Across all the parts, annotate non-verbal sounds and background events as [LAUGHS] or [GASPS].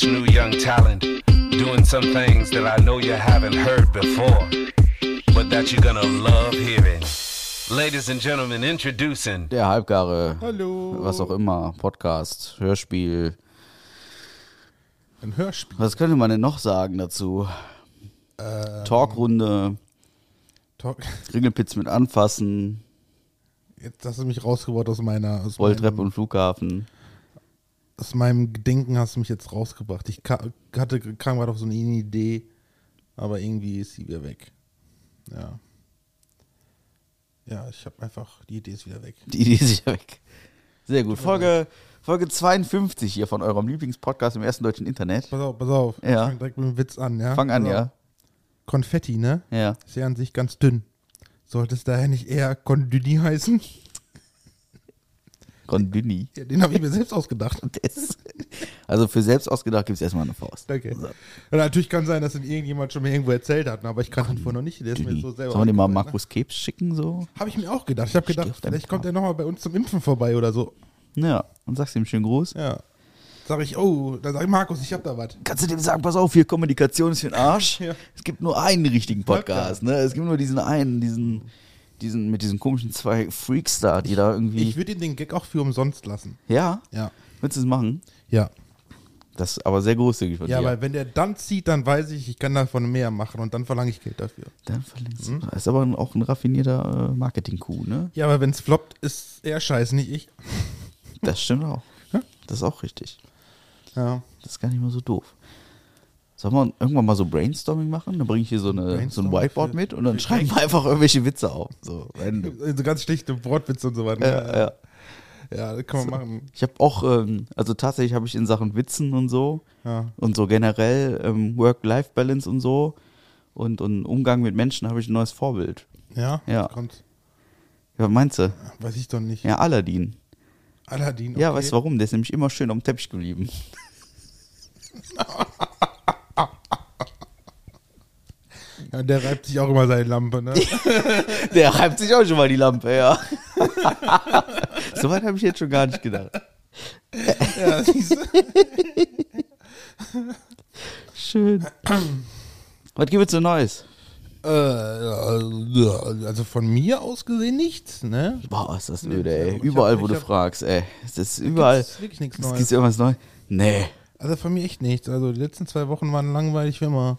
fresh new young talent doing some things that I know you haven't heard before, but that you're gonna love hearing. Ladies and gentlemen, introducing Der halbgare, Hallo. was auch immer, Podcast, Hörspiel. Ein Hörspiel. Was könnte man denn noch sagen dazu? Ähm, Talkrunde, Talk. Ringelpitz mit anfassen, Jetzt hast du mich rausgebracht aus meiner aus Rolltreppe und Flughafen. Aus meinem Gedenken hast du mich jetzt rausgebracht. Ich ka hatte kam gerade auf so eine Idee, aber irgendwie ist sie wieder weg. Ja. Ja, ich habe einfach die Idee ist wieder weg. Die Idee ist ja weg. Sehr gut. Folge, Folge 52 hier von eurem Lieblingspodcast im ersten deutschen Internet. Pass auf, pass auf. Ja. Ich fang direkt mit dem Witz an, ja. Fang an, ja. Konfetti, ne? Ja. Ist ja an sich ganz dünn. Sollte es daher nicht eher Condyni [LAUGHS] heißen? Gondini. Ja, den habe ich mir selbst ausgedacht. [LAUGHS] Das- Also für selbst ausgedacht gibt es erstmal eine Faust. Danke. So. Ja, natürlich kann sein, dass ihn irgendjemand schon mal irgendwo erzählt hat, aber ich kannte ihn vorher noch nicht. Der ist mir so selber. Sollen wir den mal Markus Krebs schicken so? Ne? Habe ich mir auch gedacht. Ich habe gedacht, vielleicht kommt er nochmal bei uns zum Impfen vorbei oder so. Ja. Und sagst ihm schönen Gruß. Ja. Sag ich, oh, dann sag ich, Markus, ich hab da was. Kannst du dem sagen, pass auf, hier Kommunikation ist für den Arsch. Ja. Es gibt nur einen richtigen Podcast, ne? Es gibt nur diesen einen, diesen, diesen, mit diesen komischen zwei Freaks da, die da irgendwie. Ich würde ihm den Gag auch für umsonst lassen. ja? Ja. Willst du es machen? Ja. Das ist aber sehr großzügig von Ja, dir. weil wenn der dann zieht, dann weiß ich, ich kann davon mehr machen und dann verlange ich Geld dafür. Dann verlängst Hm? du. Das ist aber auch ein raffinierter äh, Marketing-Coup, ne? Ja, aber wenn es floppt, ist er scheiße, nicht ich. Das stimmt auch. Ja. Das ist auch richtig. Ja. Das ist gar nicht mal so doof. Sollen wir irgendwann mal so Brainstorming machen? Dann bringe ich hier so, eine, so ein Whiteboard mit und dann schreiben wir einfach irgendwelche Witze auf. So. [LAUGHS] So ganz schlichte Wortwitze und so weiter. ja, ja. ja, das kann man machen. Ich habe auch, ähm, also tatsächlich habe ich in Sachen Witzen und so Ja. und so generell ähm, Work-Life-Balance und so und, und Umgang mit Menschen habe ich ein neues Vorbild. Ja? Ja. Kommt. Ja, meinst du? Weiß ich doch nicht. Ja, Aladdin. Aladdin. Ja, okay. weißt du warum? Der ist nämlich immer schön am Teppich geblieben. [LAUGHS] Ja, der reibt sich auch immer seine Lampe, ne? [LAUGHS] Der reibt sich auch schon mal die Lampe, ja. [LAUGHS] Soweit habe ich jetzt schon gar nicht gedacht. ja? Schön. Was gibt es so Neues? Äh, also von mir aus gesehen nichts, ne? Boah, ist das öde, ey. ich Überall, hab- wo du hab- fragst, ey. Es ist überall. Gibt's wirklich nichts Es Neues. gibt irgendwas Neues. Nee. Also von mir echt nichts. Also die letzten zwei Wochen waren langweilig wie immer.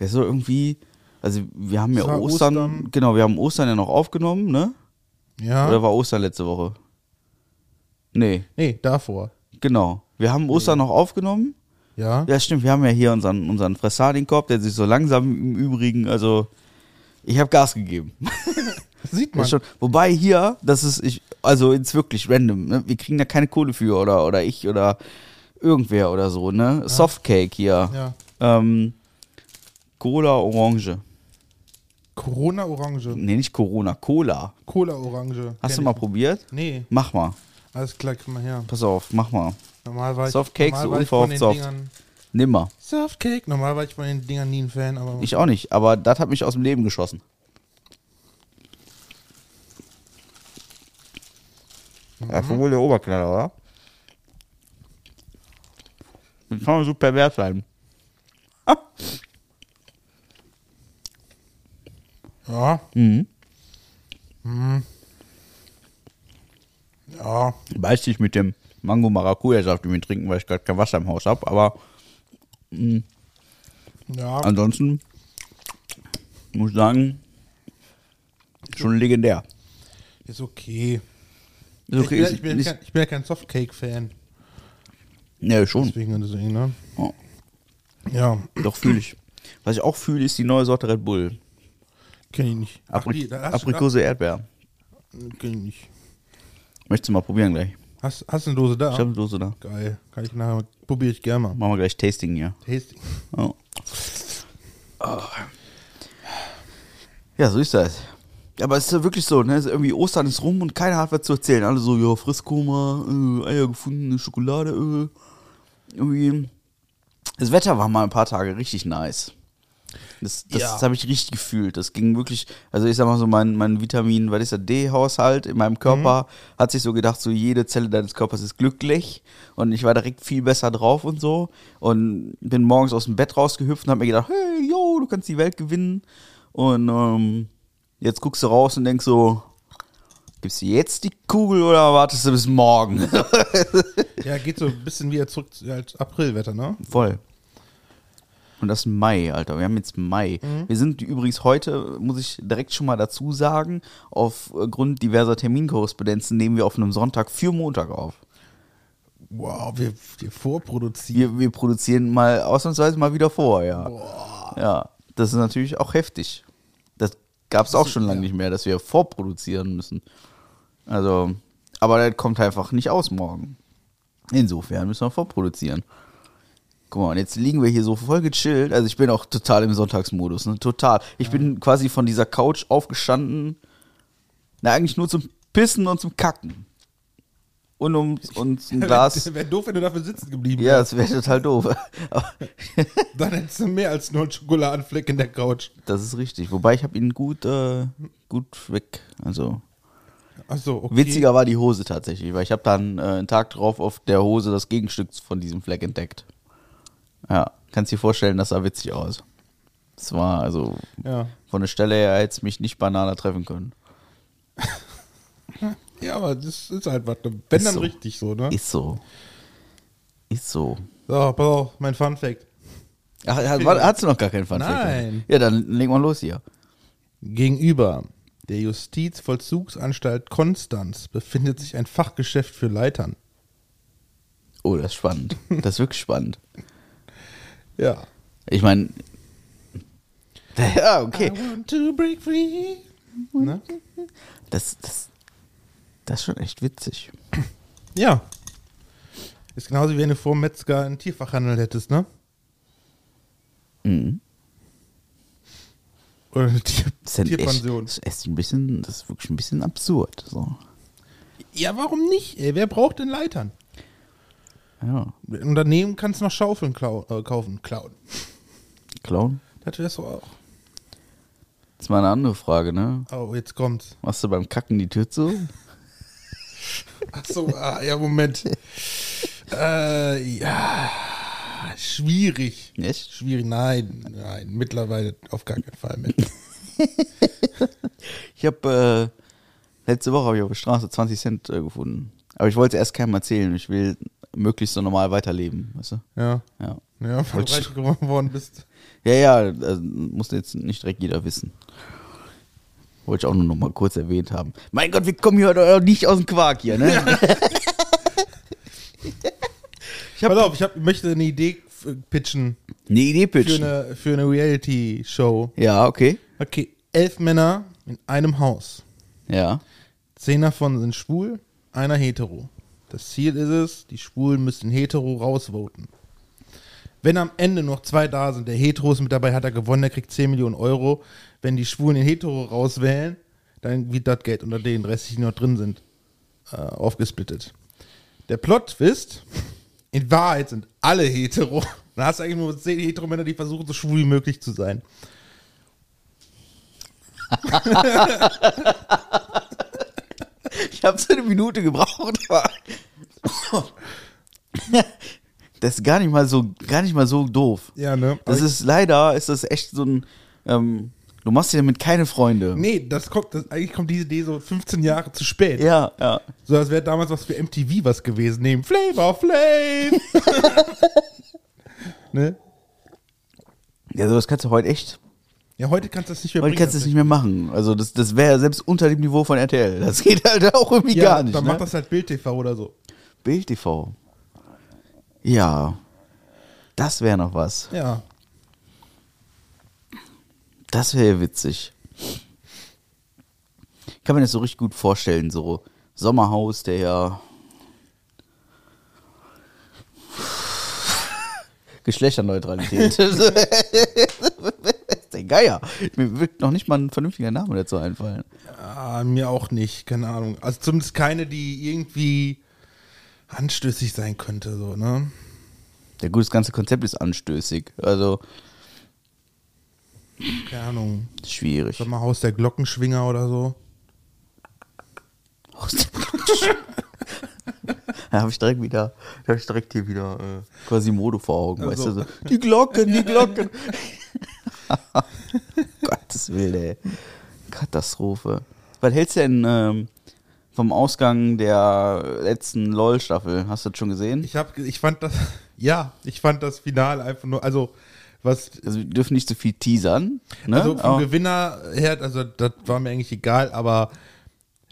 Ja, so irgendwie. Also, wir haben ja Ostern, Ostern. Genau, wir haben Ostern ja noch aufgenommen, ne? Ja. Oder war Ostern letzte Woche? Nee, nee, davor. genau. Wir haben Ostern noch aufgenommen. Ja. Ja, stimmt. Wir haben ja hier unseren, unseren Fressardinkorb, der sich so langsam im Übrigen, also. Ich habe Gas gegeben. [LAUGHS] Sieht man. schon, wobei hier, das ist, ich, also jetzt wirklich random, ne? wir kriegen da keine Kohle für oder, oder ich oder irgendwer oder so, ne? Softcake hier. Ja. Ähm, Cola Orange. Corona Orange. Nee, nicht Corona, Cola. Cola Orange. Hast du mal probiert? Nee, Mach mal. alles klar, komm mal her. Pass auf, mach mal. Normal war ich, Softcake, normal so war ich von den soft. Dingern, Nimmer. Softcake, normal war ich von den Dingern nie ein Fan, aber Ich auch nicht, aber das hat mich aus dem Leben geschossen. Ja, ist wohl der Oberknaller, oder? Wie kann man so pervers sein? Ja. Mhm. Ja, Beißt dich mit dem Mango-Maracuja-Saft mit trinken, weil ich gerade kein Wasser im Haus habe, aber ja. ansonsten muss ich sagen, schon legendär. Ist okay. Ist okay, ich, bin, ich, bin nicht- kein, ich bin ja kein Softcake-Fan. Ja, schon. Deswegen, deswegen, ne? Ja. Ja, Doch fühle ich. Was ich auch fühle, ist die neue Sorte Red Bull. Kenn ich nicht. Ach, Apri hast, Aprikose Erdbeer. Ah, kenn ich nicht. Möchtest du mal probieren gleich? Hast, hast du eine Dose da? Ich habe eine Dose da. Geil. Kann ich nachher, probiere ich gerne mal. Machen wir gleich Tasting hier. Tasting. Oh. Ja, so ist das. Aber es ist ja wirklich so, ne? Es ist irgendwie Ostern ist rum und keiner hat was zu erzählen. Alle so, ja, Frisskoma, äh, Eier gefunden, Schokolade, äh. Irgendwie. Das Wetter war mal ein paar Tage richtig nice. Das, das, Ja. habe ich richtig gefühlt. Das ging wirklich, also ich sag mal so, mein, mein Vitamin, was ist der D-Haushalt in meinem Körper, hat sich so gedacht, so jede Zelle deines Körpers ist glücklich und ich war direkt viel besser drauf und so und bin morgens aus dem Bett rausgehüpft und habe mir gedacht, hey, yo, du kannst die Welt gewinnen und ähm, jetzt guckst du raus und denkst so, gibst du jetzt die Kugel oder wartest du bis morgen? Ja, geht so ein bisschen wieder zurück zu- als Aprilwetter, ne? Voll. Und das ist Mai, Alter. Wir haben jetzt Mai. Wir sind übrigens heute, muss ich direkt schon mal dazu sagen, aufgrund diverser Terminkorrespondenzen nehmen wir auf einem Sonntag für Montag auf. Wow, wir, wir vorproduzieren. Wir, wir produzieren mal ausnahmsweise mal wieder vor, ja. Ja, das ist natürlich auch heftig. Das gab es auch schon lange nicht mehr, dass wir vorproduzieren müssen. Also, aber das kommt einfach nicht aus morgen. Insofern müssen wir vorproduzieren. Guck mal, und jetzt liegen wir hier so voll gechillt. Also ich bin auch total im Sonntagsmodus, ne? Total. Ich bin quasi von dieser Couch aufgestanden. Na, eigentlich nur zum Pissen und zum Kacken. Und um und [LAUGHS] ein Glas. Wäre doof, wenn du dafür sitzen geblieben Ja, wärst. das wäre total doof. [LAUGHS] Dann hättest du mehr als nur einen Schokoladenfleck in der Couch. das ist richtig. Wobei ich habe ihn gut, äh, gut weg. Also Achso, okay. witziger war die Hose tatsächlich, weil ich habe dann äh, einen Tag drauf auf der Hose das Gegenstück von diesem Fleck entdeckt. Ja, kannst dir vorstellen, das sah witzig aus. Das war also Ja. von der Stelle her hätte es mich nicht beinahe treffen können. [LAUGHS] ja, aber das ist halt was. Wenn Ist dann so. richtig so, ne? Ist so. Ist so. So, pass auf, mein Fun Fact. Ach, hat, war, hast du noch gar keinen Fun Fact? Nein. Ja, dann legen wir los hier. Gegenüber der Justizvollzugsanstalt Konstanz befindet sich ein Fachgeschäft für Leitern. Oh, das ist spannend. Das ist wirklich spannend. [LAUGHS] Ja. Ich meine. Ja, okay. I want to break free. Ne? Das, das, das ist schon echt witzig. Ja. Ist genauso wie wenn du vor dem Metzger einen Tierfachhandel hättest, ne? Mhm. Oder eine Tier Das ist, halt echt, Tierpension. das ist ein bisschen, das ist wirklich ein bisschen absurd. So. Ja, warum nicht? Ey? Wer braucht denn Leitern? Ja. Ein Unternehmen kannst noch Schaufeln klau äh, kaufen. Klauen. Clown? Das wär's doch auch. Das ist mal eine andere Frage, ne? Oh, jetzt kommt's. Machst du beim Kacken die Tür zu? [LAUGHS] Ach so, ah, ja, Moment. äh, ja. Schwierig. Echt? Schwierig, nein, nein, mittlerweile auf gar keinen Fall mehr. [LAUGHS] Ich habe äh, letzte Woche habe ich auf der Straße 20 Cent äh, gefunden. Aber ich wollte es erst keinem erzählen. Ich will möglichst so normal weiterleben, weißt du? Ja, Ja. ja, weil du reich geworden bist. Ja, ja, also, muss jetzt nicht direkt jeder wissen. Wollte ich auch nur noch mal kurz erwähnt haben. Mein Gott, wir kommen hier heute nicht aus dem Quark hier, ne? [LAUGHS] Ich hab, Pass auf, ich hab, möchte eine Idee pitchen Eine Idee für pitchen. eine, für eine Reality-Show. Ja, okay. Okay, elf Männer in einem Haus. Ja. Zehn davon sind schwul, einer hetero. Das Ziel ist es, die Schwulen müssen hetero rausvoten. Wenn am Ende noch zwei da sind, der hetero ist mit dabei, hat er gewonnen, der kriegt 10 Millionen Euro. Wenn die Schwulen den hetero rauswählen, dann wird das Geld unter den restlichen, die noch drin sind, äh, aufgesplittet. Der Plot-Twist, in Wahrheit sind alle hetero. [LAUGHS] Dann hast du eigentlich nur 10 hetero-Männer, die versuchen, so schwul wie möglich zu sein. [LAUGHS] Ich habe so eine Minute gebraucht. aber- Das ist gar nicht mal so, gar nicht mal so doof. Ja, ne? Das ist leider, ist das echt so ein, ähm, du machst dir damit keine Freunde. Nee, das kommt, das, eigentlich kommt diese Idee so 15 Jahre zu spät. Ja, ja. So, das wäre damals was für MTV was gewesen. Nehmen Flavor Flav. [LAUGHS] ne? Ja, sowas kannst du heute echt, Ja, heute kannst du das nicht mehr heute bringen. kannst du das nicht mehr machen. Also das, das wäre selbst unter dem Niveau von RTL. Das [LAUGHS] geht halt auch irgendwie ja, gar nicht. Dann ne? macht das halt Bild TV oder so. Bild TV. Ja. Das wäre noch was. Ja. Das wäre witzig. Ich kann mir das so richtig gut vorstellen, so Sommerhaus, der ja [LAUGHS] Geschlechterneutralität. [LAUGHS] der Geier. Mir wird noch nicht mal ein vernünftiger Name dazu einfallen. Ah, mir auch nicht, keine Ahnung. Also zumindest keine, die irgendwie anstößig sein könnte, so, ne? Der gut, das ganze Konzept ist anstößig. Also, keine Ahnung, Schwierig. sag mal Haus der Glockenschwinger oder so. [LAUGHS] Da habe ich direkt wieder, da habe ich direkt hier wieder äh, Quasimodo vor Augen, weißt Also. du, so, die Glocken, die [LAUGHS] Glocken. [LAUGHS] Gottes Willen, ey. Katastrophe. Was hältst du denn ähm, vom Ausgang der letzten LOL-Staffel? Hast du das schon gesehen? Ich hab, ich fand das, [LAUGHS] ja, ich fand das Finale einfach nur, also was, also wir dürfen nicht zu viel teasern. Ne? also vom Aber- Gewinner her, also das war mir eigentlich egal, aber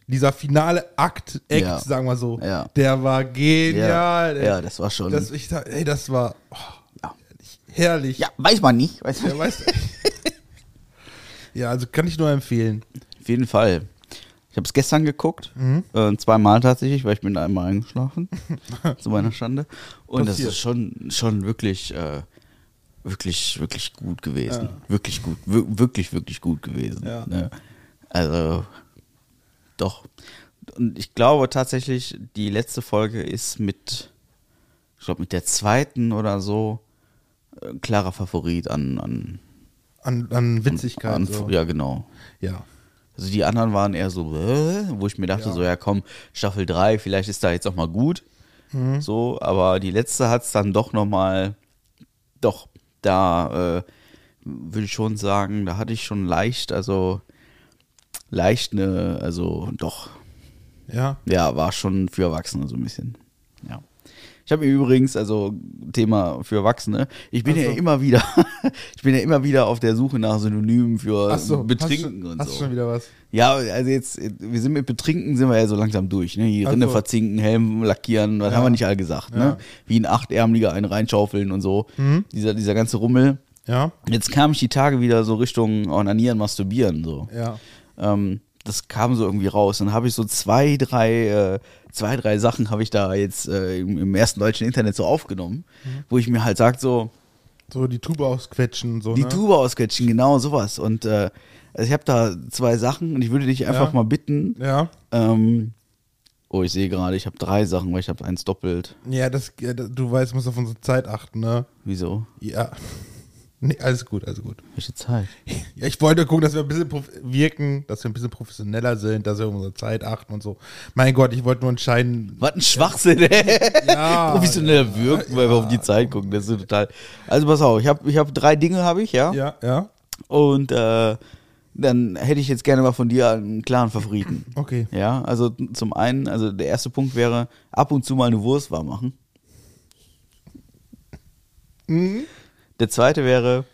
dieser finale Akt, Act, Ja. sagen wir so, Ja. der war genial. ja, ja, das war schon. das, ich, ey, das war oh. Herrlich. ja, weiß man nicht. Weiß man Ja, weißt du? ja, also kann ich nur empfehlen. Auf jeden Fall. Ich habe es gestern geguckt, Mhm. äh, zweimal tatsächlich, weil ich bin da einmal eingeschlafen, [LAUGHS] zu meiner Schande. Und das Passiert. ist schon, schon wirklich, äh, wirklich, wirklich gut gewesen. Wirklich gut, wir, wirklich, wirklich gut gewesen. Ja. Ne? Also, doch. Und ich glaube tatsächlich, die letzte Folge ist mit, ich glaube, mit der zweiten oder so, klarer Favorit an, an, An, an Witzigkeit. an so. ja, genau. ja. Also die anderen waren eher so, äh, wo ich mir dachte, Ja. so, ja komm, Staffel 3, vielleicht ist da jetzt auch mal gut. Mhm. So, aber die letzte hat es dann doch nochmal, doch, da äh, würde ich schon sagen, da hatte ich schon leicht, also leicht eine, also doch, Ja. ja, war schon für Erwachsene so ein bisschen. Ich habe übrigens, also Thema für Erwachsene, ich bin Ach ja immer wieder, [LAUGHS] ich bin ja immer wieder auf der Suche nach Synonymen für so, Betrinken hast du, und hast so. du schon wieder was? Ja, also jetzt, wir sind mit Betrinken sind wir ja so langsam durch, ne? Die Ach Rinne so. verzinken, Helm lackieren, was Ja. haben wir nicht all gesagt, Ja. ne? Wie ein Achtärmeliger einen reinschaufeln und so. Dieser, dieser ganze Rummel. Ja. Jetzt kam ich die Tage wieder so Richtung Onanieren, Masturbieren, so. Ja. Ähm, das kam so irgendwie raus. Dann habe ich so zwei, drei, äh, zwei, drei Sachen habe ich da jetzt äh, im, im ersten deutschen Internet so aufgenommen, Mhm. wo ich mir halt sag so, So die Tube ausquetschen so. die ne? Tube ausquetschen, genau sowas. Und äh, also ich habe da zwei Sachen und ich würde dich einfach Ja. mal bitten, Ja. ähm, oh, ich sehe gerade, ich habe drei Sachen, weil ich habe eins doppelt. Ja, das, ja, du weißt, musst auf unsere Zeit achten, ne? Wieso? Ja. Nee, alles gut, alles gut. Welche Zeit? [LAUGHS] Ja, ich wollte gucken, dass wir ein bisschen wirken, dass wir ein bisschen professioneller sind, dass wir auf unsere Zeit achten und so. Mein Gott, ich wollte nur entscheiden. Was ein Schwachsinn, ey. [LAUGHS] Ja, Professionell wirken, weil wir auf die Zeit gucken. Das ist total. Also pass auf, ich habe ich hab drei Dinge, habe ich, ja. Ja, ja. Und äh, dann hätte ich jetzt gerne mal von dir einen klaren Favoriten. [CLEARS THROAT] Okay. Ja, also zum einen, also der erste Punkt wäre, ab und zu mal eine Wurst warm machen. Mhm. Der zweite wäre,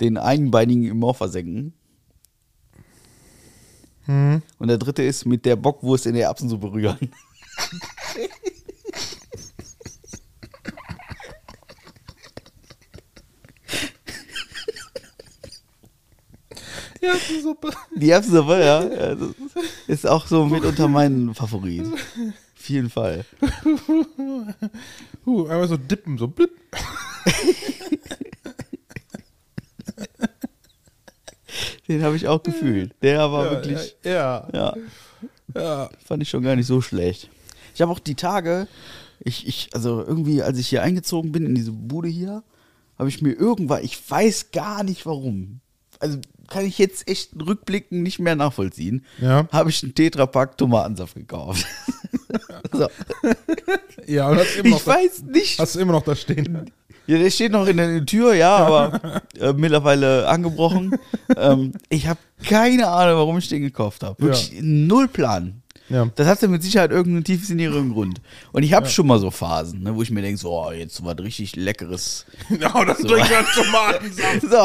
den eigenbeinigen im Moor versenken. Mhm. Und der dritte ist, mit der Bockwurst in der Erbsensuppe rühren. Ist super. Die Erbsensuppe, ja, das ist auch so mitunter mein Favorit. Auf jeden Fall. Huh, einmal so dippen, so blip. Den habe ich auch gefühlt. Der war ja, wirklich, Ja, ja, ja. fand ich schon gar nicht so schlecht. Ich habe auch die Tage, ich, ich, also irgendwie, als ich hier eingezogen bin in diese Bude hier, habe ich mir irgendwann, ich weiß gar nicht warum, also kann ich jetzt echt rückblickend nicht mehr nachvollziehen, Ja. habe ich einen Tetrapack Tomatensaft gekauft. [LAUGHS] so. Ja, und hast, immer noch Ich weiß nicht, hast du immer noch da stehen. Ja, der steht noch in der Tür, ja, aber [LAUGHS] äh, mittlerweile angebrochen. ähm, ich habe keine Ahnung, warum ich den gekauft habe. Wirklich null Plan. Ja. Das hatte mit Sicherheit irgendeinen tiefsinnigen Grund. Und ich habe schon mal so Phasen, ne, wo ich mir denke, so, oh, jetzt so was richtig Leckeres. Ja, [LAUGHS] dann trinkt man Tomatensaft. [LAUGHS] So,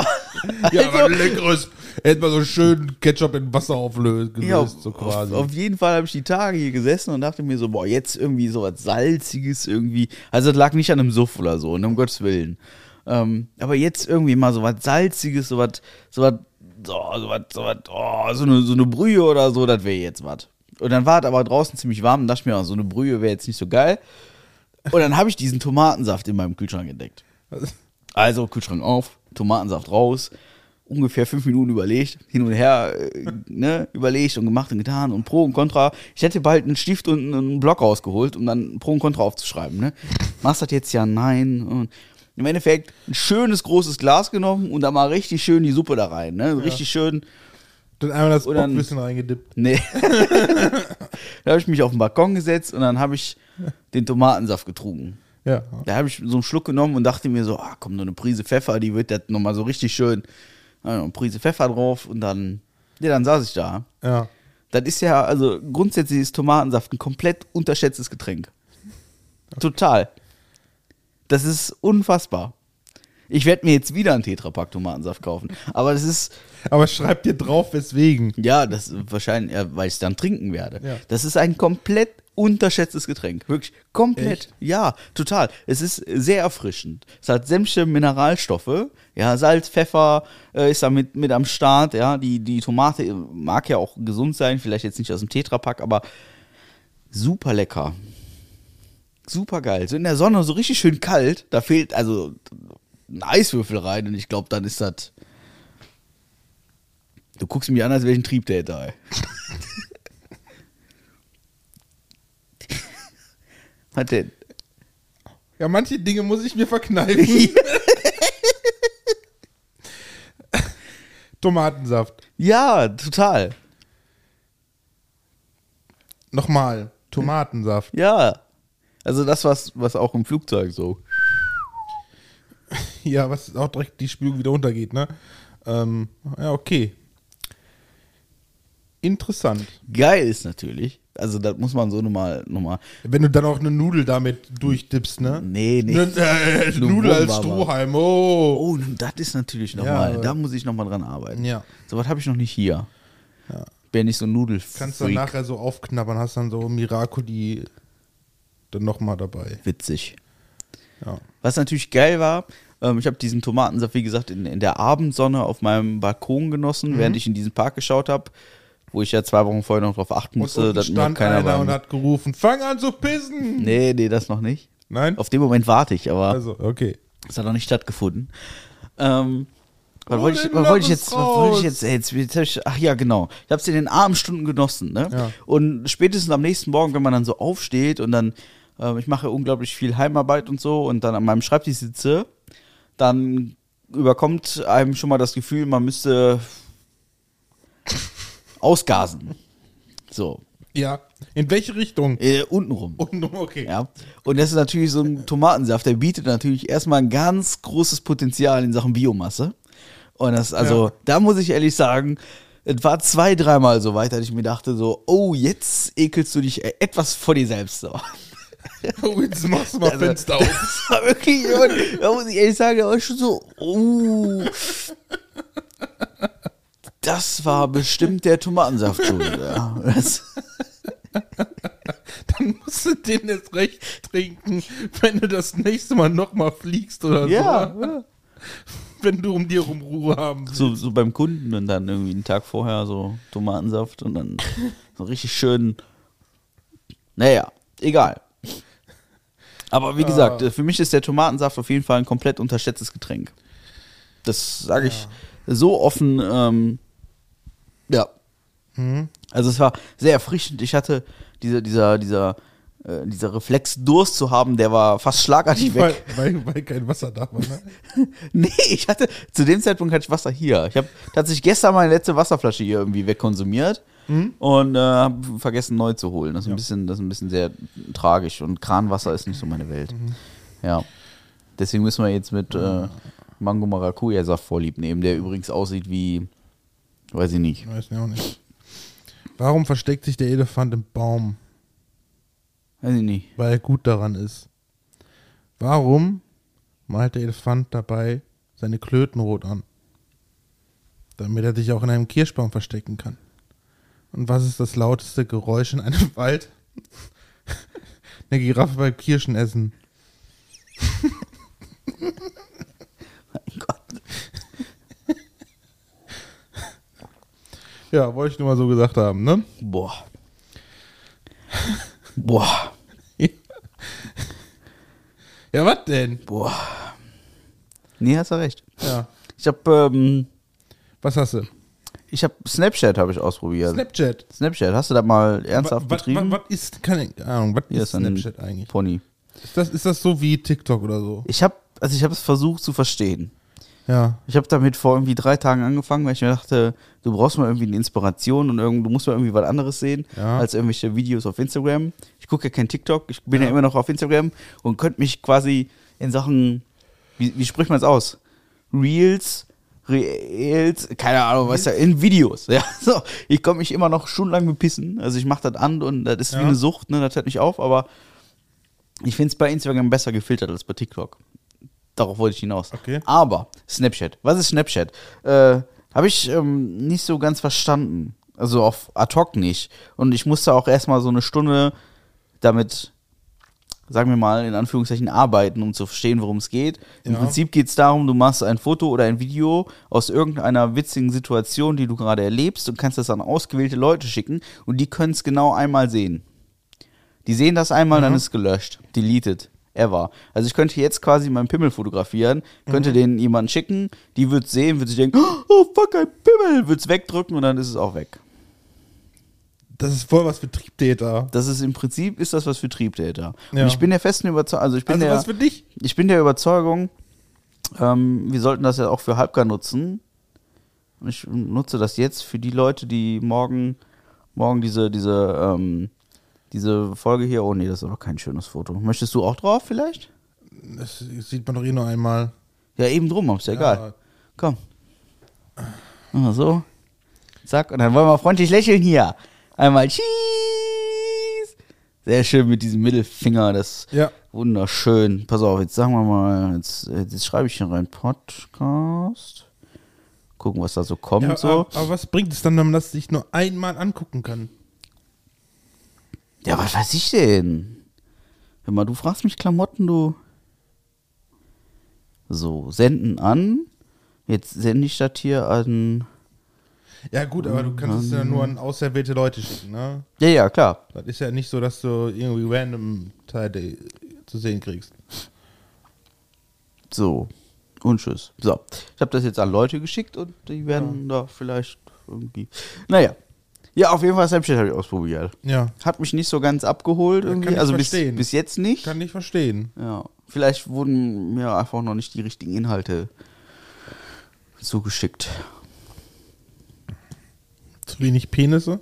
Ja, also, was leckeres. Hätte man so schön Ketchup in Wasser auflöst, gelöst, ja, so auf, quasi. auf jeden Fall habe ich die Tage hier gesessen und dachte mir so, boah, jetzt irgendwie so was Salziges irgendwie. Also das lag nicht an einem Suff oder so, ne, um Gottes Willen. Ähm, aber jetzt irgendwie mal so was Salziges, so was, so was, so, so was, so was, oh, so eine, so eine Brühe oder so, das wäre jetzt was. Und dann war es aber draußen ziemlich warm und dachte ich mir, so eine Brühe wäre jetzt nicht so geil. Und dann habe ich diesen Tomatensaft in meinem Kühlschrank entdeckt. Also Kühlschrank auf, Tomatensaft raus, ungefähr fünf Minuten überlegt, hin und her, äh, ne, überlegt und gemacht und getan und Pro und Contra. Ich hätte bald einen Stift und einen Block rausgeholt, um dann Pro und Contra aufzuschreiben, ne. Machst das jetzt ja, nein. Und im Endeffekt ein schönes großes Glas genommen und da mal richtig schön die Suppe da rein. Ne? Richtig schön. Dann einmal das Und dann- Bockwissen reingedippt. Nee. [LAUGHS] da habe ich mich auf den Balkon gesetzt und dann habe ich den Tomatensaft getrunken. Ja. Da habe ich so einen Schluck genommen und dachte mir so, ah, komm, noch eine Prise Pfeffer, die wird das nochmal so richtig schön. Eine Prise Pfeffer drauf und dann, ja, dann saß ich da. Ja. Das ist ja, also grundsätzlich ist Tomatensaft ein komplett unterschätztes Getränk. Total. Das ist unfassbar. Ich werde mir jetzt wieder einen Tetrapack Tomatensaft kaufen. Aber das ist, Aber schreib dir drauf, weswegen. ja, das wahrscheinlich, ja, weil ich es dann trinken werde. Ja. Das ist ein komplett unterschätztes Getränk. Wirklich komplett. Echt? Ja, total. Es ist sehr erfrischend. Es hat sämtliche Mineralstoffe. Ja, Salz, Pfeffer äh, ist da mit, mit am Start. Ja, die, die Tomate mag ja auch gesund sein. Vielleicht jetzt nicht aus dem Tetrapack, aber super lecker. Super geil. So in der Sonne so richtig schön kalt. Da fehlt also ein Eiswürfel rein und ich glaube, dann ist das. Du guckst mich an, als wäre ich ein Triebtäter. Ey. [LAUGHS] Was denn? Ja, manche Dinge muss ich mir verkneifen. [LAUGHS] Tomatensaft. Ja, total. Nochmal. Tomatensaft. Ja. Also das, was, was auch im Flugzeug so. [LAUGHS] Ja, was auch direkt die Spülung wieder untergeht, ne? Ähm, ja, okay. Interessant. Geil ist natürlich. Also das muss man so nochmal. Noch mal, Wenn du dann auch eine Nudel damit durchdippst, ne? nee, nee. Ne, äh, Nudel als. Strohhalm, oh. Oh, das ist natürlich Ja, nochmal. aber- da muss ich nochmal dran arbeiten. Ja. So was habe ich noch nicht hier. Bin nicht so Nudel. Kannst du nachher so aufknabbern, hast dann so Miracoli dann nochmal dabei. Witzig. Ja. Was natürlich geil war, ähm, ich habe diesen Tomatensaft, wie gesagt, in, in der Abendsonne auf meinem Balkon genossen, Mhm. während ich in diesen Park geschaut habe, wo ich ja zwei Wochen vorher noch drauf achten Und musste, dass mir stand keiner einer und hat gerufen, fang an zu pissen. Nee, nee, das noch nicht. Nein? Auf den Moment warte ich, aber Also, okay. das hat noch nicht stattgefunden. Ähm, was wollte ich, was wollte ich jetzt, was wollte ich jetzt, jetzt, jetzt ich, ach ja, genau. Ich habe es in den Abendstunden genossen, ne? Ja. Und spätestens am nächsten Morgen, wenn man dann so aufsteht und dann, ähm, ich mache unglaublich viel Heimarbeit und so und dann an meinem Schreibtisch sitze, dann überkommt einem schon mal das Gefühl, man müsste ausgasen. So, Ja. In welche Richtung? äh, untenrum. Und, okay. Ja. Und das ist natürlich so ein Tomatensaft, der bietet natürlich erstmal ein ganz großes Potenzial in Sachen Biomasse. Und das, also, Ja. da muss ich ehrlich sagen, es war zwei, dreimal so weit, dass ich mir dachte, so, oh, jetzt ekelst du dich etwas vor dir selbst. So. Oh, [LAUGHS] jetzt machst du mal Also, Fenster auf. Das war wirklich, da muss ich ehrlich sagen, da war ich schon so, oh. Das war bestimmt der Tomatensaft schon. Ja. [LAUGHS] Dann musst du den jetzt recht trinken, wenn du das nächste Mal nochmal fliegst oder ja, so. ja. Wenn du um dir rum Ruhe haben willst. so, so beim Kunden und dann irgendwie einen Tag vorher so Tomatensaft und dann so richtig schön. Naja, egal. Aber wie gesagt, Ah. für mich ist der Tomatensaft auf jeden Fall ein komplett unterschätztes Getränk. Das sage ich so offen. Ähm, ja. Mhm. Also es war sehr erfrischend. Ich hatte diese, dieser, dieser, äh, dieser Reflex, Durst zu haben, der war fast schlagartig weg. Weil, weil, kein Wasser da war, ne? [LAUGHS] Nee, ich hatte, zu dem Zeitpunkt hatte ich Wasser hier. Ich habe tatsächlich gestern meine letzte Wasserflasche hier irgendwie wegkonsumiert und äh, habe vergessen neu zu holen. Das ist, ein bisschen, das ist ein bisschen sehr tragisch und Kranwasser ist nicht so meine Welt. Ja. Deswegen müssen wir jetzt mit äh, Mango Maracuja Saft vorlieb nehmen, der übrigens aussieht wie, weiß ich nicht. Weiß ich auch nicht. Warum versteckt sich der Elefant im Baum? Weiß ich nicht. Weil er gut daran ist. Warum malt der Elefant dabei seine Klöten rot an? Damit er sich auch in einem Kirschbaum verstecken kann. Und was ist das lauteste Geräusch in einem [LAUGHS] Wald? Eine Giraffe beim Kirschenessen. Mein Gott. Ja, wollte ich nur mal so gesagt haben, ne? Boah. Boah. Ja, was denn? Boah. Nee, hast du recht. Ja. Ich habe ähm, Was hast du? ich habe Snapchat habe ich ausprobiert. Snapchat. Snapchat, hast du da mal ernsthaft Was betrieben? ist, keine Ahnung, was Hier ist ein Snapchat eigentlich? Pony. Ist das, ist das so wie TikTok oder so? Ich habe also ich habe es versucht zu verstehen. Ja. Ich habe damit vor irgendwie drei Tagen angefangen, weil ich mir dachte, du brauchst mal irgendwie eine Inspiration und irgend, du musst mal irgendwie was anderes sehen Ja. als irgendwelche Videos auf Instagram. Ich gucke ja kein TikTok, ich bin ja. immer noch auf Instagram und könnte mich quasi in Sachen, wie, wie spricht man es aus? Reels, Reels, keine Ahnung, was ja, in Videos. [LAUGHS] Ja, so. Ich konnte mich immer noch stundenlang bepissen. Also ich mache das an und das ist Ja. wie eine Sucht, ne? Das hört nicht auf, aber ich finde es bei Instagram besser gefiltert als bei TikTok. Darauf wollte ich hinaus. Okay. Aber Snapchat. Was ist Snapchat? Äh, Habe ich ähm, nicht so ganz verstanden. Also auf ad hoc nicht. Und ich musste auch erstmal so eine Stunde damit, sagen wir mal, in Anführungszeichen arbeiten, um zu verstehen, worum es geht. Im Ja. Prinzip geht es darum, du machst ein Foto oder ein Video aus irgendeiner witzigen Situation, die du gerade erlebst und kannst das an ausgewählte Leute schicken und die können es genau einmal sehen. Die sehen das einmal, dann ist es gelöscht. Deleted. Ever. Also ich könnte jetzt quasi meinen Pimmel fotografieren, könnte den jemanden schicken, die wird sehen, wird sich denken, [GASPS] oh fuck, ein Pimmel, wird es wegdrücken und dann ist es auch weg. Das ist voll was für Triebtäter. Das ist im Prinzip, ist das was für Triebtäter. Ja. Und ich bin der festen Überzeugung, also ich bin Also der, was für dich? ich bin der Überzeugung, ähm, wir sollten das ja auch für Halbgar nutzen. Und ich nutze das jetzt für die Leute, die morgen, morgen diese, diese, ähm, diese Folge hier, oh nee, das ist aber kein schönes Foto. Möchtest du auch drauf vielleicht? Das sieht man doch eh nur einmal. Ja, eben drum, ist ja egal. Komm. Ah, so. Zack, und dann wollen wir freundlich lächeln hier. Einmal Cheese. Sehr schön mit diesem Mittelfinger, das Ja. wunderschön. Pass auf, jetzt sagen wir mal, jetzt, jetzt schreibe ich hier rein Podcast. Gucken, was da so kommt. ja so. aber, aber was bringt es dann, wenn man das sich nur einmal angucken kann? Ja, was weiß ich denn? Hör mal, du fragst mich Klamotten, du. So, senden an. Jetzt sende ich das hier an. Ja gut, aber du kannst es ja nur an auserwählte Leute schicken, ne? Ja, ja, klar. Das ist ja nicht so, dass du irgendwie random Teile zu sehen kriegst. So. Und tschüss. So. Ich habe das jetzt an Leute geschickt und die werden da vielleicht irgendwie. Naja. Ja, auf jeden Fall Snapchat habe ich ausprobiert. Ja, Hat mich nicht so ganz abgeholt Ja, kann irgendwie. ich Also bis, bis jetzt nicht. kann ich verstehen. Ja. Vielleicht wurden mir einfach noch nicht die richtigen Inhalte zugeschickt. Zu wenig Penisse?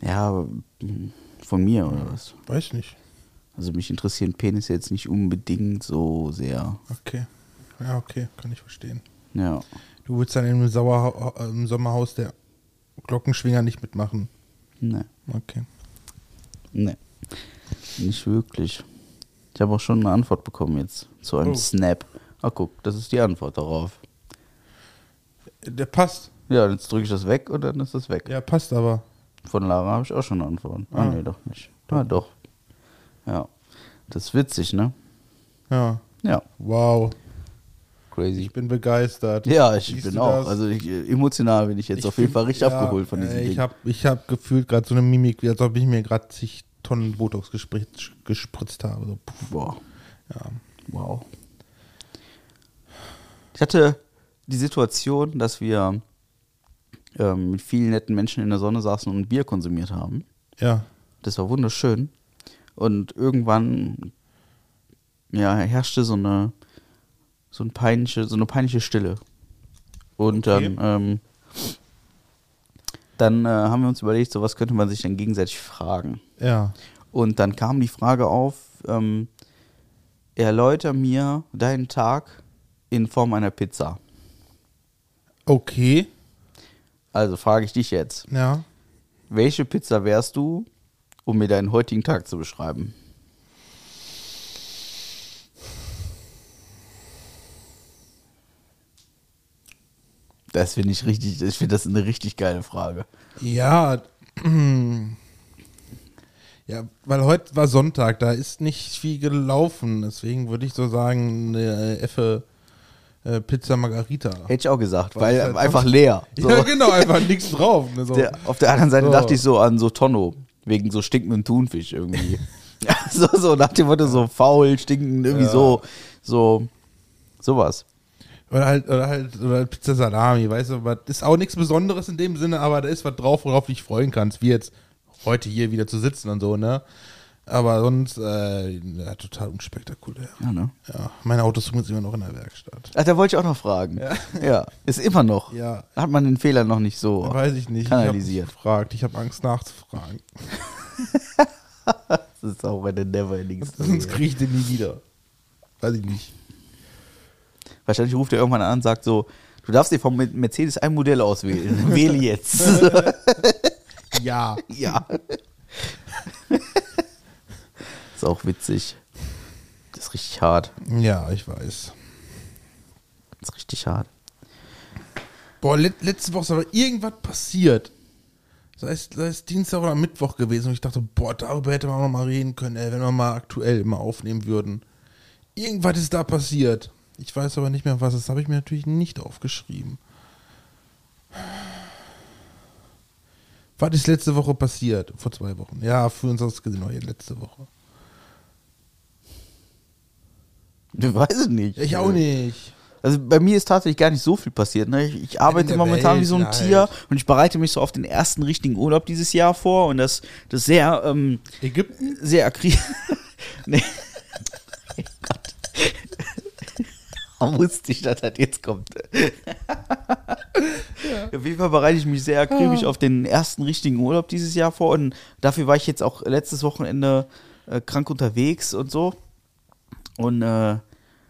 Ja, von mir oder was? Weiß nicht. Also mich interessieren Penisse jetzt nicht unbedingt so sehr. Okay. Ja, okay, kann ich verstehen. Ja. Du willst dann im, Sauerha äh, im Sommerhaus der Glockenschwinger nicht mitmachen. Ne. Okay. Ne. Nicht wirklich. Ich habe auch schon eine Antwort bekommen jetzt zu einem Oh. Snap. Ah, guck, das ist die Antwort darauf. Der passt. Ja, jetzt drücke ich das weg und dann ist das weg. Ja, passt aber. Von Lara habe ich auch schon eine Antwort. Ah, Ah. nee, doch nicht. Ah, doch. Ja. Das ist witzig, ne? Ja. Ja, Wow. Crazy. Ich bin begeistert. Ja, ich Siehst bin auch. das? Also ich, emotional bin ich jetzt Ich auf jeden Fall richtig ja, abgeholt von diesem äh, Ding. Ich habe ich hab gefühlt gerade so eine Mimik, wie als ob ich mir gerade zig Tonnen Botox gespritzt, gespritzt habe. So. Boah. Ja. Wow. Ich hatte die Situation, dass wir ähm, mit vielen netten Menschen in der Sonne saßen und ein Bier konsumiert haben. ja. Das war wunderschön. Und irgendwann ja, herrschte so eine so, ein peinliche, so eine peinliche Stille. Und Okay. dann, ähm, dann äh, haben wir uns überlegt, so was könnte man sich dann gegenseitig fragen. Ja. Und dann kam die Frage auf, ähm, erläuter mir deinen Tag in Form einer Pizza. Okay. Also frage ich dich jetzt, Ja. welche Pizza wärst du, um mir deinen heutigen Tag zu beschreiben? Das finde ich richtig, ich finde das eine richtig geile Frage. Ja. [CLEARS THROAT] Ja, weil heute war Sonntag, da ist nicht viel gelaufen. Deswegen würde ich so sagen, eine Effe äh, Pizza Margarita. Hätte ich auch gesagt, weil ist halt einfach leer. [LAUGHS] So. Ja, genau, einfach nichts drauf. Ne, so. Der, auf der anderen Seite So. dachte ich so an so Tonno, wegen so stinkenden Thunfisch irgendwie. [LAUGHS] so, so nach dem Motto so faul, stinkend, irgendwie Ja. so, so, sowas. Oder halt, oder halt, oder halt Pizza Salami, weißt du, was ist auch nichts Besonderes in dem Sinne, aber da ist was drauf, worauf du dich freuen kannst, wie jetzt heute hier wieder zu sitzen und so, ne? Aber sonst, äh, ja, total unspektakulär. Ja, ne? Ja, mein Auto ist immer noch in der Werkstatt. Ach, da wollte ich auch noch fragen. Ja. ist immer noch. Ja. Hat man den Fehler noch nicht so Weiß ich nicht. kanalisiert. Ich habe gefragt. Ich habe Angst nachzufragen. [LAUGHS] das ist auch eine Neverending [LAUGHS] Story. Sonst kriege ich den nie wieder. Weiß ich nicht. Wahrscheinlich ruft er irgendwann an und sagt so, du darfst dir vom Mercedes ein Modell auswählen. [LAUGHS] Wähle jetzt. Ja. [LAUGHS] ja. ist auch witzig. Das ist richtig hart. Ja, ich weiß. Das ist richtig hart. Boah, let, letzte Woche ist aber irgendwas passiert. Sei es, sei es Dienstag oder Mittwoch gewesen und ich dachte, boah, darüber hätte man auch noch mal reden können, ey, wenn wir mal aktuell mal aufnehmen würden. Irgendwas ist da passiert. Ich weiß aber nicht mehr, was. Das habe ich mir natürlich nicht aufgeschrieben. Was ist letzte Woche passiert? Vor zwei Wochen. Ja, für uns aus gesehen, letzte Woche. Du weißt es nicht. Ich auch nicht. Also bei mir ist tatsächlich gar nicht so viel passiert. Ne? Ich, ich arbeite momentan Welt wie so ein halt. Tier und ich bereite mich so auf den ersten richtigen Urlaub dieses Jahr vor und das, das sehr, ähm, Ägypten? sehr akribisch. [LAUGHS] nee. Oh Gott. Wusste ich, dass das jetzt kommt. Auf jeden Fall bereite ich mich sehr akribisch auf den ersten richtigen Urlaub dieses Jahr vor und dafür war ich jetzt auch letztes Wochenende äh, krank unterwegs und so. Und äh,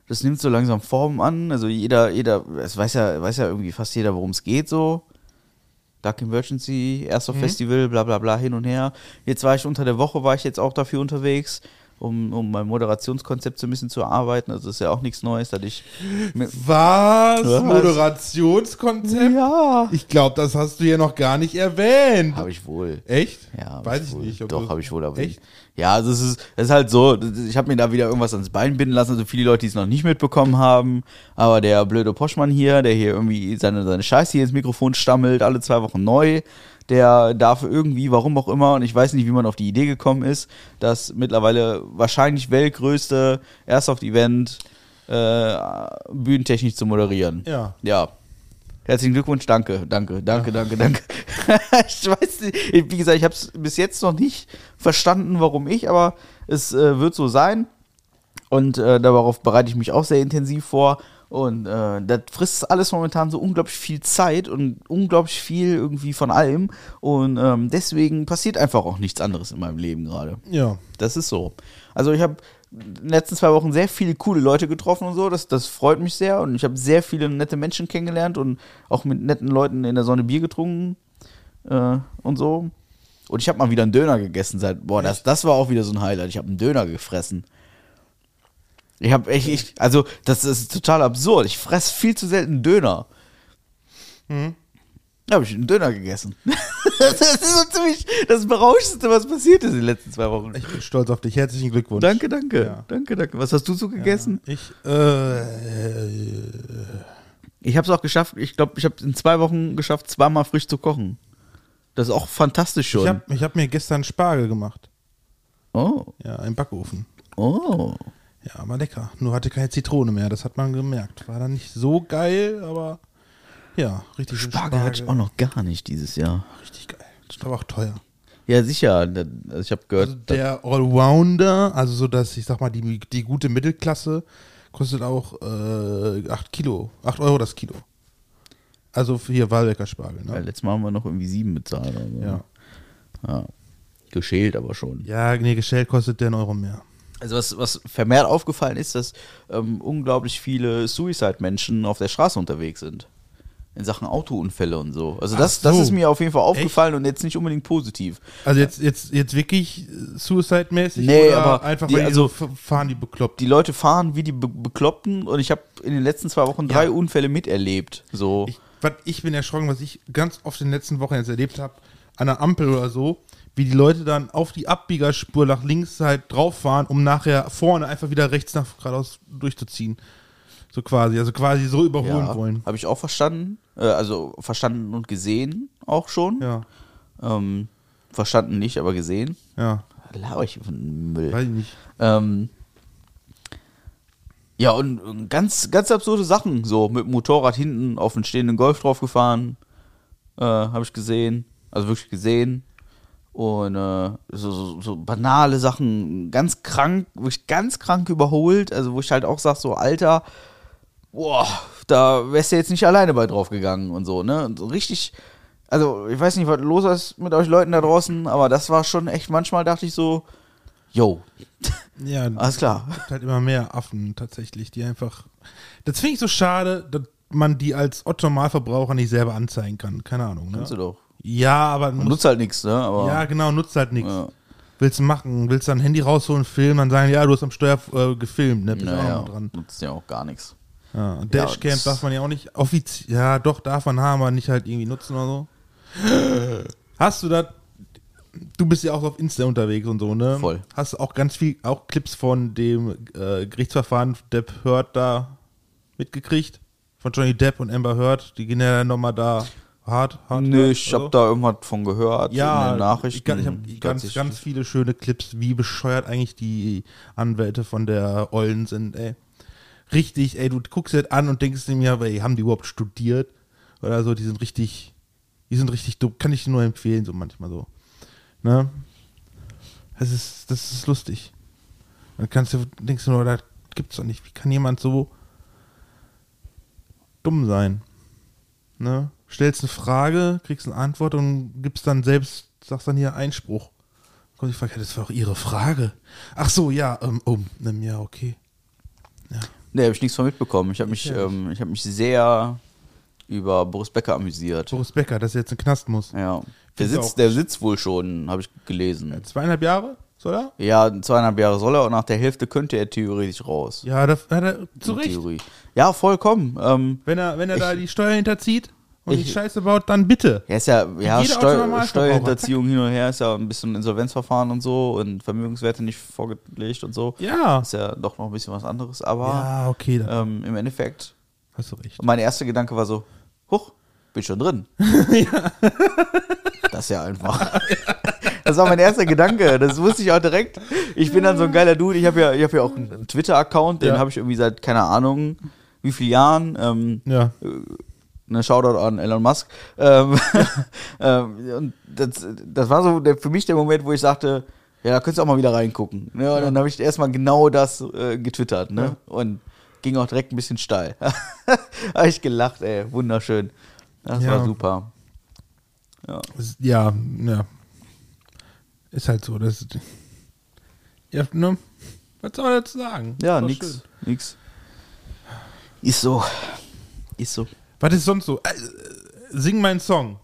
das nimmt so langsam Form an. Also jeder, jeder, es weiß ja, weiß ja irgendwie fast jeder, worum es geht so. Dark Emergency, erster Festival, bla bla bla hin und her. Jetzt war ich unter der Woche, war ich jetzt auch dafür unterwegs, um, um mein Moderationskonzept so ein bisschen zu erarbeiten. Also ist ja auch nichts Neues, dass ich Was? Was? Moderationskonzept? Ja. Ich glaube, das hast du ja noch gar nicht erwähnt. Habe ich wohl. Echt? Ja, Weiß ich ich nicht. ob Doch, habe ich wohl. Aber Echt? Ja, also es ist, es ist halt so, ich habe mir da wieder irgendwas ans Bein binden lassen, also viele Leute, die es noch nicht mitbekommen haben, aber der blöde Poschmann hier, der hier irgendwie seine, seine Scheiße hier ins Mikrofon stammelt, alle zwei Wochen neu, der darf irgendwie, warum auch immer, und ich weiß nicht, wie man auf die Idee gekommen ist, das mittlerweile wahrscheinlich weltgrößte Airsoft-Event äh, bühnentechnisch zu moderieren. Ja. Ja. Herzlichen Glückwunsch, danke, danke, danke, danke, danke. [LAUGHS] ich weiß nicht, wie gesagt, ich habe es bis jetzt noch nicht verstanden, warum ich, aber es äh, wird so sein. Und äh, darauf bereite ich mich auch sehr intensiv vor. Und äh, das frisst alles momentan so unglaublich viel Zeit und unglaublich viel irgendwie von allem. Und ähm, deswegen passiert einfach auch nichts anderes in meinem Leben gerade. Ja. Das ist so. Also ich habe in den letzten zwei Wochen sehr viele coole Leute getroffen und so. Das, das freut mich sehr. Und ich habe sehr viele nette Menschen kennengelernt und auch mit netten Leuten in der Sonne Bier getrunken äh, und so. Und ich habe mal wieder einen Döner gegessen seit. Boah, das, das war auch wieder so ein Highlight. Ich habe einen Döner gefressen. Ich habe echt, ich, also das ist total absurd. Ich fress viel zu selten Döner. Hm. Da habe ich einen Döner gegessen. [LAUGHS] das ist so ziemlich das Berauschendste, was passiert ist in den letzten zwei Wochen. Ich bin stolz auf dich. Herzlichen Glückwunsch. Danke, danke. Ja. Danke, danke. Was hast du so gegessen? Ich, äh, Ich habe es auch geschafft. Ich glaube, ich habe in zwei Wochen geschafft, zweimal frisch zu kochen. Das ist auch fantastisch schon. ich habe hab mir gestern Spargel gemacht. oh, Ja, im Backofen. oh. Ja, war lecker. Nur hatte keine Zitrone mehr. Das hat man gemerkt. War dann nicht so geil, aber ja, richtig schön Spargel hatte ich auch noch gar nicht dieses Jahr. Richtig geil. Das war auch teuer. Ja, sicher. Also ich habe gehört, Also der Allrounder, also so dass ich sag mal, die, die gute Mittelklasse kostet auch äh, 8 Kilo, 8 Euro das Kilo. Also für hier Waldecker Spargel, weil ne? letztes Mal haben wir noch irgendwie sieben bezahlt. Oder so. Ja. ja. Geschält aber schon. Ja, nee, gestellt kostet der einen Euro mehr. Also was, was vermehrt aufgefallen ist, dass ähm, unglaublich viele Suicide-Menschen auf der Straße unterwegs sind. In Sachen Autounfälle und so. Also das, so. das ist mir auf jeden Fall aufgefallen und jetzt nicht unbedingt positiv. Also jetzt, jetzt, jetzt wirklich äh, Suicide-mäßig Nee, aber einfach, die- weil die also- so fahren, die bekloppt. Die Leute fahren wie die Be Bekloppten und ich habe in den letzten zwei Wochen drei Ja. Unfälle miterlebt. So. Ich, was, ich bin erschrocken, was ich ganz oft in den letzten Wochen jetzt erlebt habe, an der Ampel oder so, wie die Leute dann auf die Abbiegerspur nach links halt drauf fahren, um nachher vorne einfach wieder rechts nach geradeaus durchzuziehen. So quasi, also quasi so überholen wollen. Habe ich auch verstanden. Äh, also verstanden und gesehen auch schon. Ja, Ähm, verstanden nicht, aber gesehen. ja, Laber ich von Müll. weiß ich nicht. Ähm, ja, und ganz, ganz absurde Sachen. So mit dem Motorrad hinten auf den stehenden Golf draufgefahren. Äh, Habe ich gesehen. Also wirklich gesehen. Und äh, so, so, so banale Sachen, ganz krank, wirklich ganz krank überholt. Also, wo ich halt auch sage, so, Alter, boah, da wärst du jetzt nicht alleine bei drauf gegangen und so, ne? Und so richtig, also, ich weiß nicht, was los ist mit euch Leuten da draußen, aber das war schon echt, manchmal dachte ich so, yo, [LAUGHS] Ja, alles klar. Es gibt halt immer mehr Affen tatsächlich, die einfach. Das finde ich so schade, dass man die als Otto-Normalverbraucher nicht selber anzeigen kann. Keine Ahnung. Ne? Kannst du doch. Ja, aber Man nutzt halt nichts, ne? Aber ja, genau, nutzt halt nichts. Ja. Willst du machen, willst du ein Handy rausholen, filmen, dann sagen, ja, du hast am Steuer äh, gefilmt, ne? Bist auch naja, noch dran. nutzt ja auch gar nichts. Ja, Dashcam das- darf man ja auch nicht offiziell, ja, doch, darf man haben, aber nicht halt irgendwie nutzen oder so. [LAUGHS] Hast du das, du bist ja auch auf Insta unterwegs und so, ne? Voll. Hast du auch ganz viel, auch Clips von dem äh, Gerichtsverfahren Depp Heard da mitgekriegt? Von Johnny Depp und Amber Heard, die gehen ja dann nochmal da hart, hart. Nö, hart, ich oder hab da irgendwas von gehört ja, in den Nachrichten. Ich, ich habe ganz, ganz viele schöne Clips, wie bescheuert eigentlich die Anwälte von der Ollen sind, ey. Richtig, ey, du guckst das an und denkst dir mir, ey, haben die überhaupt studiert? Oder so, die sind richtig, die sind richtig dumm. Kann ich nur empfehlen, so manchmal so. Ne? Das ist, das ist lustig. Dann kannst du, denkst du nur, das gibt's doch nicht. Wie kann jemand so dumm sein? Ne? Stellst eine Frage, kriegst eine Antwort und gibst dann selbst, sagst dann hier Einspruch. Kommt die Frage, ja, das war auch Ihre Frage. Ach so, ja, ähm, oh, ähm, ja, okay. Nee, habe ich nichts von mitbekommen. Ich habe mich, Ja. ähm, ich hab mich sehr über Boris Becker amüsiert. Boris Becker, dass er jetzt in den Knast muss. Ja. Der ich sitzt, der sitzt wohl schon, habe ich gelesen. Zweieinhalb Jahre, soll er? Ja, zweieinhalb Jahre soll er und nach der Hälfte könnte er theoretisch raus. Ja, da hat er zu Recht. Theorie. Ja, vollkommen. Ähm, Wenn er, wenn er da die Steuer hinterzieht und Ich- die Scheiße baut, dann bitte. ja, ist ja, ja Steu Steuerhinterziehung [LAUGHS] hin und her ist ja ein bisschen Insolvenzverfahren und so und Vermögenswerte nicht vorgelegt und so. Ja. Ist ja doch noch ein bisschen was anderes, aber Ja, okay, ähm, im Endeffekt, hast du recht. mein erster Gedanke war so, huch, bin schon drin. [LAUGHS] Das ist ja einfach. [LAUGHS] Das war mein erster Gedanke. Das wusste ich auch direkt. Ich bin dann so ein geiler Dude. Ich habe ja, ich hab ja auch einen Twitter-Account, den Ja. habe ich irgendwie seit, keine Ahnung, wie vielen Jahren. Ähm, Ja. Ne Shoutout an Elon Musk. Ähm, [LAUGHS] ähm, und das, das war so der, für mich der Moment, wo ich sagte, ja, da könntest du auch mal wieder reingucken. Ne? Und dann habe ich erstmal genau das äh, getwittert. Ne? Und ging auch direkt ein bisschen steil. [LAUGHS] habe ich gelacht, ey. Wunderschön. Das Ja. war super. Ja. Ja, ja. Ist halt so. Das, ja, ne? Was soll man dazu sagen? Ja, nix, schön. nix. Ist so. Ist so. Was ist sonst so? Äh, sing meinen Song.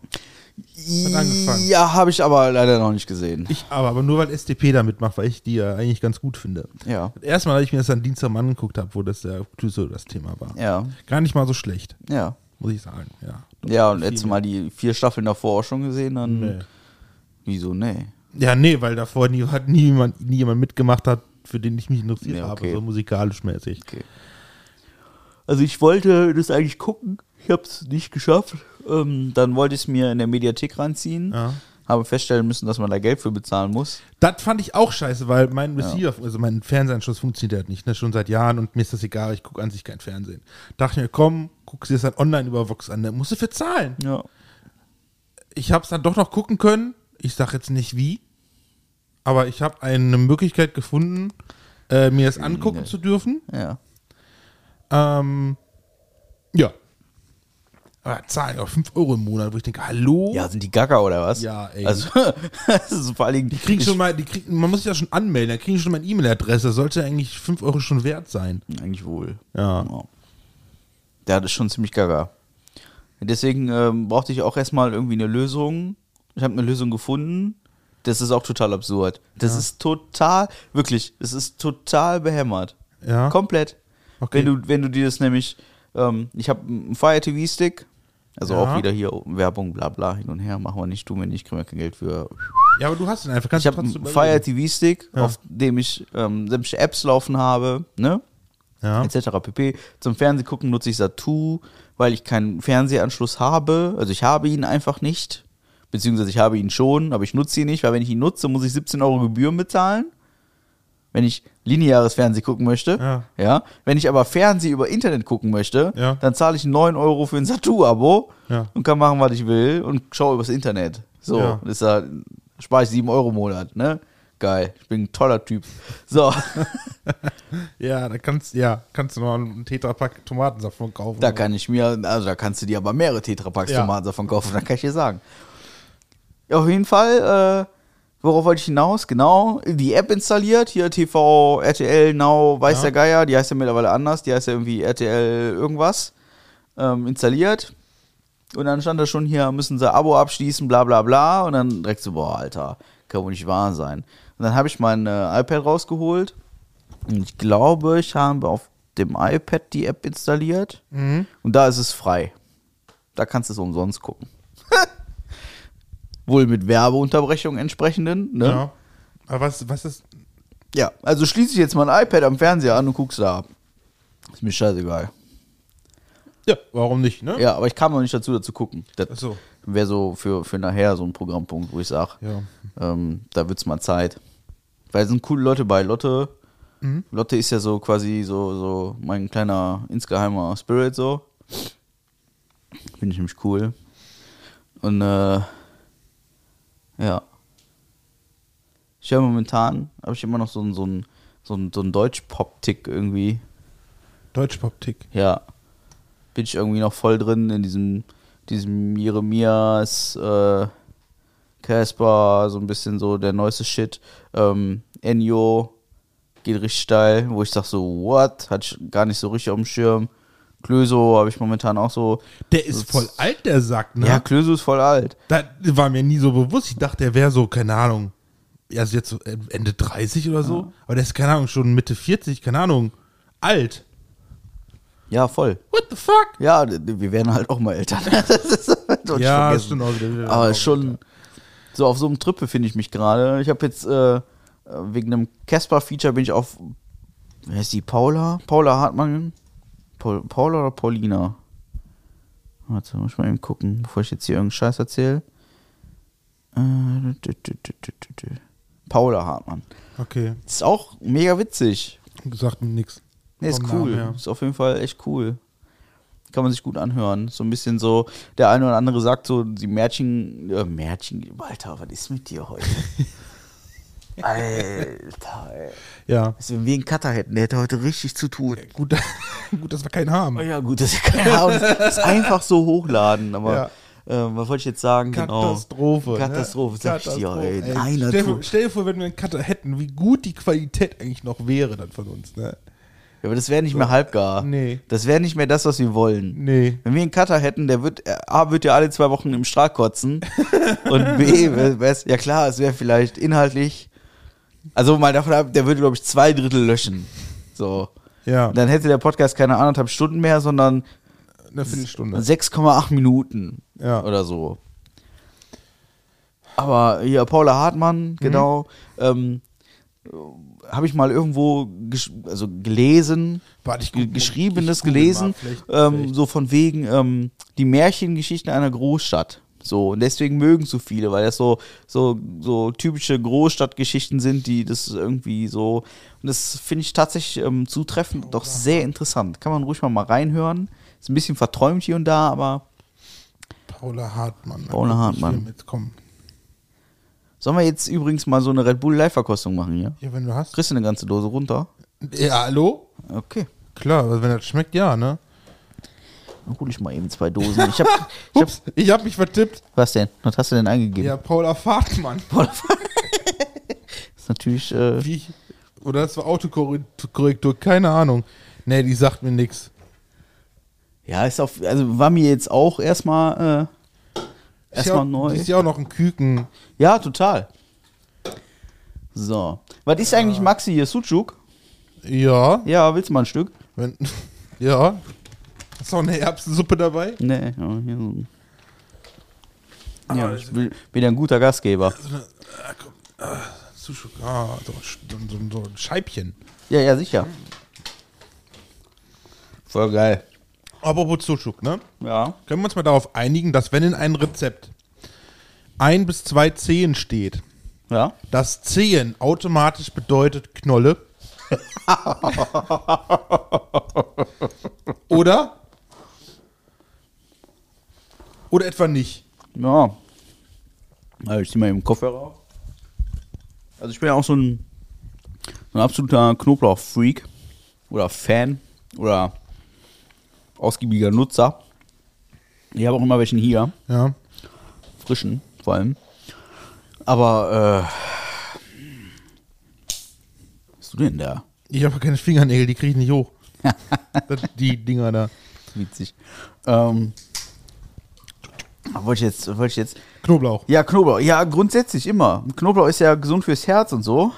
angefangen. Ja, habe ich aber leider noch nicht gesehen. Ich aber, aber nur weil SDP da mitmacht, weil ich die ja eigentlich ganz gut finde. Ja, Erstmal, als ich mir das dann Dienstag mal angeguckt habe, wo das der Clouseau das Thema war. ja, Gar nicht mal so schlecht, ja. muss ich sagen. Ja, Ja, und jetzt mal die vier Staffeln davor auch schon gesehen, dann. Nee. Wieso, nee? Ja, nee, weil davor nie, hat nie jemand, nie jemand mitgemacht hat, für den ich mich interessiert Nee, okay. habe, so musikalisch mäßig. Okay. Also ich wollte das eigentlich gucken, ich habe es nicht geschafft. Ähm, dann wollte ich es mir in der Mediathek reinziehen, Ja. habe feststellen müssen, dass man da Geld für bezahlen muss. Das fand ich auch scheiße, weil mein Receiver, also mein Fernsehanschluss funktioniert halt nicht, ne, schon seit Jahren und mir ist das egal, ich gucke an sich kein Fernsehen. Dachte mir, komm, guck dir das halt online über Vox an, da musst du für zahlen. Ja. Ich habe es dann doch noch gucken können, ich sag jetzt nicht wie, aber ich habe eine Möglichkeit gefunden, äh, mir das angucken zu dürfen. Ja. Ähm, ja. Aber zahlen auch 5 Euro im Monat, wo ich denke, hallo? Ja, sind die Gaga oder was? Ja, ey. Also, [LAUGHS] das ist vor allen Dingen. Die kriegen schon mal, die kriegen, man muss sich ja schon anmelden, da kriegen schon mal eine E-Mail-Adresse, sollte eigentlich 5 Euro schon wert sein. Eigentlich wohl. Ja. Ja. Der hat es schon ziemlich gaga. Deswegen ähm, brauchte ich auch erstmal irgendwie eine Lösung. Ich habe eine Lösung gefunden. Das ist auch total absurd. Das ist total, wirklich, es ist total behämmert. Ja. Komplett. Okay. Wenn, du, wenn du dir das nämlich, ähm, ich habe einen Fire TV-Stick, also Ja. auch wieder hier Werbung, bla bla, hin und her, machen wir nicht, tun wir nicht, kriegen wir kein Geld für. Ja, aber du hast ihn einfach. Kannst Ich habe einen Fire überlegen. TV-Stick, Ja. auf dem ich ähm, sämtliche Apps laufen habe, ne? Ja. etc. pp. Zum Fernseh gucken nutze ich Satu, weil ich keinen Fernsehanschluss habe. Also ich habe ihn einfach nicht. Beziehungsweise ich habe ihn schon, aber ich nutze ihn nicht, weil wenn ich ihn nutze, muss ich 17 Euro Gebühren bezahlen. Wenn ich lineares Fernsehen gucken möchte. Ja. ja. Wenn ich aber Fernsehen über Internet gucken möchte, Ja. dann zahle ich 9 Euro für ein Satu-Abo Ja. und kann machen, was ich will und schaue übers Internet. So, Ja. das ist ja spare ich 7 Euro im Monat, ne? Geil, ich bin ein toller Typ. So, [LAUGHS] Ja, da kannst, ja, kannst du noch einen Tetrapack Tomatensaft von kaufen. da kann ich mir, also da kannst du dir aber mehrere Tetrapacks Ja. Tomaten davon kaufen, dann kann ich dir sagen. Auf jeden Fall, äh, worauf wollte ich hinaus? Genau, die App installiert, hier TV, RTL, Now, weiß Ja. der Geier, die heißt ja mittlerweile anders, die heißt ja irgendwie RTL irgendwas, ähm, installiert. Und dann stand da schon hier, müssen sie Abo abschließen, bla bla bla. Und dann direkt so, boah, Alter, kann wohl nicht wahr sein. Und dann habe ich mein äh, iPad rausgeholt. Und ich glaube, ich habe auf dem iPad die App installiert. Mhm. Und da ist es frei. Da kannst du es umsonst gucken. [LAUGHS] Wohl mit Werbeunterbrechung entsprechenden. Ne? Ja. Aber was, was ist. Ja, also schließe ich jetzt mein iPad am Fernseher an und guck's da. Ist mir scheißegal. Ja, warum nicht, ne? Ja, aber ich kam noch nicht dazu, dazu gucken. Das so. wäre so für, für nachher so ein Programmpunkt, wo ich sage, Ja. ähm, da wird's mal Zeit. Weil es sind coole Leute bei. Lotte, Mhm. Lotte ist ja so quasi so, so mein kleiner insgeheimer Spirit so. Finde ich nämlich cool. Und äh, ja. Ich höre momentan, habe ich immer noch so einen so einen so einen, so einen Deutsch-Pop-Tick irgendwie. Deutsch-Pop-Tick. Ja. Bin ich irgendwie noch voll drin in diesem, diesem Jeremias, äh, Casper, so ein bisschen so der neueste Shit. Ähm, Ennio geht richtig steil, wo ich sag so, what? Hatte ich gar nicht so richtig auf dem Schirm. Klöso habe ich momentan auch so. Der ist voll alt, der Sack, ne? Ja, Klöso ist voll alt. Das war mir nie so bewusst. Ich dachte, der wäre so, keine Ahnung, ja, also jetzt so Ende 30 oder so. Aber der ist, keine Ahnung, schon Mitte 40, keine Ahnung, alt. Ja, voll. What the fuck? Ja, wir werden halt auch mal Eltern. [LAUGHS] das ist nicht Ja, vergessen. stimmt auch Aber schon so auf so einem Trip befinde ich mich gerade. Ich habe jetzt äh, äh, wegen einem Casper-Feature bin ich auf, wer ist die, Paula? Paula Hartmann? Paul, Paula oder Paulina? Warte, muss ich mal eben gucken, bevor ich jetzt hier irgendeinen Scheiß erzähle. Äh. Paula Hartmann. Okay, Ist auch mega witzig. sagt mir nix. Nee, ist Vom cool. Namen her. Ist auf jeden Fall echt cool. Kann man sich gut anhören. So ein bisschen so, der eine oder andere sagt so, die Märchen, äh, Märchen, Walter, was ist mit dir heute? [LAUGHS] Alter, ey. Ja, Also, wenn wir einen Cutter hätten, der hätte heute richtig zu tun. gut, [LAUGHS] gut, dass wir keinen haben. Oh ja, gut, das ist keine Ahnung. Das ist einfach so hochladen. Aber Ja. äh, was wollte ich jetzt sagen? Katastrophe. Genau. Katastrophe, ne? sag ich dir, ey. Ey, stell, dir- stell dir vor, wenn wir einen Cutter hätten, wie gut die Qualität eigentlich noch wäre dann von uns, ne? Ja, aber das wäre nicht mehr halbgar. Nee. Das wäre nicht mehr das, was wir wollen. Nee. Wenn wir einen Cutter hätten, der wird, äh, A, wird ja alle zwei Wochen im Strahl kotzen. und B, [LAUGHS] wär- wär's, ja klar, es wäre vielleicht inhaltlich, also mal davon ab, der würde, glaube ich, zwei Drittel löschen. So. Ja, Dann hätte der Podcast keine anderthalb Stunden mehr, sondern eine Viertelstunde. 6,8 Minuten Ja. oder so. Aber hier, Paula Hartmann, genau, ähm, habe ich mal irgendwo also gelesen, Warte, ich guck- geschriebenes ich mal, gelesen, vielleicht- ähm, vielleicht. so von wegen ähm, die Märchengeschichten einer Großstadt. So, und deswegen mögen so viele, weil das so, so, so typische Großstadtgeschichten sind, die das irgendwie so. Und das finde ich tatsächlich ähm, zutreffend, doch sehr interessant. Kann man ruhig mal, mal reinhören. Ist ein bisschen verträumt hier und da, aber Paula Hartmann. Paula Hartmann. Mitkommen. sollen wir jetzt übrigens mal so eine Red Bull Live-Verkostung machen hier? Ja, wenn du hast. Kriegst du eine ganze Dose runter? Ja, hallo? Okay. Klar, wenn das schmeckt, ja, ne? Dann hole ich mal eben zwei Dosen. Ich hab, ich hab, ich hab mich vertippt. was denn? Was hast du denn eingegeben? Ja, Paula Hartmann. Das [LAUGHS] ist natürlich, äh, Wie? Oder das war Autokorrektur, keine Ahnung. Nee, die sagt mir nix. ja, ist auf, also war mir jetzt auch erstmal, äh, ja erstmal neu. Ist ja auch noch ein Küken. Ja, total. So. Was ist eigentlich Maxi hier? Sucuk? Ja, Ja, willst du mal ein Stück? wenn, [LAUGHS] ja. Hast du auch eine Erbsensuppe dabei? Nee, ja, so. Ah, Ja, ich bin ja ein guter Gastgeber. Sushi, ah, so, so, so, so ein Scheibchen. Ja, ja, sicher. Voll geil. Apropos Sushuk, ne? Ja. Können wir uns mal darauf einigen, dass wenn in einem Rezept ein bis zwei Zehen steht, Ja. dass Zehen automatisch bedeutet Knolle? [LAUGHS] Oder? Oder etwa nicht? Ja. Also ich zieh mal eben den Kopfhörer auf. Also ich bin ja auch so ein, so ein absoluter Knoblauch-Freak oder Fan oder ausgiebiger Nutzer. Ich habe auch immer welchen hier, Ja. frischen vor allem. Aber, äh, was bist du denn da? Ich habe keine Fingernägel, die kriege ich nicht hoch. [LAUGHS] Die Dinger da. Witzig. Ähm, wollte ich jetzt, wollte ich jetzt? Knoblauch. Ja, Knoblauch. Ja, grundsätzlich immer. Knoblauch ist ja gesund fürs Herz und so.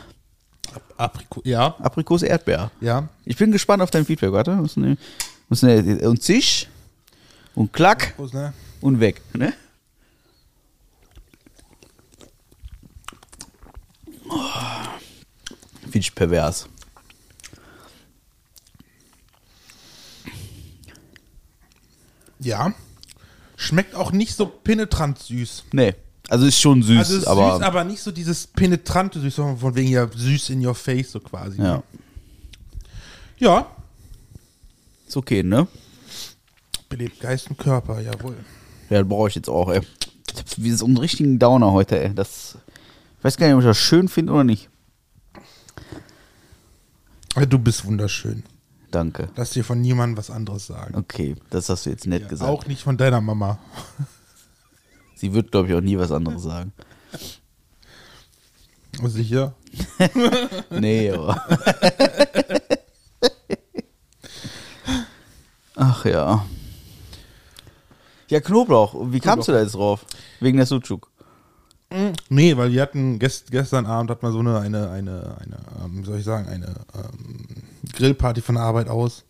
Apriko ja. Aprikos, Erdbeer. Ja. Ich bin gespannt auf dein Feedback. Warte, muss ne, muss ne, und Zisch und Klack Prost, ne? und weg. Ne? Oh, Finde ich pervers. Ja. Schmeckt auch nicht so penetrant süß. Nee, also ist schon süß, Also ist aber, süß, aber nicht so dieses penetrante süß, sondern von wegen ja süß in your face so quasi. ja, Ja. ist okay, ne? Belebt Geist und Körper, jawohl. Ja, das brauche ich jetzt auch, ey. Ich hab wie so einen richtigen Downer heute, ey. Das, ich weiß gar nicht, ob ich das schön finde oder nicht. Du bist wunderschön. Danke. Lass dir von niemandem was anderes sagen. Okay, das hast du jetzt nett Ja, gesagt. auch nicht von deiner Mama. Sie wird, glaube ich, auch nie was anderes sagen. Sicher? [LAUGHS] Nee, aber. Ach ja. Ja, Knoblauch. Wie kamst du da jetzt drauf? Wegen der Sucuk. Nee, weil wir hatten gest, gestern Abend hat man so eine, eine, eine, eine ähm, wie soll ich sagen, eine ähm, Grillparty von der Arbeit aus.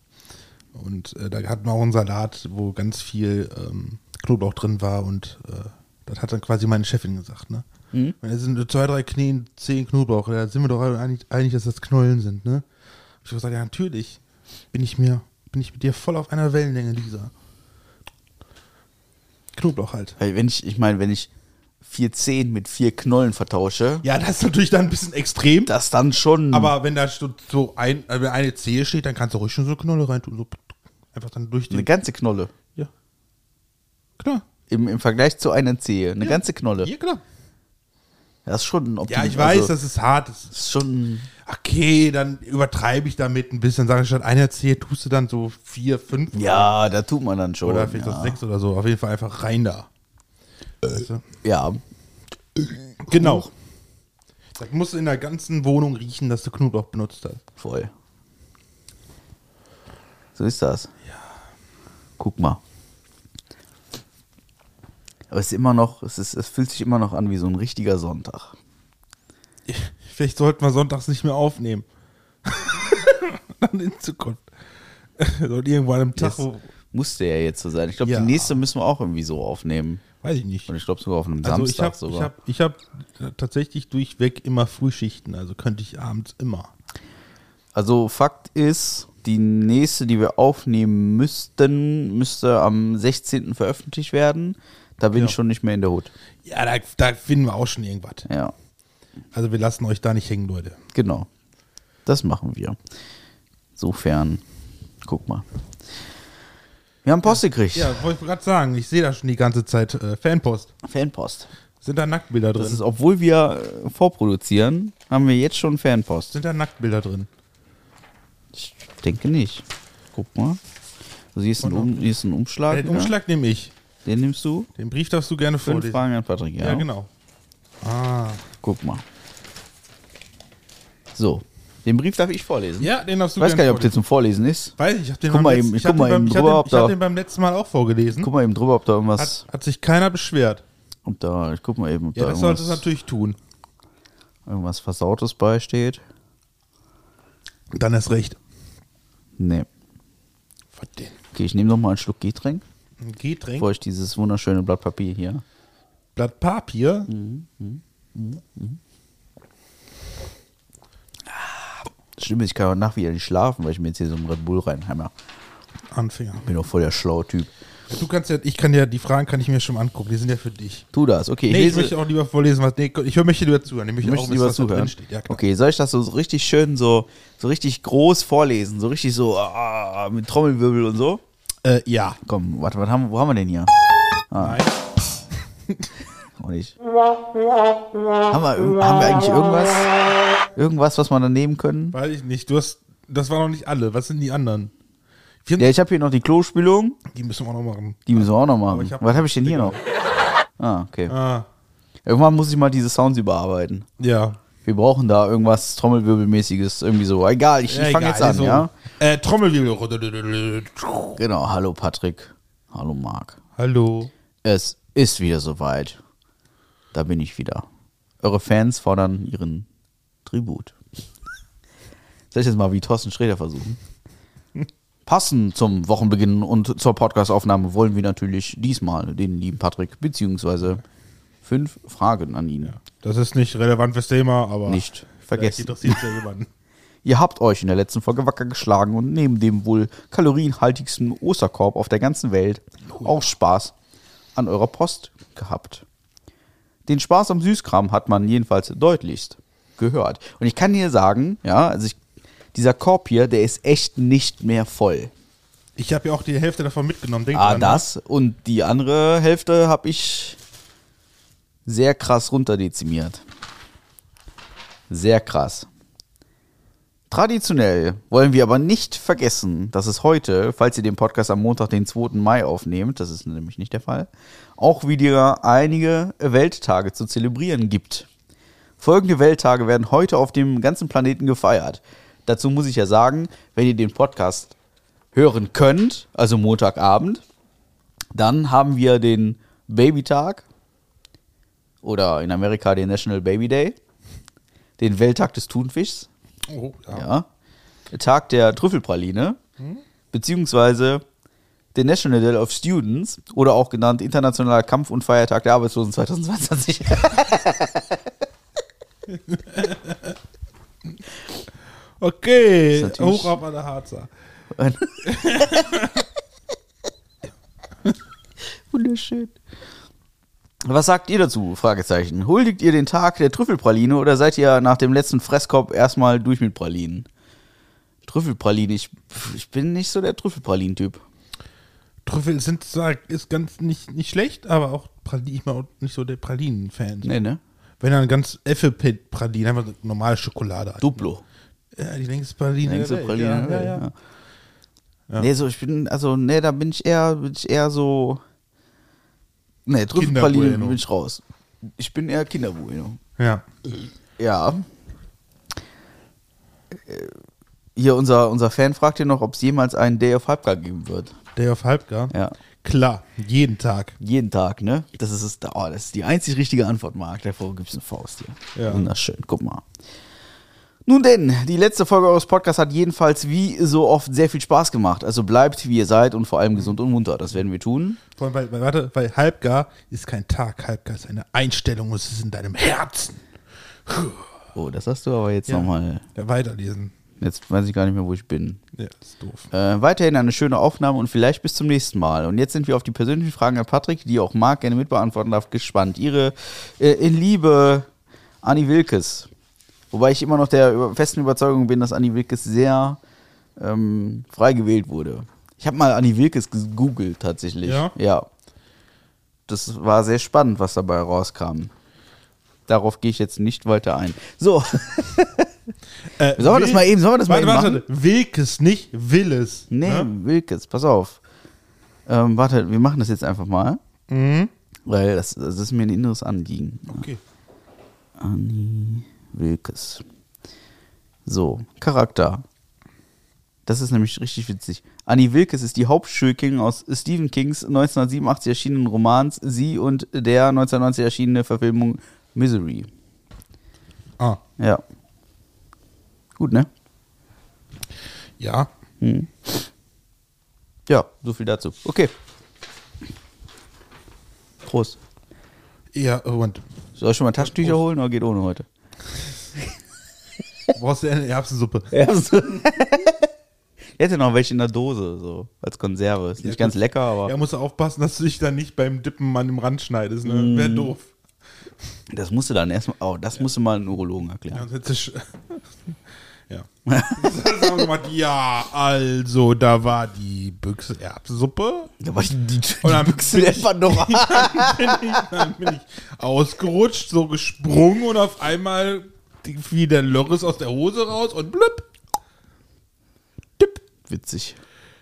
Und äh, da hatten wir auch einen Salat, wo ganz viel ähm, Knoblauch drin war und äh, das hat dann quasi meine Chefin gesagt, ne? Mhm. Es sind zwei, drei Knien, zehn Knoblauch, da sind wir doch einig, einig, dass das Knollen sind, ne? Ich habe gesagt, ja, natürlich bin ich mir, bin ich mit dir voll auf einer Wellenlänge, Lisa. Knoblauch halt. Weil wenn ich, ich meine, wenn ich vier Zehen mit vier Knollen vertausche, Ja, das ist natürlich dann ein bisschen extrem. das dann schon. Aber wenn da so ein, äh, wenn eine Zehe steht, dann kannst du ruhig schon so Knolle reintun. So einfach dann durch eine den. ganze Knolle. Ja. Klar. Im, Im Vergleich zu einer Zehe. Eine Ja. ganze Knolle. Ja, klar. Das ist schon ein Ja, ich Optim- weiß, also, das ist hart. Das ist, schon. okay, dann übertreibe ich damit ein bisschen. Sage ich statt einer Zehe tust du dann so vier, fünf. Ja, da tut man dann schon. Oder vielleicht ja. auch sechs oder so. Auf jeden Fall einfach rein da. Ja. Genau. Das musst du in der ganzen Wohnung riechen, dass du Knoblauch benutzt hast. Voll. So ist das. Ja. Guck mal. Aber es ist immer noch, es, ist, es fühlt sich immer noch an wie so ein richtiger Sonntag. [LAUGHS] Vielleicht sollten wir sonntags nicht mehr aufnehmen. [LAUGHS] Dann in Zukunft. [LAUGHS] Soll irgendwann am Tag, Das musste ja jetzt so sein. Ich glaube, Ja. die nächste müssen wir auch irgendwie so aufnehmen. Weiß ich nicht. Und ich glaube sogar auf einem Also ich Samstag habe ich sogar. hab, ich hab tatsächlich durchweg immer Frühschichten, also könnte ich abends immer. Also Fakt ist, die nächste, die wir aufnehmen müssten, müsste am 16. veröffentlicht werden. Da bin Ja. ich schon nicht mehr in der Hut. Ja, da, da finden wir auch schon irgendwas. Ja, Also wir lassen euch da nicht hängen, Leute. genau. Das machen wir. Sofern, guck mal. Wir haben Post gekriegt. Ja, wollte ich gerade sagen, ich sehe da schon die ganze Zeit äh, Fanpost. Fanpost. Sind da Nacktbilder drin? Das ist, obwohl wir äh, vorproduzieren, haben wir jetzt schon Fanpost. Sind da Nacktbilder drin? Ich denke nicht. Guck mal. Also hier, ist ein um, hier ist ein Umschlag. Ja, den. Umschlag nehme ich. Den nimmst du. Den Brief darfst du gerne Fünf vorlesen. Fragen an Patrick. Ja, Ja, genau. Ah. Guck mal. So. Den Brief darf ich vorlesen. Ja, den darfst du ich weiß gar nicht, ob der zum Vorlesen ist. Weiß ich, ich hab den Guck mal eben- ich hab mal eben drüber, ob da- den beim letzten Mal auch vorgelesen. Guck mal eben drüber, ob da irgendwas. Hat, hat sich keiner beschwert. ob da, ich guck mal eben, ob Ja, da das du irgendwas, natürlich tun. irgendwas Versautes beisteht. Dann erst recht. Nee. Verdammt. Okay, ich nehme noch mal einen Schluck Getränk, Ein Getränk, bevor ich dieses wunderschöne Blatt Papier hier. Blatt Papier. Das Ist, ich kann heute Nacht wieder nicht schlafen, weil ich mir jetzt hier so einen Red Bull reinheimer. Anfänger. Bin doch voll der schlaue Typ. Du kannst ja, ich kann ja, die Fragen kann ich mir schon angucken, die sind ja für dich. Tu das, okay. Nee, ich lese- möchte auch lieber vorlesen, was. Nee, ich höre möchte lieber zuhören. Ich möchte auch wissen, lieber was zuhören. Ja, okay, soll ich das so, richtig schön, so, so richtig groß vorlesen? So richtig so ah, mit Trommelwirbel und so? Äh, ja. Komm, warte, was haben, wo haben wir denn hier? Nein. [LAUGHS] auch nicht. Haben wir, haben wir eigentlich irgendwas, irgendwas, was wir da nehmen können? Weiß ich nicht. Du hast, das waren noch nicht alle. Was sind die anderen? Wir, Ja, ich habe hier noch die Klospülung. Die müssen wir auch noch machen. Die müssen wir auch noch machen. hab- was habe ich denn hier noch? Ah, okay. Ah, Irgendwann muss ich mal diese Sounds überarbeiten. ja. Wir brauchen da irgendwas Trommelwirbelmäßiges, irgendwie so. Egal, ich, ich fange jetzt an, so. ja? Äh, Trommelwirbel. Genau, hallo Patrick. Hallo Marc. Hallo. Es ist wieder soweit. Da bin ich wieder. Eure Fans fordern ihren Tribut. Soll ich jetzt mal wie Thorsten Sträter versuchen? [LAUGHS] Passend zum Wochenbeginn und zur Podcastaufnahme wollen wir natürlich diesmal den lieben Patrick beziehungsweise fünf Fragen an ihn. Das ist nicht relevant fürs Thema, aber. Nicht vergessen. ja. [LAUGHS] Ihr habt euch in der letzten Folge wacker geschlagen und neben dem wohl kalorienhaltigsten Osterkorb auf der ganzen Welt auch Spaß an eurer Post gehabt. Den Spaß am Süßkram hat man jedenfalls deutlichst gehört. Und ich kann dir sagen, ja, also ich, dieser Korb hier, der ist echt nicht mehr voll. Ich habe ja auch die Hälfte davon mitgenommen. Denk Ah, ne? das und die andere Hälfte habe ich sehr krass runterdezimiert. Sehr krass. Traditionell wollen wir aber nicht vergessen, dass es heute, falls ihr den Podcast am Montag, den 2. Mai aufnehmt, das ist nämlich nicht der Fall, auch wieder einige Welttage zu zelebrieren gibt. Folgende Welttage werden heute auf dem ganzen Planeten gefeiert. Dazu muss ich ja sagen, wenn ihr den Podcast hören könnt, also Montagabend, dann haben wir den Babytag oder in Amerika den National Baby Day, den Welttag des Thunfischs, Oh, ja. ja, der Tag der Trüffelpraline, beziehungsweise den National Day of Students oder auch genannt Internationaler Kampf- und Feiertag der Arbeitslosen 2022. [LAUGHS] Okay, hoch ab an der Harzer. [LAUGHS] [LAUGHS] Wunderschön. Was sagt ihr dazu? Fragezeichen. Huldigt ihr den Tag der Trüffelpraline oder seid ihr nach dem letzten Fresskorb erstmal durch mit Pralinen? Trüffelpraline, ich, ich bin nicht so der Trüffelpralinen-Typ. Trüffel sind ist ganz nicht, nicht schlecht, aber auch Pralinen, ich bin auch nicht so der Pralinen-Fan. Nee, ne? Wenn dann ganz Äpfelpit-Pralinen, einfach normale Schokolade. Duplo. Ja, die längste Praline. Längste der Welt. Praline. Ja, ja, Welt, ja. Nee, so, ich bin, also, nee, da bin ich eher, bin ich eher so. Nee, Trüffelpraline Kinderbueno. bin ich raus. Ich bin eher Kinderbueno. ja. Ja. Äh, Hier, unser, unser Fan fragt hier noch, ob es jemals einen Day of Halbgar geben wird. Day of Halbgar? Ja. Klar, jeden Tag. Jeden Tag, ne? Das ist, es, oh, das ist die einzig richtige Antwort, Marc. Davor gibt es eine Faust hier. Ja. Wunderschön, guck mal. Nun denn, die letzte Folge eures Podcasts hat jedenfalls wie so oft sehr viel Spaß gemacht. Also bleibt, wie ihr seid und vor allem gesund und munter. Das werden wir tun. Vor allem, weil, weil, warte, weil Halbgar ist kein Tag, Halbgar ist eine Einstellung und es ist in deinem Herzen. Oh, das hast du aber jetzt Ja. nochmal. Ja, weiterlesen. Jetzt weiß ich gar nicht mehr, wo ich bin. Ja, ist doof. Äh, weiterhin eine schöne Aufnahme und vielleicht bis zum nächsten Mal. Und jetzt sind wir auf die persönlichen Fragen an Patrick, die auch Marc gerne mitbeantworten darf, gespannt. Ihre äh, in Liebe Anni Wilkes. Wobei ich immer noch der festen Überzeugung bin, dass Anni Wilkes sehr ähm, frei gewählt wurde. Ich habe mal Anni Wilkes gegoogelt tatsächlich. Ja? Ja. Das war sehr spannend, was dabei rauskam. Darauf gehe ich jetzt nicht weiter ein. So, [LAUGHS] Äh, Sollen wir das mal eben- sollen wir das mal warte, eben warte, Wilkes, nicht Willes. nee, Ne? Wilkes, pass auf. Ähm, warte, wir machen das jetzt einfach mal. Mhm. Weil das, das ist mir ein inneres Anliegen. Okay. Anni Wilkes. So, Charakter. Das ist nämlich richtig witzig. Annie Wilkes ist die Hauptschurkin aus Stephen Kings 1987 erschienenen Romans Sie und der 1990 erschienene Verfilmung Misery. Ah, Ja. Gut, ne? ja. Ja, so viel dazu. Okay. Prost. Ja, und Soll ich schon mal Taschentücher holen oder geht ohne heute? [LAUGHS] brauchst du eine Erbsensuppe? [LAUGHS] [LAUGHS] Ja, so. Ich hätte noch welche in der Dose, so als Konserve. Ist nicht Ja, ganz lecker, aber Ja, musst du aufpassen, dass du dich dann nicht beim Dippen an dem Rand schneidest, ne? Mm. Wäre doof. das musste dann erstmal, oh, das musste mal ein Urologen Ja, erklären. du sch- Ja. [LAUGHS] Das haben wir gemacht, ja, also, da war die Büchse Erbsensuppe. Da war die, die, die Und dann Büchse bin ich- einfach noch [LAUGHS] bin ich, dann bin ich ausgerutscht, so gesprungen und auf einmal die- fiel der Loris aus der Hose raus und blüpp. Dipp. Witzig.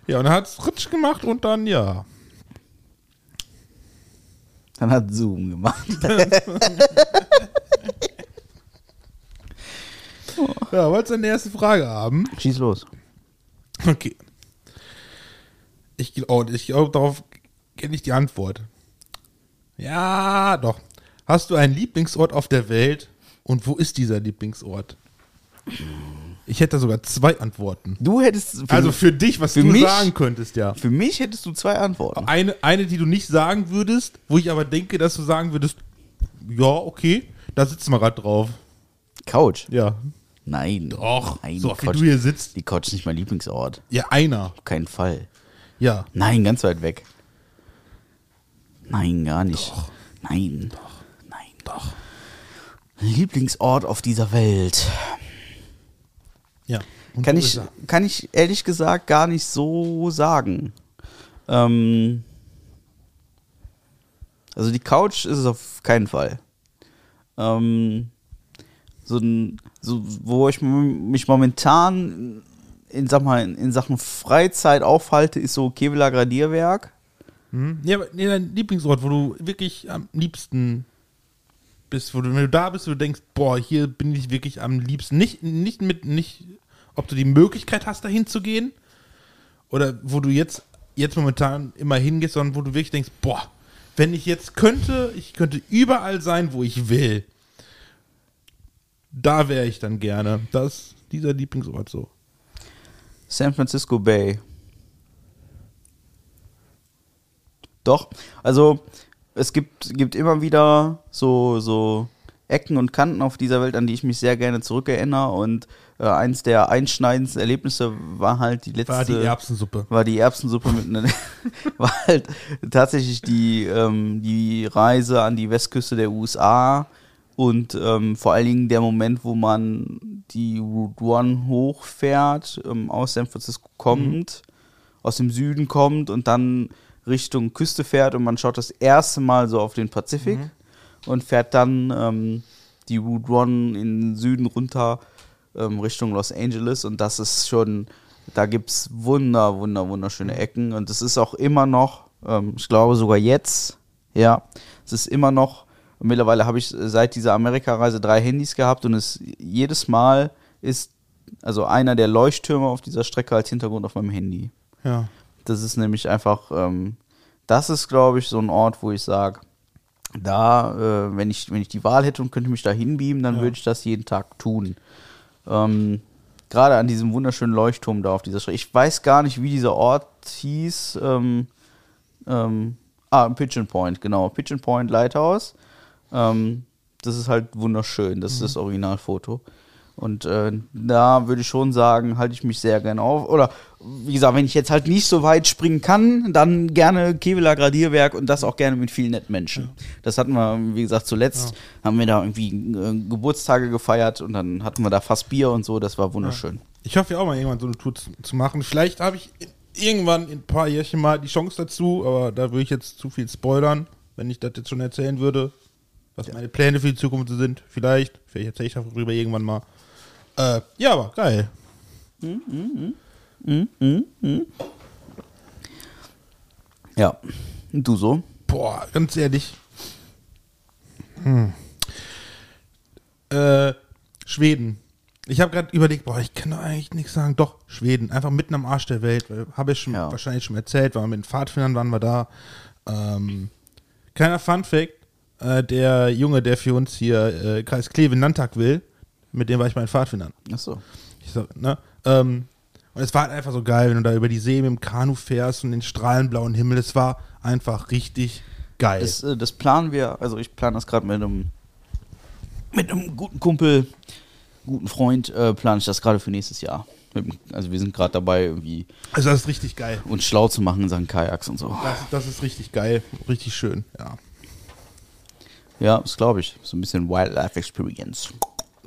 Ja, und dann hat es Ritsch gemacht und dann, ja. Dann hat Zoom gemacht. [LAUGHS] Ja, wolltest du eine erste Frage haben? Schieß los. Okay. Ich glaube, ich glaub, darauf kenne ich die Antwort. Ja, doch. Hast du einen Lieblingsort auf der Welt und wo ist dieser Lieblingsort? Ich hätte sogar zwei Antworten. Du hättest. Für, Also für dich, was für du mich- sagen könntest, ja. für mich hättest du zwei Antworten. Eine, eine, die du nicht sagen würdest, wo ich aber denke, dass du sagen würdest, ja, okay, da sitzen wir gerade drauf. Couch. Ja. Nein. Doch, Nein, so oft wie Couch, du hier sitzt. die Couch ist nicht mein Lieblingsort. Ja, einer. Auf keinen Fall. Ja. Nein, ganz weit weg. Nein, gar nicht. Nein. Doch. Nein. Doch. Lieblingsort auf dieser Welt. Ja. Und Kann ich, kann ich ehrlich gesagt gar nicht so sagen. Ähm, also die Couch ist es auf keinen Fall. Ähm, so, ein, so wo ich mich momentan in, sag mal, in, Sachen Freizeit aufhalte, ist so Kevlar Gradierwerk. Hm? Ja, aber nee, dein Lieblingsort, wo du wirklich am liebsten bist, wo du, wenn du da bist, du denkst, boah, hier bin ich wirklich am liebsten. Nicht, nicht mit, nicht, ob du die Möglichkeit hast, dahin zu gehen, oder wo du jetzt, jetzt momentan immer hingehst, sondern wo du wirklich denkst, boah, wenn ich jetzt könnte, ich könnte überall sein, wo ich will. Da wäre ich dann gerne. Das dieser Lieblingsort so. San Francisco Bay. Doch, also es gibt, gibt immer wieder so, so Ecken und Kanten auf dieser Welt, an die ich mich sehr gerne zurückerinnere. Und äh, eins der einschneidendsten Erlebnisse war halt die letzte. War die Erbsensuppe. War die Erbsensuppe mit einer. [LAUGHS] war halt tatsächlich die, ähm, die Reise an die Westküste der USA und ähm, vor allen Dingen der Moment, wo man die Route One hochfährt, ähm, aus San Francisco kommt, aus dem Süden kommt und dann Richtung Küste fährt und man schaut das erste Mal so auf den Pazifik und fährt dann ähm, die Route One in den Süden runter ähm, Richtung Los Angeles. Und das ist schon, da gibt es wunder, wunder, wunderschöne Ecken. Und es ist auch immer noch, ähm, ich glaube sogar jetzt, ja, es ist immer noch, mittlerweile habe ich seit dieser Amerikareise drei Handys gehabt und es jedes Mal ist also einer der Leuchttürme auf dieser Strecke als Hintergrund auf meinem Handy. Ja. Das ist nämlich einfach, ähm, das ist, glaube ich, so ein Ort, wo ich sage, da, äh, wenn, ich, wenn ich die Wahl hätte und könnte mich da hinbeamen, dann Ja. würde ich das jeden Tag tun. Ähm, Gerade an diesem wunderschönen Leuchtturm da auf dieser Strecke. Ich weiß gar nicht, wie dieser Ort hieß. Ähm, ähm, ah, Pigeon Point, genau. Pigeon Point Lighthouse. Ähm, das ist halt wunderschön. Das ist das Originalfoto. Und äh, da würde ich schon sagen, halte ich mich sehr gerne auf. Oder wie gesagt, wenn ich jetzt halt nicht so weit springen kann, dann gerne Kevlar Gradierwerk und das auch gerne mit vielen netten Menschen. Das hatten wir, wie gesagt, zuletzt haben wir da irgendwie äh, Geburtstage gefeiert und dann hatten wir da fast Bier und so. Das war wunderschön. Ich hoffe ja auch mal irgendwann so eine Tour zu, zu machen. Vielleicht habe ich irgendwann in ein paar Jährchen mal die Chance dazu, aber da würde ich jetzt zu viel spoilern, wenn ich das jetzt schon erzählen würde, was meine Pläne für die Zukunft sind. Vielleicht, vielleicht erzähle ich darüber irgendwann mal. Äh, ja, aber geil. Ja. Und du so? Boah, ganz ehrlich. Hm. Äh, Schweden. Ich habe gerade überlegt, boah, ich kann doch eigentlich nichts sagen. Doch, Schweden. Einfach mitten am Arsch der Welt. Habe ich schon Ja. wahrscheinlich schon erzählt. Waren mit den Pfadfindern, waren wir da. Ähm, kleiner Fun-Fact: äh, Der Junge, der für uns hier äh, Kreis Kleve Landtag will, mit dem war ich bei den Pfadfindern. Achso. Ich so, ne? Ähm, und es war halt einfach so geil, wenn du da über die See mit dem Kanu fährst und den strahlenblauen Himmel. Es war einfach richtig geil. Das, äh, das planen wir, also ich plane das gerade mit einem mit einem guten Kumpel, guten Freund, äh, plane ich das gerade für nächstes Jahr. Also wir sind gerade dabei, irgendwie Also das ist richtig geil. uns schlau zu machen in Sachen Kajaks und so. Das, das ist richtig geil. Richtig schön, ja. Ja, das glaube ich. So ein bisschen Wildlife Experience.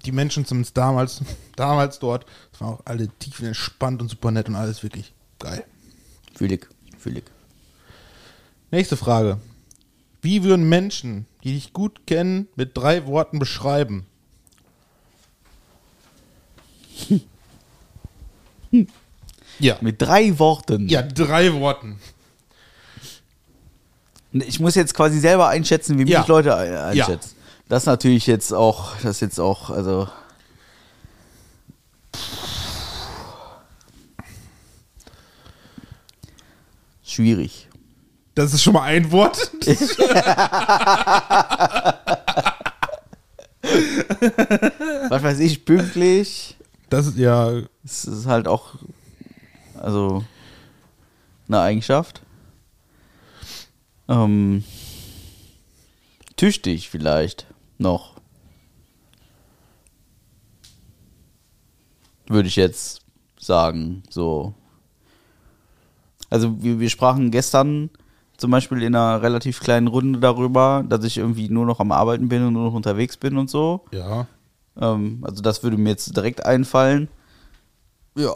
die Menschen zumindest damals, [LAUGHS] damals dort, das waren auch alle tief entspannt und super nett und alles wirklich geil. Fühlig, fühlig. Nächste Frage. Wie würden Menschen, die dich gut kennen, mit drei Worten beschreiben? [LAUGHS] ja. Mit drei Worten. Ja, drei Worten. Ich muss jetzt quasi selber einschätzen, wie Ja. mich Leute ein- einschätzen. Das ist natürlich jetzt auch, das jetzt auch, also. Schwierig. Das ist schon mal ein Wort. [LAUGHS] Was weiß ich, pünktlich. Das ist ja. Das ist halt auch, also, eine Eigenschaft. Ähm, tüchtig vielleicht noch. Würde ich jetzt sagen, so. Also wir, wir sprachen gestern zum Beispiel in einer relativ kleinen Runde darüber, dass ich irgendwie nur noch am Arbeiten bin und nur noch unterwegs bin und so. Ja. Ähm, also das würde mir jetzt direkt einfallen. Ja.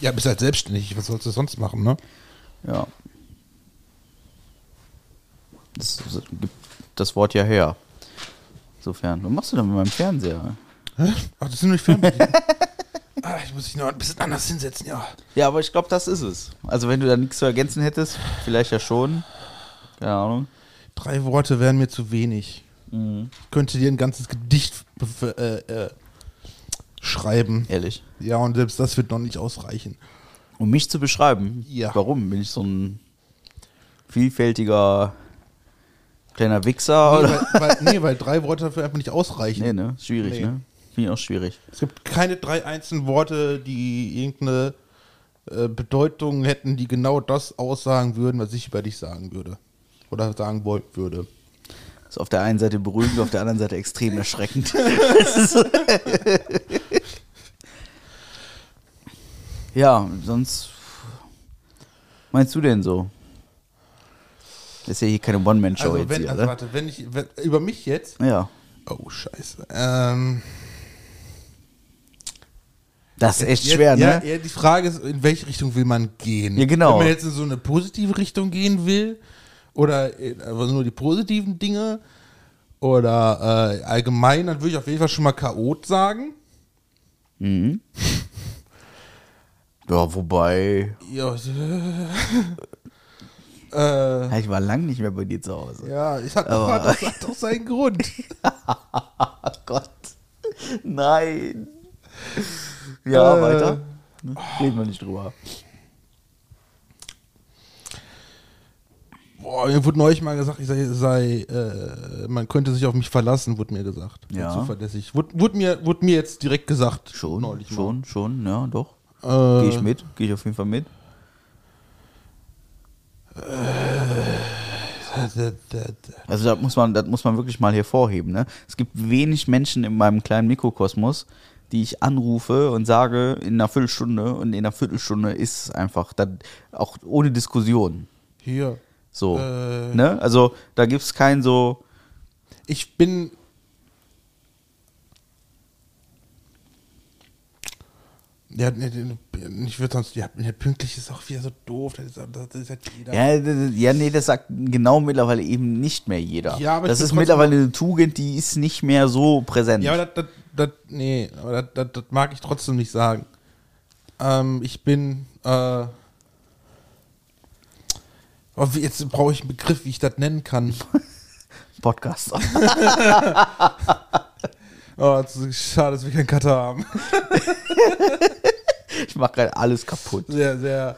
Ja, bist halt selbstständig. Was sollst du sonst machen, ne? Ja. Das, gibt das Wort ja her. Insofern. Was machst du denn mit meinem Fernseher? Hä? Ach, das sind nur die Fernbedienungen. [LAUGHS] ah, ich muss mich noch ein bisschen anders hinsetzen, ja. Ja, aber ich glaube, das ist es. Also wenn du da nichts zu ergänzen hättest, vielleicht ja schon. Keine Ahnung. Drei Worte wären mir zu wenig. Ich könnte dir ein ganzes Gedicht äh, äh, schreiben. Ehrlich. Ja, und selbst das wird noch nicht ausreichen. Um mich zu beschreiben. Ja. Warum? Bin ich so ein vielfältiger kleiner Wichser? Nee, oder? weil, weil, nee, weil drei Worte dafür einfach nicht ausreichen. Nee, ne? Schwierig, Nee. ne? Finde ich auch schwierig. Es gibt keine drei einzelnen Worte, die irgendeine äh, Bedeutung hätten, die genau das aussagen würden, was ich über dich sagen würde. Oder sagen wollen würde. Ist auf der einen Seite beruhigend, auf der anderen Seite extrem erschreckend. [LAUGHS] [LAUGHS] Ja, sonst. Meinst du denn so? Das ist ja hier keine One-Man-Show Also, jetzt wenn, hier, also warte, wenn ich, wenn, über mich jetzt? Ja. Oh, scheiße. Ähm, Das ist echt schwer, ja, ne? Ja, die Frage ist, in welche Richtung will man gehen? Ja, genau. Wenn man jetzt in so eine positive Richtung gehen will, oder einfach nur die positiven Dinge, oder äh, allgemein, dann würde ich auf jeden Fall schon mal Chaot sagen. Mhm. [LAUGHS] Ja, wobei. Ja, [LAUGHS] [LAUGHS] äh, Ich war lang nicht mehr bei dir zu Hause. ja es hat, Aber- das [LAUGHS] hat doch seinen Grund. Gott. Nein. Ja, Äh. weiter. Reden wir nicht drüber. Boah, mir wurde neulich mal gesagt, ich sei, sei äh, man könnte sich auf mich verlassen, wurde mir gesagt. Ja. Zuverlässig. Wurde, wurde, mir, wurde mir jetzt direkt gesagt. Schon, neulich mal. schon, schon, ja, doch. Äh, Gehe ich mit, gehe ich auf jeden Fall mit. Also das muss man, das muss man wirklich mal hervorheben. Ne? Es gibt wenig Menschen in meinem kleinen Mikrokosmos, die ich anrufe und sage in einer Viertelstunde und in einer Viertelstunde ist es einfach, dann auch ohne Diskussion. Hier. So. Äh. Ne? Also da gibt es kein so, Ich bin. Ja, ne, ne, ich würde sonst, ja, ne, pünktlich ist auch wieder so doof. Das ist, das ist halt jeder. ja, das- ja, nee, das sagt genau mittlerweile eben nicht mehr jeder. Ja, aber das ist mittlerweile eine Tugend, die ist nicht mehr so präsent. Ja, aber das, das, das, nee, aber das, das, das mag ich trotzdem nicht sagen. Ähm, ich bin, äh, oh, jetzt brauche ich einen Begriff, wie ich das nennen kann. [LAUGHS] Podcast. [LAUGHS] Oh, schade, dass wir keinen Cutter haben. [LAUGHS] Ich mache gerade alles kaputt. Sehr, sehr.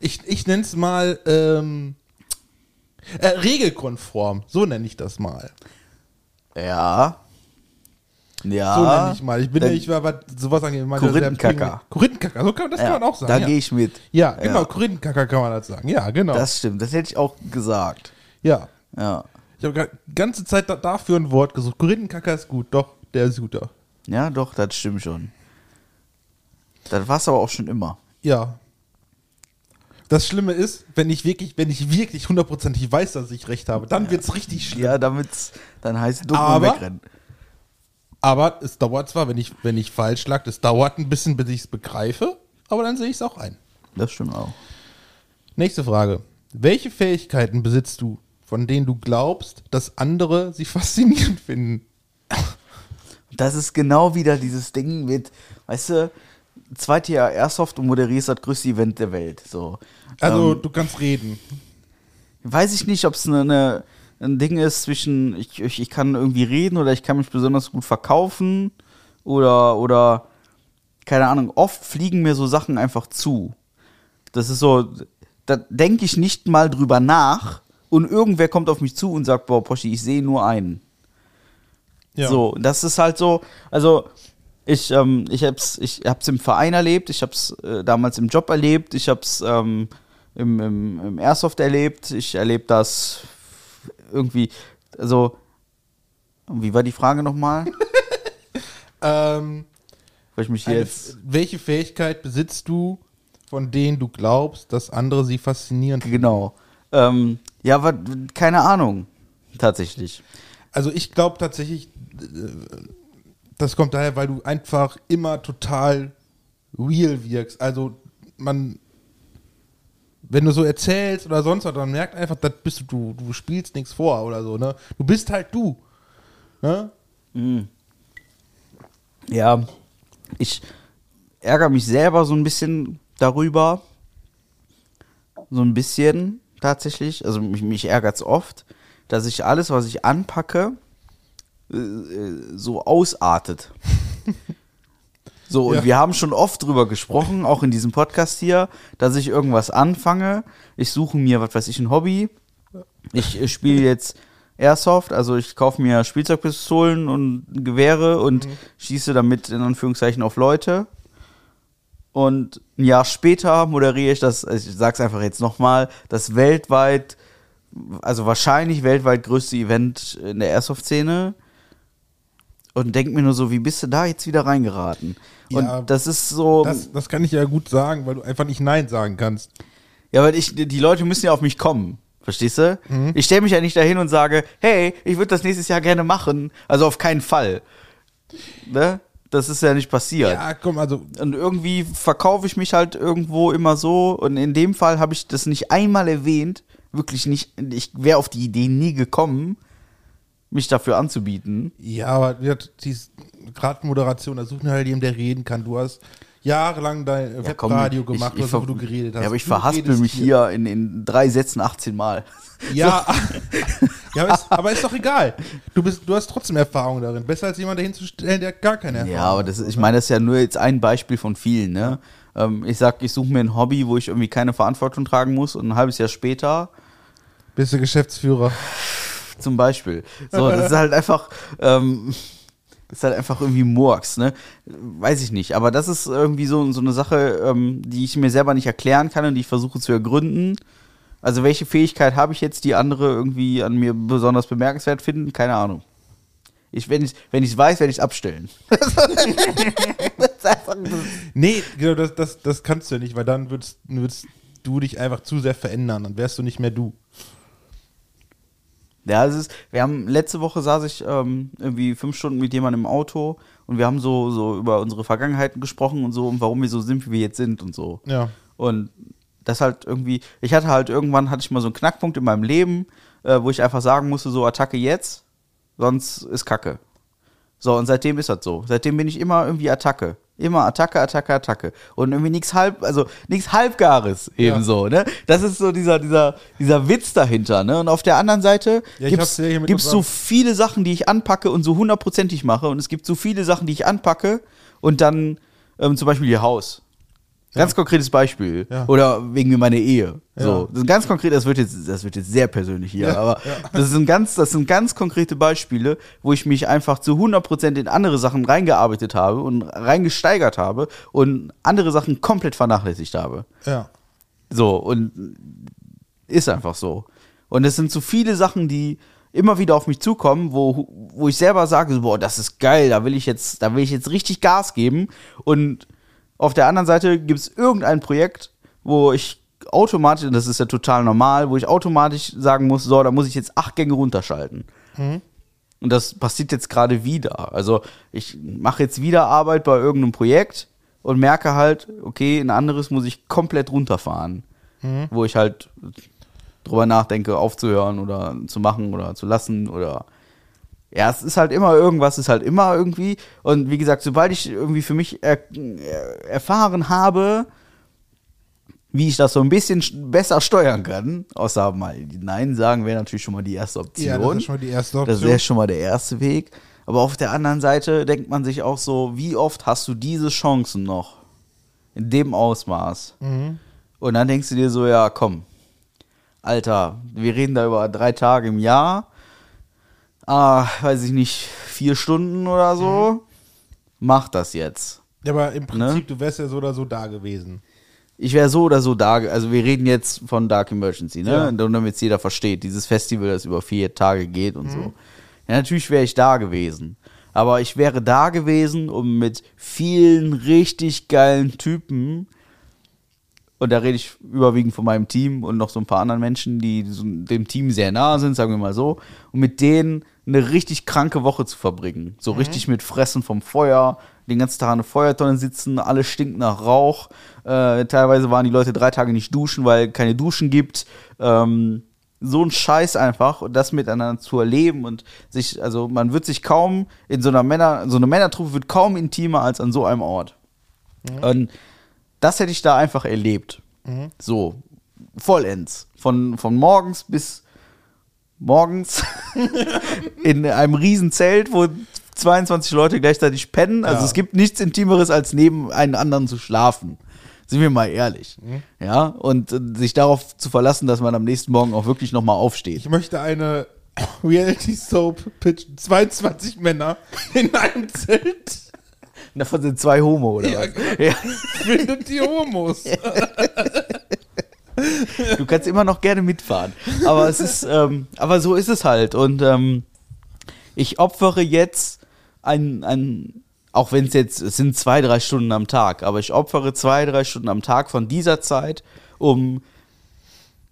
Ich, ich nenne es mal, ähm, äh, regelkonform. So nenne ich das mal. Ja. Ja. So nenne ich mal. Ich bin ja, ich war, was sowas angeht. man- Korinthenkacker. Korinthenkacker, so kann, das kann ja, man auch sagen. Da ja. gehe ich mit. ja, genau, Ja. Korinthenkacker kann man das sagen. Ja, genau. Das stimmt. Das hätte ich auch gesagt. ja. Ja. Ich habe die ganze Zeit da, dafür ein Wort gesucht. Korinthenkacker ist gut, doch, der ist guter. Ja, doch, das stimmt schon. Das war es aber auch schon immer. Ja. Das Schlimme ist, wenn ich wirklich, wenn ich wirklich hundertprozentig weiß, dass ich recht habe, dann wird's richtig schlimm. Ja, damit dann heißt dumm Aber- wegrennen. Aber es dauert zwar, wenn ich, wenn ich falsch lag, es dauert ein bisschen, bis ich es begreife, aber dann sehe ich es auch ein. Das stimmt auch. Nächste Frage. Welche Fähigkeiten besitzt du, von denen du glaubst, dass andere sie [LAUGHS] faszinierend finden? Das ist genau wieder dieses Ding mit, weißt du, zweite Jahr Airsoft und moderierst das größte Event der Welt. So. Also, Ähm, du kannst reden. weiß ich nicht, ob es eine, eine, ein Ding ist zwischen, ich, ich, ich kann irgendwie reden oder ich kann mich besonders gut verkaufen oder, oder, keine Ahnung, oft fliegen mir so Sachen einfach zu. Das ist so, da denke ich nicht mal drüber nach und irgendwer kommt auf mich zu und sagt, boah, Poschi, ich sehe nur einen. Ja. So, das ist halt so, also ich, ähm, ich hab's, ich hab's im Verein erlebt, ich hab's äh, damals im Job erlebt, ich hab's ähm, im, im, im Airsoft erlebt, ich erlebe das irgendwie, also, wie war die Frage nochmal? [LAUGHS] Ähm, Weil ich mich hier eine, jetzt, welche Fähigkeit besitzt du, von denen du glaubst, dass andere sie faszinierend finden? Ähm, ja, wa- keine Ahnung, tatsächlich. Also ich glaube tatsächlich, äh, das kommt daher, weil du einfach immer total real wirkst. Also man, wenn du so erzählst oder sonst was, dann merkt einfach, das bist du, du, du spielst nichts vor oder so, ne? Du bist halt du. Ne? Ja, ich ärgere mich selber so ein bisschen darüber. So ein bisschen tatsächlich. Also mich, mich ärgert es oft, dass ich alles, was ich anpacke, äh, äh, so ausartet. [LAUGHS] So, und Ja. wir haben schon oft drüber gesprochen, auch in diesem Podcast hier, dass ich irgendwas anfange. Ich suche mir, was weiß ich, ein Hobby. Ich äh, spiele jetzt Airsoft, also ich kaufe mir Spielzeugpistolen und Gewehre und schieße damit in Anführungszeichen auf Leute. Und ein Jahr später moderiere ich das, ich sag's einfach jetzt nochmal, das weltweit, also wahrscheinlich weltweit größte Event in der Airsoft-Szene. Und denk mir nur so, wie bist du da jetzt wieder reingeraten? Ja, und das ist so. Das, das kann ich ja gut sagen, weil du einfach nicht Nein sagen kannst. Ja, weil ich, die Leute müssen ja auf mich kommen. Verstehst du? Mhm. Ich stelle mich ja nicht dahin und sage, hey, ich würde das nächstes Jahr gerne machen. Also auf keinen Fall. Ne? Das ist ja nicht passiert. Ja, komm, also Und irgendwie verkaufe ich mich halt irgendwo immer so. Und in dem Fall habe ich das nicht einmal erwähnt. Wirklich nicht. Ich wäre auf die Idee nie gekommen, mich dafür anzubieten. Ja, aber dies- gerade Moderation, da suchen halt jemand, der reden kann. Du hast jahrelang dein Ja, komm, Webradio ich- gemacht, ich, so, wo du geredet hast. Ja, aber ich verhaspel mich hier in, in drei Sätzen 18 Mal. Ja, [LAUGHS] ja aber, ist, aber ist doch egal. Du, bist, du hast trotzdem Erfahrung darin. Besser als jemand dahin zu stellen, der gar keine Erfahrung Ja, aber das, ist- ich meine, das ist ja nur jetzt ein Beispiel von vielen. Ne? Ähm, ich sag, ich suche mir ein Hobby, wo ich irgendwie keine Verantwortung tragen muss und ein halbes Jahr später Bist du Geschäftsführer? zum Beispiel. So, das ist halt einfach, ähm, ist halt einfach irgendwie Murks, ne? Weiß ich nicht. Aber das ist irgendwie so, so eine Sache, ähm, die ich mir selber nicht erklären kann und die ich versuche zu ergründen. Also welche Fähigkeit habe ich jetzt, die andere irgendwie an mir besonders bemerkenswert finden? Keine Ahnung. Ich, wenn ich es wenn ich's weiß, werde ich es abstellen. [LAUGHS] das ist einfach, [LAUGHS] das Nee, genau, das, das, das kannst du ja nicht, weil dann würdest, würdest du dich einfach zu sehr verändern. Dann wärst du nicht mehr du. Ja, es ist, wir haben, letzte Woche saß ich ähm, irgendwie fünf Stunden mit jemandem im Auto und wir haben so, so über unsere Vergangenheiten gesprochen und so und warum wir so sind, wie wir jetzt sind und so. Ja. Und das halt irgendwie, ich hatte halt irgendwann, hatte ich mal so einen Knackpunkt in meinem Leben, äh, wo ich einfach sagen musste, so Attacke jetzt, sonst ist Kacke. So, und seitdem ist das so. Seitdem bin ich immer irgendwie Attacke. Immer Attacke, Attacke, Attacke. Und irgendwie nichts halb, also nichts Halbgares ebenso, ne? Das ist so dieser, dieser, dieser Witz dahinter, ne? Und auf der anderen Seite Ja, ja mit gibt's so viele Sachen, die ich anpacke und so hundertprozentig mache. Und es gibt so viele Sachen, die ich anpacke und dann ähm, zum Beispiel ihr Haus. Ganz konkretes Beispiel. Ja. Oder wegen meiner Ehe. So. Ja. Das ist ganz konkret, das wird jetzt, das wird jetzt sehr persönlich hier, Ja, aber das sind ganz, das sind ganz konkrete Beispiele, wo ich mich einfach zu 100% in andere Sachen reingearbeitet habe und reingesteigert habe und andere Sachen komplett vernachlässigt habe. Ja. So, und ist einfach so. Und es sind so viele Sachen, die immer wieder auf mich zukommen, wo, wo ich selber sage, so, boah, das ist geil, da will ich jetzt, da will ich jetzt richtig Gas geben. Und auf der anderen Seite gibt es irgendein Projekt, wo ich automatisch, und das ist ja total normal, wo ich automatisch sagen muss, so, da muss ich jetzt acht Gänge runterschalten. Und das passiert jetzt gerade wieder. Also ich mache jetzt wieder Arbeit bei irgendeinem Projekt und merke halt, okay, ein anderes muss ich komplett runterfahren. Wo ich halt drüber nachdenke, aufzuhören oder zu machen oder zu lassen oder ja, es ist halt immer irgendwas, ist halt immer irgendwie. Und wie gesagt, sobald ich irgendwie für mich er, er, erfahren habe, wie ich das so ein bisschen sch- besser steuern kann, außer mal Nein sagen, wäre natürlich schon mal die erste Option. Ja, das ist schon mal die erste Das Option. wäre schon mal der erste Weg. Aber auf der anderen Seite denkt man sich auch so, wie oft hast du diese Chancen noch? In dem Ausmaß. Mhm. Und dann denkst du dir so, ja, komm, Alter, wir reden da über drei Tage im Jahr. Ah, weiß ich nicht, vier Stunden oder so. Mach das jetzt. Ja, aber im Ne? Prinzip, du wärst ja so oder so da gewesen. Ich wäre so oder so da, also wir reden jetzt von Dark Emergency, ne? Ja. Und damit es jeder versteht, dieses Festival, das über vier Tage geht und so. Ja, natürlich wäre ich da gewesen. Aber ich wäre da gewesen, um mit vielen richtig geilen Typen, und da rede ich überwiegend von meinem Team und noch so ein paar anderen Menschen, die dem Team sehr nahe sind, sagen wir mal so, und mit denen eine richtig kranke Woche zu verbringen. So richtig mit Fressen vom Feuer, den ganzen Tag an der Feuertonne sitzen, alles stinkt nach Rauch. Äh, teilweise waren die Leute drei Tage nicht duschen, weil keine Duschen gibt. Ähm, so ein Scheiß einfach und das miteinander zu erleben und sich, also man wird sich kaum in so einer Männer, so eine Männertruppe wird kaum intimer als an so einem Ort. Und das hätte ich da einfach erlebt. So, vollends. Von, von morgens bis morgens [LAUGHS] in einem riesen Zelt, wo 22 Leute gleichzeitig pennen. Also Ja. es gibt nichts Intimeres, als neben einem anderen zu schlafen. Sind wir mal ehrlich. Ja, und äh, sich darauf zu verlassen, dass man am nächsten Morgen auch wirklich nochmal aufsteht. Ich möchte eine [COUGHS] Reality Soap pitchen. 22 Männer in einem Zelt. Davon sind zwei Homo, oder Ja, was? genau. Ja. Findet die Homos. [LAUGHS] Du kannst immer noch gerne mitfahren. Aber es ist, ähm, aber so ist es halt. Und ähm, ich opfere jetzt ein, ein auch wenn es jetzt, es sind zwei, drei Stunden am Tag, aber ich opfere zwei, drei Stunden am Tag von dieser Zeit, um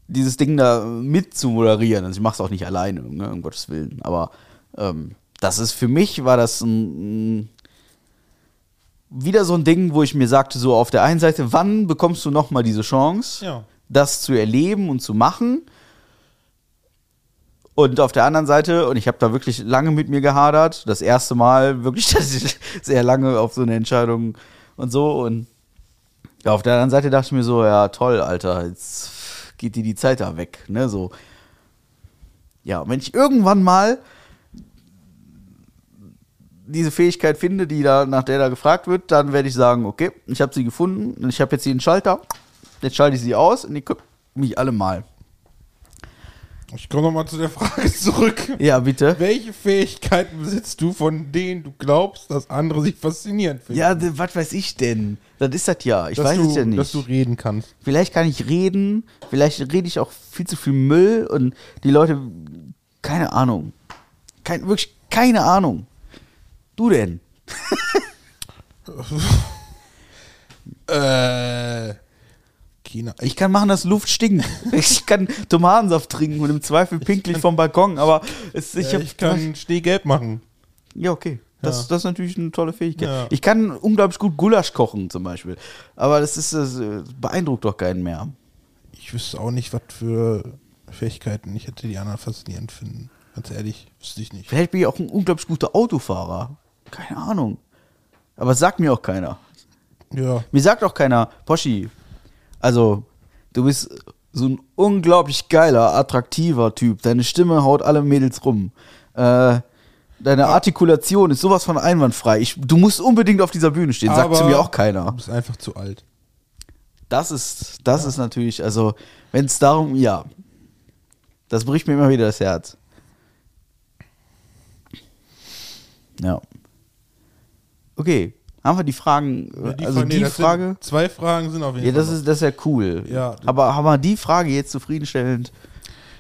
dieses Ding da mit zu moderieren. Also ich mache es auch nicht alleine, ne, um Gottes Willen. Aber ähm, das ist für mich war das ein, ein wieder so ein Ding, wo ich mir sagte, so auf der einen Seite, wann bekommst du noch mal diese Chance? Ja. Das zu erleben und zu machen. Und auf der anderen Seite, und ich habe da wirklich lange mit mir gehadert, das erste Mal [LAUGHS] wirklich sehr lange auf so eine Entscheidung und so. Und auf der anderen Seite dachte ich mir so, ja toll, Alter, jetzt geht dir die Zeit da weg. Ne? So. Ja, und wenn ich irgendwann mal diese Fähigkeit finde, die da, nach der da gefragt wird, dann werde ich sagen, okay, ich habe sie gefunden und ich habe jetzt hier einen Schalter. Jetzt schalte ich sie aus und die gucken mich alle mal. Ich komme nochmal zu der Frage [LAUGHS] zurück. Ja, bitte. Welche Fähigkeiten besitzt du, von denen du glaubst, dass andere sich faszinierend finden? Ja, was weiß ich denn? Das ist das ja. Ich dass weiß du, es ja nicht. Dass du reden kannst. Vielleicht kann ich reden, vielleicht rede ich auch viel zu viel Müll und die Leute, keine Ahnung. Kein, wirklich keine Ahnung. Du denn? [LAUGHS] Äh. China. Ich, kann machen, dass Luft stinkt. [LAUGHS] Ich kann Tomatensaft trinken und im Zweifel pinklich vom Balkon, aber es, ich, hab, ich kann Schnee gelb machen. Ja, okay. Das, Ja. das ist natürlich eine tolle Fähigkeit. Ja. Ich kann unglaublich gut Gulasch kochen, zum Beispiel. Aber das ist das äh, beeindruckt doch keinen mehr. Ich wüsste auch nicht, was für Fähigkeiten ich hätte, die anderen faszinierend finden. Ganz ehrlich, wüsste ich nicht. Vielleicht bin ich auch ein unglaublich guter Autofahrer. Keine Ahnung. Aber es sagt mir auch keiner. Ja. Mir sagt auch keiner, Poschi, also du bist so ein unglaublich geiler, attraktiver Typ. Deine Stimme haut alle Mädels rum. Äh, deine Artikulation ist sowas von einwandfrei. Ich, du musst unbedingt auf dieser Bühne stehen, sagt zu mir auch Du keiner. bist einfach zu alt. Das ist, das ist natürlich, also, wenn es darum, ja. Das bricht mir immer wieder das Herz. Ja. Okay. Haben wir die Fragen, Ja, also Fra- nee, die sind- Frage. Zwei Fragen sind auf jeden Ja, Fall. das ist, das ist ja cool. Ja. Aber haben wir die Frage jetzt zufriedenstellend?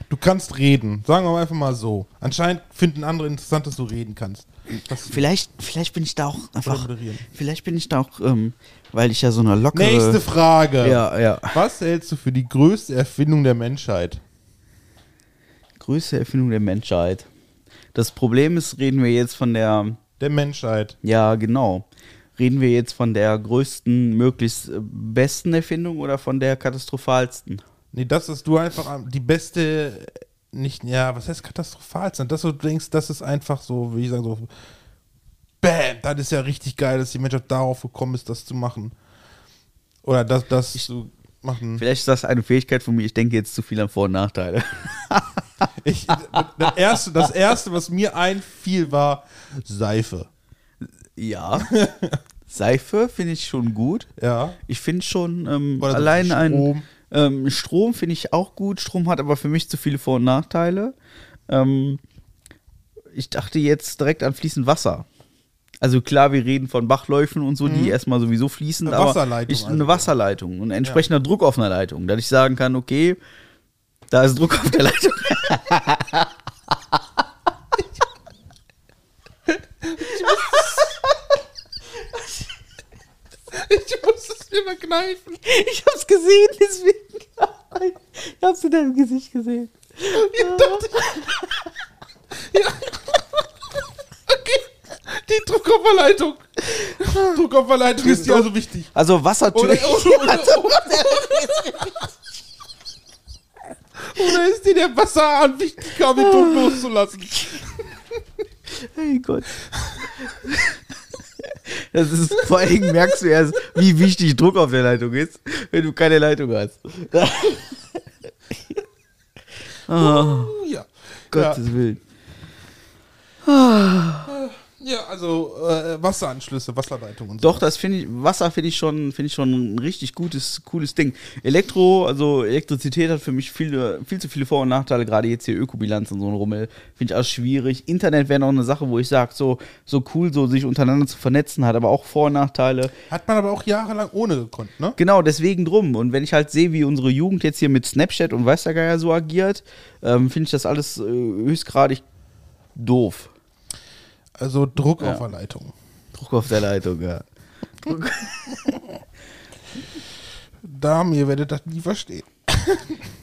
Du kannst reden. Sagen wir einfach mal so. Anscheinend finden andere interessant, dass du reden kannst. Das Vielleicht, vielleicht bin ich da auch einfach. Vielleicht bin ich da auch, ähm, weil ich ja so eine lockere. Nächste Frage. Ja, ja. Was hältst du für die größte Erfindung der Menschheit? Größte Erfindung der Menschheit. Das Problem ist, reden wir jetzt von der, Der Menschheit. ja, genau. Reden wir jetzt von der größten, möglichst äh, besten Erfindung oder von der katastrophalsten? Nee, das ist du einfach die beste, nicht, ja, was heißt katastrophal sein? Das, wo du denkst, das ist einfach so, wie ich sagen, so, bam, das ist ja richtig geil, dass die Menschheit darauf gekommen ist, das zu machen. Oder das, das zu machen. Vielleicht ist das eine Fähigkeit von mir, ich denke jetzt zu viel an Vor- und Nachteile. Ich, das, erste, das erste, was mir einfiel, war Seife. Ja. [LAUGHS] Seife finde ich schon gut. Ja. Ich finde schon ähm, Oder allein Strom. ein ähm, Strom finde ich auch gut. Strom hat aber für mich zu viele Vor- und Nachteile. Ähm, ich dachte jetzt direkt an fließend Wasser. Also klar, wir reden von Bachläufen und so, die erstmal sowieso fließen, Mhm. Eine aber Wasserleitung ich, also. eine Wasserleitung und entsprechender Druck auf einer Leitung, dass ich sagen kann, okay, da ist Druck auf der Leitung. [LAUGHS] Ich kneifen. Ich hab's gesehen, deswegen. [LAUGHS] Ich hab's in deinem Gesicht gesehen. Ich dachte, ja. Okay. Die Druckaufverleitung. Druckaufverleitung ist dir also wichtig. Also [LAUGHS] Oder, Wassertür. oder, ist dir der Wasserhahn wichtig, Kabel Druck loszulassen? Hey Gott. Das ist, vor Dingen merkst du erst, wie wichtig Druck auf der Leitung ist, wenn du keine Leitung hast. oh, Ja. Gottes Willen. Ja, also äh, Wasseranschlüsse, Wasserleitungen und so. Doch, das finde ich, Wasser finde ich schon, finde ich schon ein richtig gutes, cooles Ding. Elektro, also Elektrizität hat für mich viele, viel zu viele Vor- und Nachteile, gerade jetzt hier Ökobilanz und so ein Rummel, finde ich auch schwierig. Internet wäre noch eine Sache, wo ich sage, so, so cool, so sich untereinander zu vernetzen, hat aber auch Vor- und Nachteile. Hat man aber auch jahrelang ohne gekonnt, ne? Genau, deswegen drum. Und wenn ich halt sehe, wie unsere Jugend jetzt hier mit Snapchat und weiß der Geier so agiert, ähm, finde ich das alles äh, höchstgradig doof. Also Druck auf der Leitung. Druck auf der Leitung, ja. [LAUGHS] Damen, ihr werdet das nie verstehen.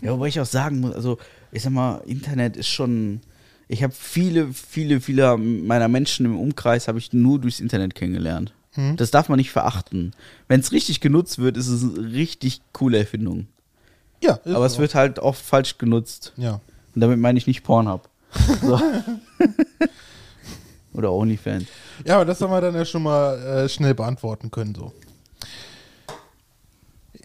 Ja, wobei ich auch sagen muss, also ich sag mal, Internet ist schon. Ich habe viele, viele, viele meiner Menschen im Umkreis habe ich nur durchs Internet kennengelernt. Das darf man nicht verachten. Wenn es richtig genutzt wird, ist es eine richtig coole Erfindung. Ja, ist Aber es so. wird halt oft falsch genutzt. Ja. Und damit meine ich nicht Pornhub. So. [LAUGHS] Oder OnlyFans. Ja, aber das haben wir dann ja schon mal äh, schnell beantworten können, so.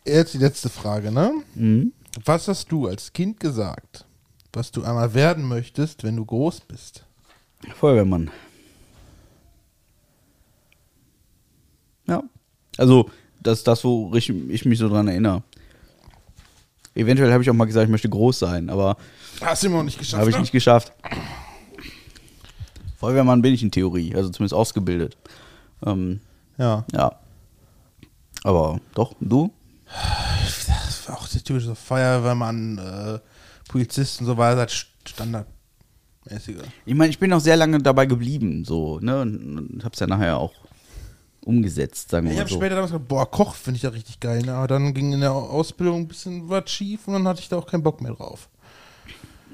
Jetzt die letzte Frage, ne? Mhm. Was hast du als Kind gesagt, was du einmal werden möchtest, wenn du groß bist? Feuerwehrmann. Ja. Also, das ist das, wo ich, ich mich so dran erinnere. Eventuell habe ich auch mal gesagt, ich möchte groß sein, aber Hast du immer noch nicht geschafft. habe ich ne? nicht geschafft. Feuerwehrmann bin ich in Theorie, also zumindest ausgebildet. Ähm, Ja. ja. Aber doch, du? Das war auch der typische Feuerwehrmann, äh, Polizist und so weiter, das standardmäßige. Ich meine, ich bin auch sehr lange dabei geblieben, so, ne? Und hab's ja nachher auch umgesetzt, sagen wir Ich mal habe so. später damals gesagt, boah, Koch finde ich ja richtig geil, ne? aber dann ging in der Ausbildung ein bisschen was schief und dann hatte ich da auch keinen Bock mehr drauf.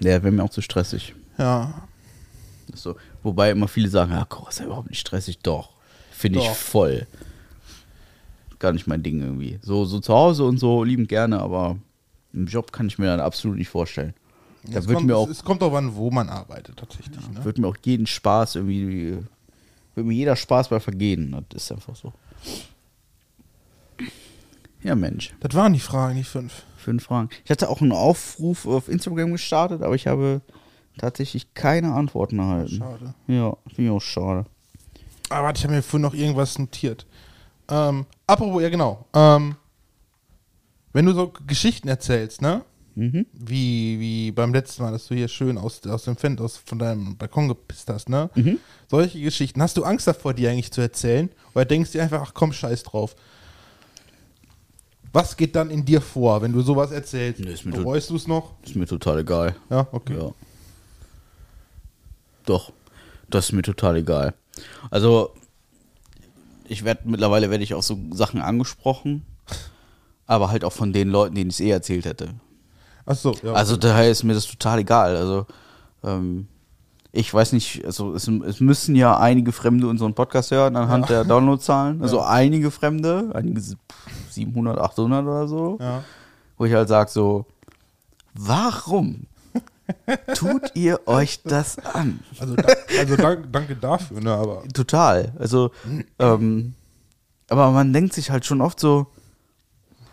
Ja, wäre mir auch zu stressig. Ja, So, wobei immer viele sagen, ja, Koch ist ja überhaupt nicht stressig. Doch, finde ich Doch. voll. Gar nicht mein Ding irgendwie. So, so zu Hause und so liebend gerne, aber im Job kann ich mir dann absolut nicht vorstellen. Da es, wird kommt, mir auch, es, kommt auch an, wo man arbeitet tatsächlich. Ne? wird mir auch jeden Spaß irgendwie, wird mir jeder Spaß bei vergehen. Das ist einfach so. Ja, Mensch. Das waren die Fragen, die fünf. Fünf Fragen. Ich hatte auch einen Aufruf auf Instagram gestartet, aber ich habe tatsächlich keine Antworten erhalten. Schade. Ja, finde ich auch schade. Aber warte, ich habe mir vorhin noch irgendwas notiert. Ähm, apropos, ja genau. Ähm, wenn du so Geschichten erzählst, ne? Mhm. Wie, wie beim letzten Mal, dass du hier schön aus, aus dem Fenster, aus, von deinem Balkon gepisst hast, ne? Mhm. Solche Geschichten. Hast du Angst davor, die eigentlich zu erzählen? Oder denkst du dir einfach, ach komm, scheiß drauf? Was geht dann in dir vor, wenn du sowas erzählst? Nee, Bereust du es noch? Ist mir total egal. Ja, okay. Ja. Doch, das ist mir total egal. Also, ich werde mittlerweile werde ich auf so Sachen angesprochen, aber halt auch von den Leuten, denen ich es eh erzählt hätte. Ach so, ja. Also daher ist mir das total egal. Also, ähm, ich weiß nicht, also es, es müssen ja einige Fremde unseren Podcast hören anhand der Downloadzahlen. Also einige Fremde, einige 700, 800 oder so. Ja. Wo ich halt sage so, warum tut ihr euch das an? Also, also danke, danke dafür, ne, aber Total. Also, ähm, aber man denkt sich halt schon oft so,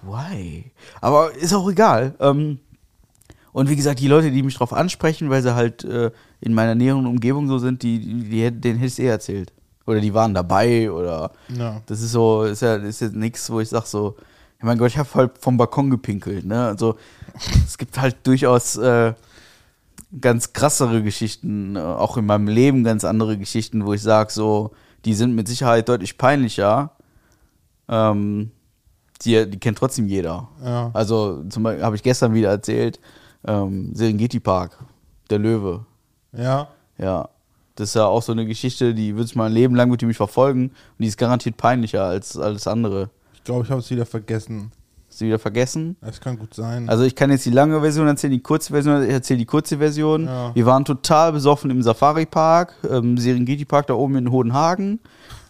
why? Aber ist auch egal. Ähm, und wie gesagt, die Leute, die mich drauf ansprechen, weil sie halt äh, in meiner näheren Umgebung so sind, die, die, denen hätte ich es eh erzählt. Oder die waren dabei oder Ja. das ist so, ist ja, ist jetzt nichts, wo ich sag so, mein Gott, ich habe halt vom Balkon gepinkelt, ne? Also es gibt halt durchaus äh, ganz krassere Geschichten, äh, auch in meinem Leben ganz andere Geschichten, wo ich sage, so, die sind mit Sicherheit deutlich peinlicher. Ähm, die, die kennt trotzdem jeder. Ja. Also zum Beispiel habe ich gestern wieder erzählt, ähm, Serengeti Park, der Löwe. ja. Ja. Das ist ja auch so eine Geschichte, die wird mein Leben lang die mich verfolgen und die ist garantiert peinlicher als alles andere. Ich glaube, ich habe es wieder vergessen. Du wieder vergessen? Das kann gut sein. Also ich kann jetzt die lange Version erzählen, die kurze Version, ich erzähle die kurze Version. Ja. Wir waren total besoffen im Safari-Park, ähm, Serengeti-Park da oben in Hohenhagen,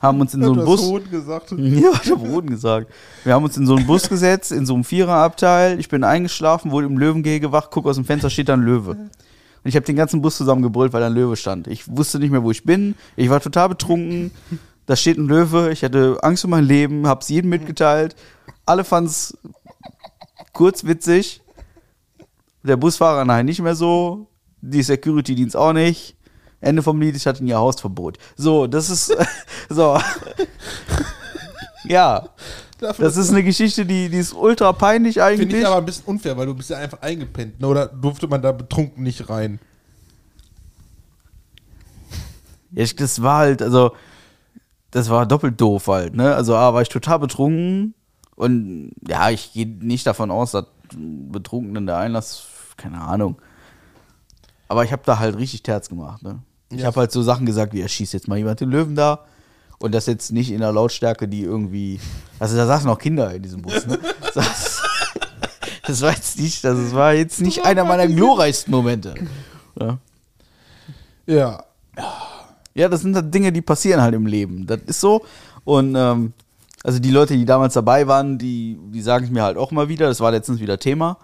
haben uns in so einen Bus... Hohn gesagt. [LAUGHS] Ja, ich habe Boden gesagt. Wir haben uns in so einen Bus gesetzt, in so einem Viererabteil. Ich bin eingeschlafen, wurde im Löwengehege wach, guck aus dem Fenster, steht da ein Löwe. Und ich habe den ganzen Bus zusammengebrüllt, weil da ein Löwe stand. Ich wusste nicht mehr, wo ich bin. Ich war total betrunken. Da steht ein Löwe. Ich hatte Angst um mein Leben, hab's jedem mitgeteilt. Alle fanden's kurz witzig. Der Busfahrer nein, nicht mehr so. Die Security-Dienst auch nicht. Ende vom Lied, ich hatte ihr Hausverbot. So, das ist [LAUGHS] so. ja, das ist eine Geschichte, die, die ist ultra peinlich Finde eigentlich. ich aber ein bisschen unfair, weil du bist ja einfach eingepennt. Ne? Oder durfte man da betrunken nicht rein? Ja, ich, das war halt, also, das war doppelt doof halt, ne? Also, A, war ich total betrunken und ja, ich gehe nicht davon aus, dass Betrunkenen der Einlass, keine Ahnung. Aber ich habe da halt richtig Terz gemacht, ne? Ich habe halt so Sachen gesagt, wie, er schießt jetzt mal jemand den Löwen da. Und das jetzt nicht in der Lautstärke, die irgendwie. Also da saßen auch Kinder in diesem Bus, ne? [LAUGHS] Das, das war jetzt nicht, das war jetzt nicht einer meiner glorreichsten Momente. Ja. Ja. Ja, das sind halt Dinge, die passieren halt im Leben. Das ist so. Und ähm, also die Leute, die damals dabei waren, die, die sagen es mir halt auch mal wieder. Das war letztens wieder Thema.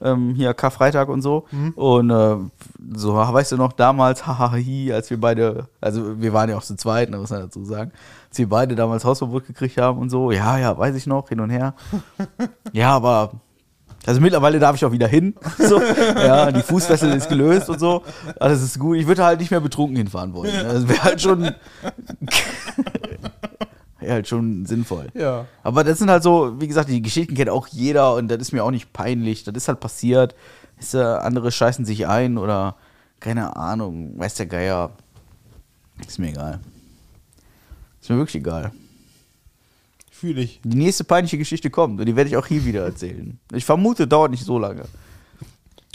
Ähm, hier Karfreitag und so. Und äh, so, weißt du noch, damals, [LAUGHS] hahahi, als wir beide, also wir waren ja auch zu zweit, ne, muss man dazu sagen, als wir beide damals Hausverbot gekriegt haben und so, ja, ja, weiß ich noch, hin und her. [LAUGHS] ja, aber also mittlerweile darf ich auch wieder hin. [LAUGHS] So. Ja, die Fußfessel ist gelöst und so. Alles ist gut. Ich würde halt nicht mehr betrunken hinfahren wollen. Das wäre halt schon. [LAUGHS] halt schon sinnvoll. Ja. Aber das sind halt so, wie gesagt, die Geschichten kennt auch jeder und das ist mir auch nicht peinlich. Das ist halt passiert. Ist, äh, andere scheißen sich ein oder keine Ahnung, weiß der Geier. Ist mir egal. Ist mir wirklich egal. Fühle ich. Die nächste peinliche Geschichte kommt und die werde ich auch hier wieder erzählen. Ich vermute, dauert nicht so lange.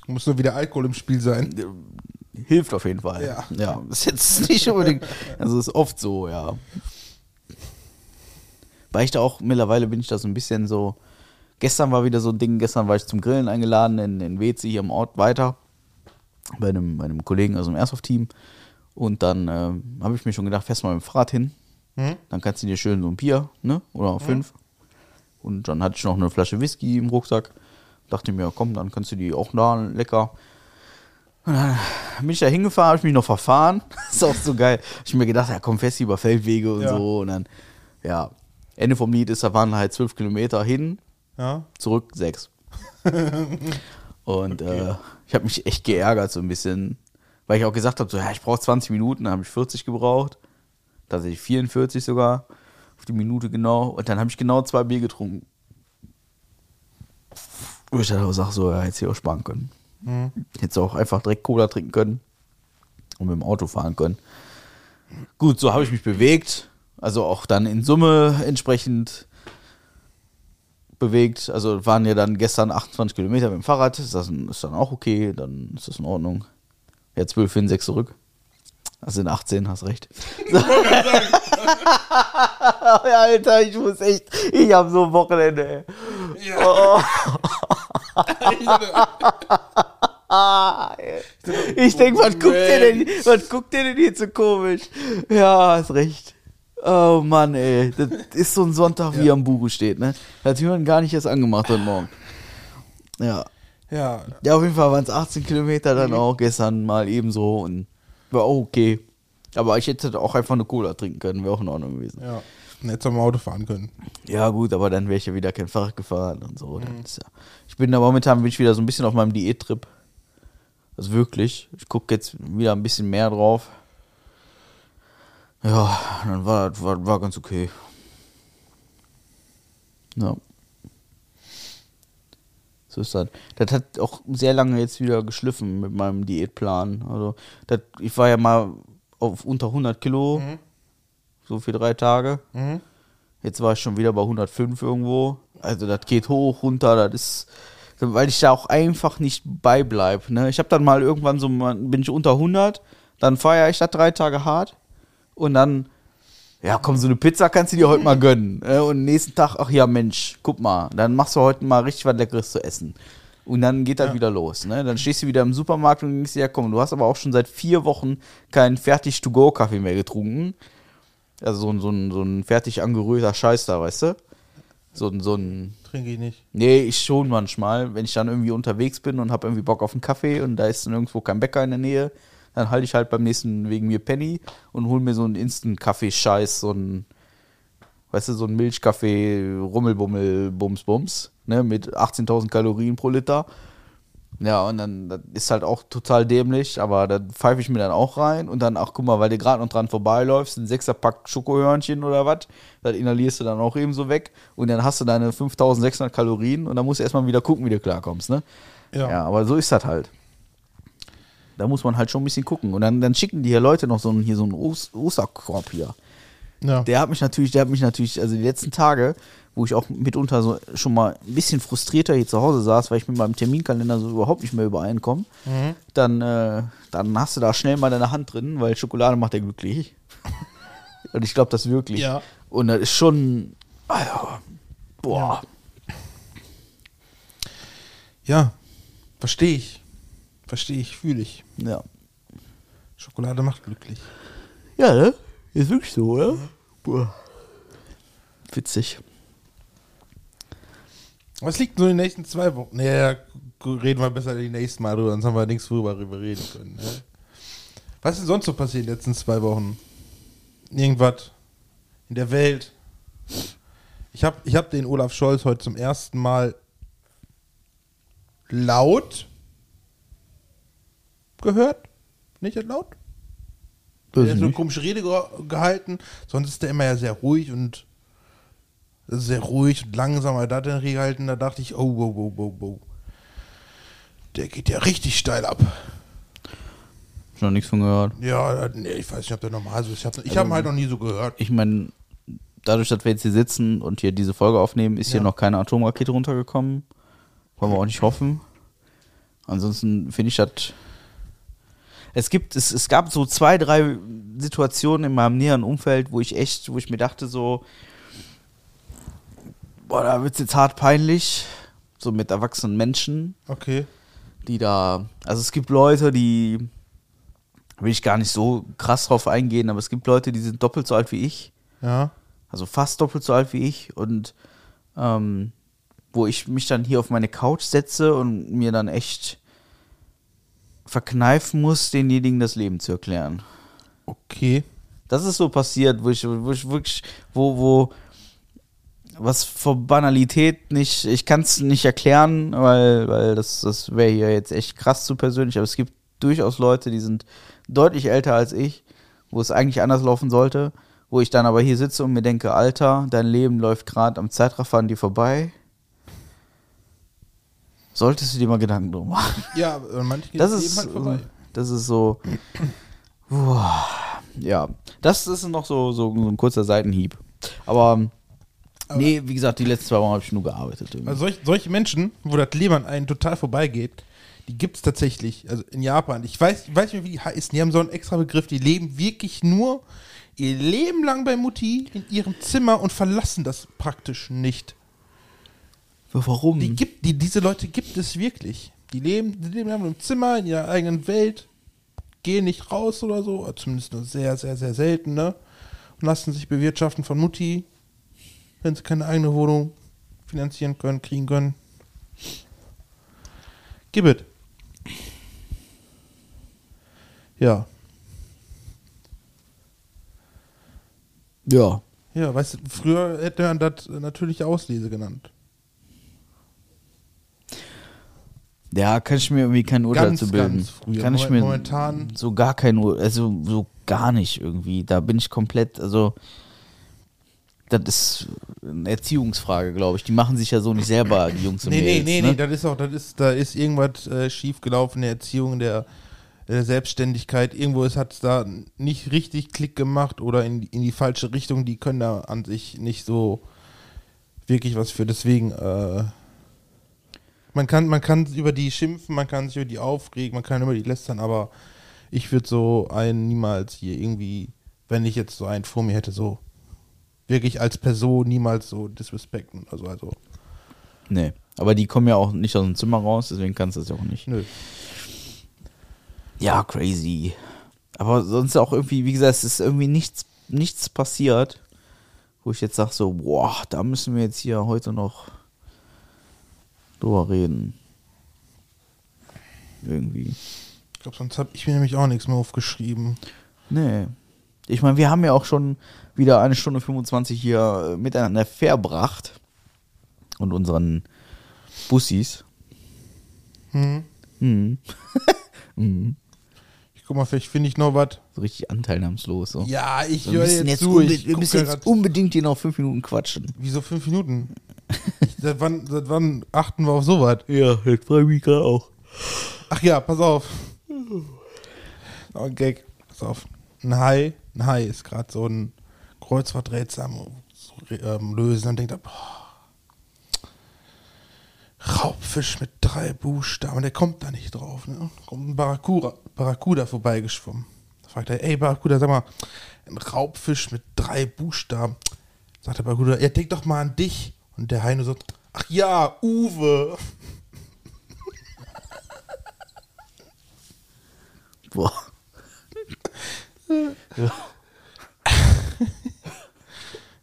Muss nur wieder Alkohol im Spiel sein. Hilft auf jeden Fall. Ja. ja. Ist jetzt nicht unbedingt. Also ist oft so, ja. Weil ich da auch, mittlerweile bin ich da so ein bisschen so. Gestern war wieder so ein Ding, gestern war ich zum Grillen eingeladen in, in Weze hier im Ort weiter. Bei einem, bei einem Kollegen aus dem Airsoft-Team. Und dann äh, habe ich mir schon gedacht, fährst mal mit dem Fahrrad hin. Hm? Dann kannst du dir schön so ein Bier, ne? Oder fünf. Und dann hatte ich noch eine Flasche Whisky im Rucksack. Dachte mir, komm, dann kannst du die auch da lecker. Und dann bin ich da hingefahren, habe ich mich noch verfahren. [LAUGHS] ist auch so geil. Ich mir gedacht, ja, komm fest über Feldwege und Ja. so. Und dann, ja, Ende vom Lied ist, da waren halt zwölf Kilometer hin, Ja. zurück sechs. [LAUGHS] und äh, ich habe mich echt geärgert so ein bisschen, weil ich auch gesagt habe, so, ja, ich brauche 20 Minuten, dann habe ich 40 gebraucht. Tatsächlich 44 sogar, auf die Minute genau. Und dann habe ich genau zwei Bier getrunken. Wo ich dann auch sage, so, ja, hätte ich auch sparen können. Mhm. Hätte auch einfach direkt Cola trinken können und mit dem Auto fahren können. Gut, so habe ich mich bewegt. Also auch dann in Summe entsprechend bewegt. Also waren ja dann gestern 28 Kilometer mit dem Fahrrad. Ist das ist dann auch okay, dann ist das in Ordnung. Ja, 12 hin, 6 zurück. Das sind 18, hast recht. [LAUGHS] So. Alter, ich muss echt, ich habe so ein Wochenende, ey. Oh. ich denke, was [LAUGHS] guckt ihr denn, was guckt ihr denn hier so komisch? Ja, hast recht. Oh Mann, ey. Das [LAUGHS] ist so ein Sonntag, wie er am Buche steht, ne? Hat Jürgen gar nicht erst angemacht heute Morgen. Ja. Ja, Ja, auf jeden Fall waren es 18 Kilometer dann auch gestern mal ebenso und war auch okay. Aber ich hätte auch einfach eine Cola trinken können, wäre auch in Ordnung gewesen. ja. Und Hättest du am Auto fahren können. Ja, gut, aber dann wäre ich ja wieder kein Fahrrad gefahren und so. Ist ja. Ich bin da momentan bin ich wieder so ein bisschen auf meinem Diät-Trip. Also wirklich. Ich gucke jetzt wieder ein bisschen mehr drauf. Ja, dann war das war, war ganz okay. Ja. So ist das. Das hat auch sehr lange jetzt wieder geschliffen mit meinem Diätplan. Also, das, ich war ja mal auf unter 100 Kilo, so für drei Tage. Mhm. Jetzt war ich schon wieder bei 105 irgendwo. Also das geht hoch, runter, das ist, weil ich da auch einfach nicht beibleib. Ne? Ich habe dann mal irgendwann so, bin ich unter 100, dann feiere ich das drei Tage hart und dann, ja komm, so eine Pizza kannst du dir heute mal gönnen. Äh, Und nächsten Tag, ach ja Mensch, guck mal, dann machst du heute mal richtig was Leckeres zu essen. Und dann geht das wieder los. Ne? Dann stehst du wieder im Supermarkt und denkst dir, ja komm, du hast aber auch schon seit vier Wochen keinen Fertig-to-go-Kaffee mehr getrunken. Also so ein, so ein, so ein fertig angerührter Scheiß da, weißt du? So ein, so ein. Trinke ich nicht. Nee, ich schon manchmal, wenn ich dann irgendwie unterwegs bin und habe irgendwie Bock auf einen Kaffee und da ist dann irgendwo kein Bäcker in der Nähe, dann halte ich halt beim nächsten wegen mir Penny und hol mir so einen Instant-Kaffee-Scheiß, so ein, weißt du, so ein Milchkaffee, Rummelbummel, Bums, Bums, ne, mit 18.000 Kalorien pro Liter. Ja, und dann das ist halt auch total dämlich, aber da pfeife ich mir dann auch rein und dann, ach guck mal, weil du gerade noch dran vorbeiläufst, ein Sechserpack Schokohörnchen oder was, das inhalierst du dann auch eben so weg und dann hast du deine 5600 Kalorien und dann musst du erstmal wieder gucken, wie du klarkommst, ne? Ja. Ja, aber so ist das halt. Da muss man halt schon ein bisschen gucken. Und dann, dann schicken die hier Leute noch so einen, hier so einen Os- Osterkorb hier. Ja. Der hat mich natürlich, der hat mich natürlich, also die letzten Tage, wo ich auch mitunter so schon mal ein bisschen frustrierter hier zu Hause saß, weil ich mit meinem Terminkalender so überhaupt nicht mehr übereinkomme, dann, äh, dann hast du da schnell mal deine Hand drin, weil Schokolade macht ja glücklich. [LAUGHS] Und ich glaube das wirklich. Ja. Und das ist schon, also, boah. ja. Verstehe ich. Verstehe ich, fühle ich. Ja. Schokolade macht glücklich. Ja, ne? Ist wirklich so, oder? Boah. Witzig. Was liegt so in den nächsten zwei Wochen? Naja, reden wir besser die nächsten Mal drüber, sonst haben wir nichts worüber reden können. Ne? Was ist denn sonst so passiert in den letzten zwei Wochen? Irgendwas in der Welt? Ich habe ich hab den Olaf Scholz heute zum ersten Mal laut gehört. Nicht laut? Er hat so eine komische Rede ge gehalten. Sonst ist der immer ja sehr ruhig und sehr ruhig und langsam. Aber da hat er eine Rede gehalten, da dachte ich, oh, wow, wow, wow, wow. Der geht ja richtig steil ab. Hab noch nichts von gehört. Ja, nee, ich weiß nicht, ob der normal so ist. Ich habe ich hab ihn halt noch nie so gehört. Ich meine, dadurch, dass wir jetzt hier sitzen und hier diese Folge aufnehmen, ist hier Ja. noch keine Atomrakete runtergekommen. Wollen wir auch nicht hoffen. Ansonsten finde ich das. Es gibt, es, es gab so zwei, drei Situationen in meinem näheren Umfeld, wo ich echt, wo ich mir dachte, so, boah, da wird es jetzt hart peinlich. So mit erwachsenen Menschen. Okay. die da, also es gibt Leute, die, will ich gar nicht so krass drauf eingehen, aber es gibt Leute, die sind doppelt so alt wie ich, Ja. also fast doppelt so alt wie ich und ähm, wo ich mich dann hier auf meine Couch setze und mir dann echt verkneifen muss, denjenigen das Leben zu erklären. Okay. Das ist so passiert, wo ich, wo ich wirklich, wo, wo, was vor Banalität nicht, ich kann es nicht erklären, weil, weil das, das wäre hier jetzt echt krass zu persönlich, aber es gibt durchaus Leute, die sind deutlich älter als ich, wo es eigentlich anders laufen sollte, wo ich dann aber hier sitze und mir denke, Alter, dein Leben läuft gerade am Zeitraffer an dir vorbei. Solltest du dir mal Gedanken drum machen. [LAUGHS] Ja, aber manche Das ist, halt vorbei. das ist so. Ja, das ist noch so, so, ein kurzer Seitenhieb. Aber, nee, wie gesagt, die letzten zwei Wochen habe ich nur gearbeitet. irgendwie. Also solch, solche Menschen, wo das Leben an einen total vorbeigeht, die gibt es tatsächlich. Also in Japan. Ich weiß, ich weiß nicht mehr, wie die heißen. Die haben so einen extra Begriff. Die leben wirklich nur ihr Leben lang bei Mutti in ihrem Zimmer und verlassen das praktisch nicht. Warum? Die gibt, die, diese Leute gibt es wirklich. Die leben, die leben im Zimmer, in ihrer eigenen Welt, gehen nicht raus oder so, oder zumindest nur sehr, sehr, sehr selten, ne? Und lassen sich bewirtschaften von Mutti, wenn sie keine eigene Wohnung finanzieren können, kriegen können. Gib it. Ja. Ja. Ja, weißt du, früher hätte man das natürliche Auslese genannt. Ja, kann ich mir irgendwie kein Urteil Ganz, zu bilden. ganz früher. Kann ich mir momentan- so gar kein Urteil, also so gar nicht irgendwie. Da bin ich komplett, also das ist eine Erziehungsfrage, glaube ich. Die machen sich ja so nicht selber, die Jungs und Nee, nee, Mädels, nee, ne? nee, das ist auch, das ist, da ist irgendwas äh, schiefgelaufen in der Erziehung, der, der Selbstständigkeit. Irgendwo hat es da nicht richtig Klick gemacht oder in, in die falsche Richtung. Die können da an sich nicht so wirklich was für. Deswegen, äh, man kann, man kann über die schimpfen, man kann sich über die aufregen, man kann über die lästern, aber ich würde so einen niemals hier irgendwie, wenn ich jetzt so einen vor mir hätte, so wirklich als Person niemals so disrespekten. Also, also, Nee. Aber die kommen ja auch nicht aus dem Zimmer raus, deswegen kannst du das ja auch nicht. nö. Ja, crazy. Aber sonst auch irgendwie, wie gesagt, es ist irgendwie nichts, nichts passiert, wo ich jetzt sage so, boah, da müssen wir jetzt hier heute noch drüber reden. Irgendwie. Ich glaube, sonst habe ich mir nämlich auch nichts mehr aufgeschrieben. Nee. Ich meine, wir haben ja auch schon wieder eine Stunde 25 hier äh, miteinander verbracht. Und unseren Bussis. Hm. [LAUGHS] Hm. Ich guck mal, vielleicht finde ich noch was. So richtig anteilnahmslos. So. Ja, ich höre jetzt jetzt, zu. wir müssen jetzt unbedingt hier noch fünf Minuten quatschen. Wieso fünf Minuten? [LAUGHS] Seit, wann, seit wann achten wir auf sowas? Ja, jetzt frage ich mich gerade auch. Ach ja, pass auf. Noch ein Gag. Pass auf. Ein Hai, ein Hai ist gerade so ein Kreuzworträtsel am ähm, lösen und denkt, er, boah, Raubfisch mit drei Buchstaben. Der kommt da nicht drauf. Ne? Kommt ein Barracuda, Barracuda vorbeigeschwommen. Da fragt er, ey Barracuda, sag mal, ein Raubfisch mit drei Buchstaben. Sagt der Barracuda, ja, denk doch mal an dich. Und der nur so, ach ja, Uwe. Boah.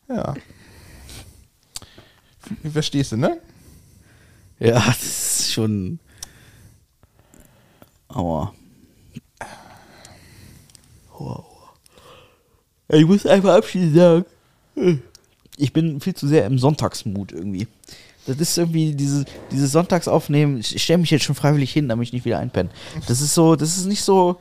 Ja. Verstehst du, ne? Ja, das ist schon. Aua. Wow. Ich muss einfach abschließend sagen, ich bin viel zu sehr im Sonntagsmut irgendwie. Das ist irgendwie diese, dieses Sonntagsaufnehmen. Ich stelle mich jetzt schon freiwillig hin, damit ich nicht wieder einpenne. Das ist so, das ist nicht so.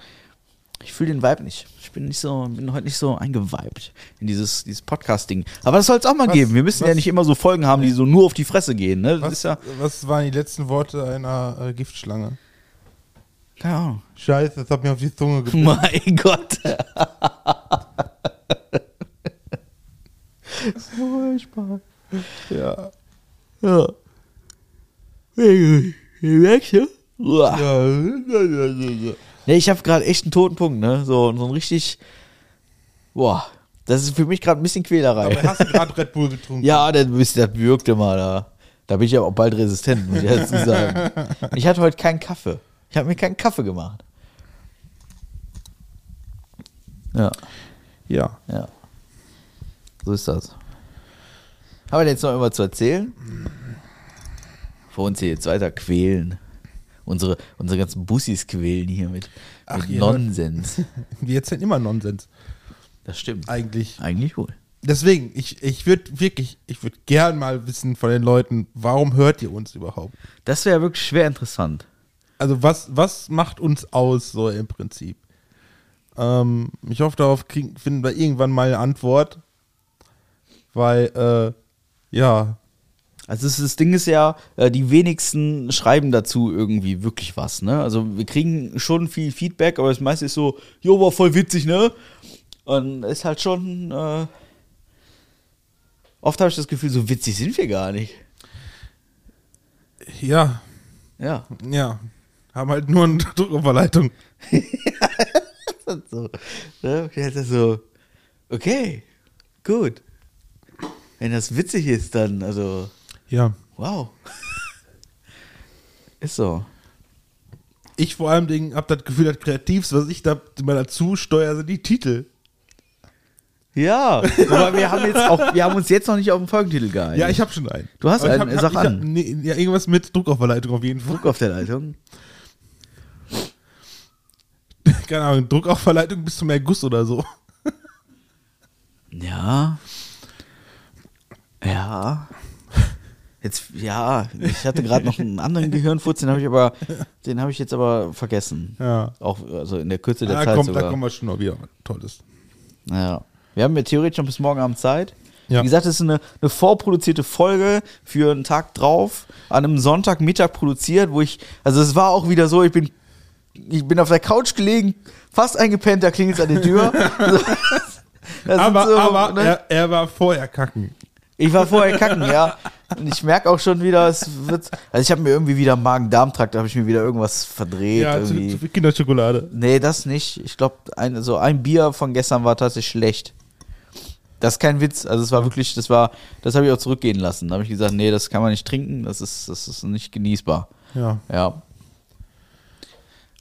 Ich fühle den Vibe nicht. Ich bin nicht so, bin heute nicht so eingeweibt in dieses, dieses Podcast-Ding. Aber das soll es auch mal Was- geben. Wir müssen ja was- nicht immer so Folgen haben, die so nur auf die Fresse gehen. Ne? Was, ja. was waren die letzten Worte einer äh, Giftschlange? Keine Ahnung. Scheiße, das hat mir auf die Zunge [LAUGHS] gebissen. Mein Gott. Furchtbar. ja. Ja. Merkst du? Ja. Nee, ich habe gerade echt einen toten Punkt, ne? So, so ein richtig. Boah. Das ist für mich gerade ein bisschen Quälerei. Aber hast du gerade Red Bull getrunken? Ja, das, das wirkte mal da. Da bin ich aber auch bald resistent, muss ich dazu sagen. [LAUGHS] Ich hatte heute keinen Kaffee. Ich habe mir keinen Kaffee gemacht. Ja, Ja. ja. So ist das. Haben wir denn jetzt noch irgendwas zu erzählen? Vor uns hier jetzt weiter quälen. Unsere, unsere ganzen Bussis quälen hier mit, Ach, mit. Nonsens. [LAUGHS] Wir erzählen immer Nonsens. Das stimmt. Eigentlich. Eigentlich wohl. Deswegen, ich, ich würde wirklich, ich würde gern mal wissen von den Leuten, warum hört ihr uns überhaupt? Das wäre wirklich schwer interessant. Also was, was macht uns aus, so im Prinzip? Ähm, ich hoffe, darauf kriegen, finden wir irgendwann mal eine Antwort. Weil, äh, ja, Also das, Ding ist ja, äh, die wenigsten schreiben dazu irgendwie wirklich was, ne? Also wir kriegen schon viel Feedback, aber das meiste ist so, jo, war voll witzig, ne? Und ist halt schon, äh, oft habe ich das Gefühl, so witzig sind wir gar nicht. ja, Ja. ja, haben halt nur eine Druckoverleitung. [LAUGHS] so, ne? Ich hatte so, okay, gut. Wenn das witzig ist, dann, also, Ja, wow. ist so. Ich vor allem Dingen hab das Gefühl, das Kreativste, was ich da mal dazu steuere, sind die Titel. Ja, [LAUGHS] aber wir haben jetzt auch, wir haben uns jetzt noch nicht auf den Folgentitel geeinigt. Ja, ich habe schon einen. Du hast Aber einen, hab, sag an. Hab, nee, ja, irgendwas mit Druckaufverleitung auf jeden Fall. Druck auf der Leitung. [LAUGHS] Keine Ahnung, Druckaufverleitung bis zum Erguss oder so. Ja. Ja. Jetzt, ja, ich hatte gerade noch einen anderen Gehirnfurz, den habe ich aber, den habe ich jetzt aber vergessen. Ja. Auch, also in der Kürze der Da, Zeit kommt, sogar. da kommen wir schon noch wieder. Tolles. Ja. Wir haben ja theoretisch noch bis morgen Abend Zeit. Ja. Wie gesagt, das ist eine, eine vorproduzierte Folge für einen Tag drauf, an einem Sonntagmittag produziert, wo ich, also es war auch wieder so, ich bin, ich bin auf der Couch gelegen, fast eingepennt, da klingelt es an der Tür. [LAUGHS] [LAUGHS] Aber, so, aber ne? er, er war vorher kacken. Ich war vorher kacken, ja. Und ich merke auch schon wieder, es wird. Also ich habe mir irgendwie wieder Magen-Darm-Trakt, da habe ich mir wieder irgendwas verdreht. Ja, zu, irgendwie. zu viel Kinderschokolade. Nee, das nicht. Ich glaube, ein, so ein Bier von gestern war tatsächlich schlecht. Das ist kein Witz. Also es war wirklich, das war, das habe ich auch zurückgehen lassen. Da habe ich gesagt, nee, das kann man nicht trinken, das ist, das ist nicht genießbar. Ja. Ja.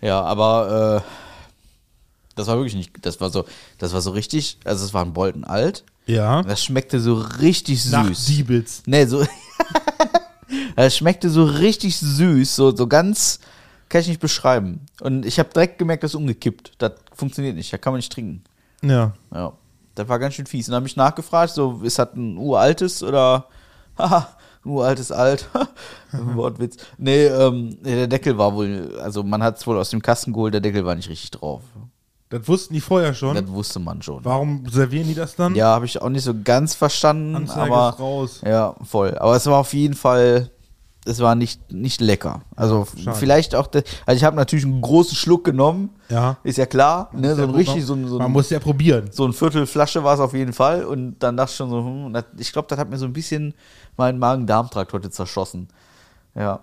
Ja, aber äh, das war wirklich nicht, das war so, das war so richtig, also es war ein Bolten alt. Ja. Das schmeckte so richtig süß. Nach Diebels. Nee, so. [LAUGHS] Es schmeckte so richtig süß, so, so ganz, kann ich nicht beschreiben. Und ich habe direkt gemerkt, das ist umgekippt. Das funktioniert nicht, da kann man nicht trinken. Ja. Ja, das war ganz schön fies. Und dann habe ich nachgefragt, so, ist das ein uraltes oder, [LAUGHS] haha, ein uraltes Alt, [LAUGHS] Wortwitz. Nee, ähm, nee, der Deckel war wohl, also man hat es wohl aus dem Kasten geholt, der Deckel war nicht richtig drauf. Das wussten die vorher schon. Das wusste man schon. Warum servieren die das dann? Ja, habe ich auch nicht so ganz verstanden, Anzeige aber ist raus. ja, voll. Aber es war auf jeden Fall, es war nicht, nicht lecker. Also schade. vielleicht auch, de, also ich habe natürlich einen großen Schluck genommen, Ja. ist ja klar, ne, so ein Ja, richtig, so ein, so Man ein, muss ja probieren. so ein Viertel Flasche war es auf jeden Fall und dann dachte ich schon so, hm, das, ich glaube, das hat mir so ein bisschen meinen Magen-Darm-Trakt heute zerschossen. Ja,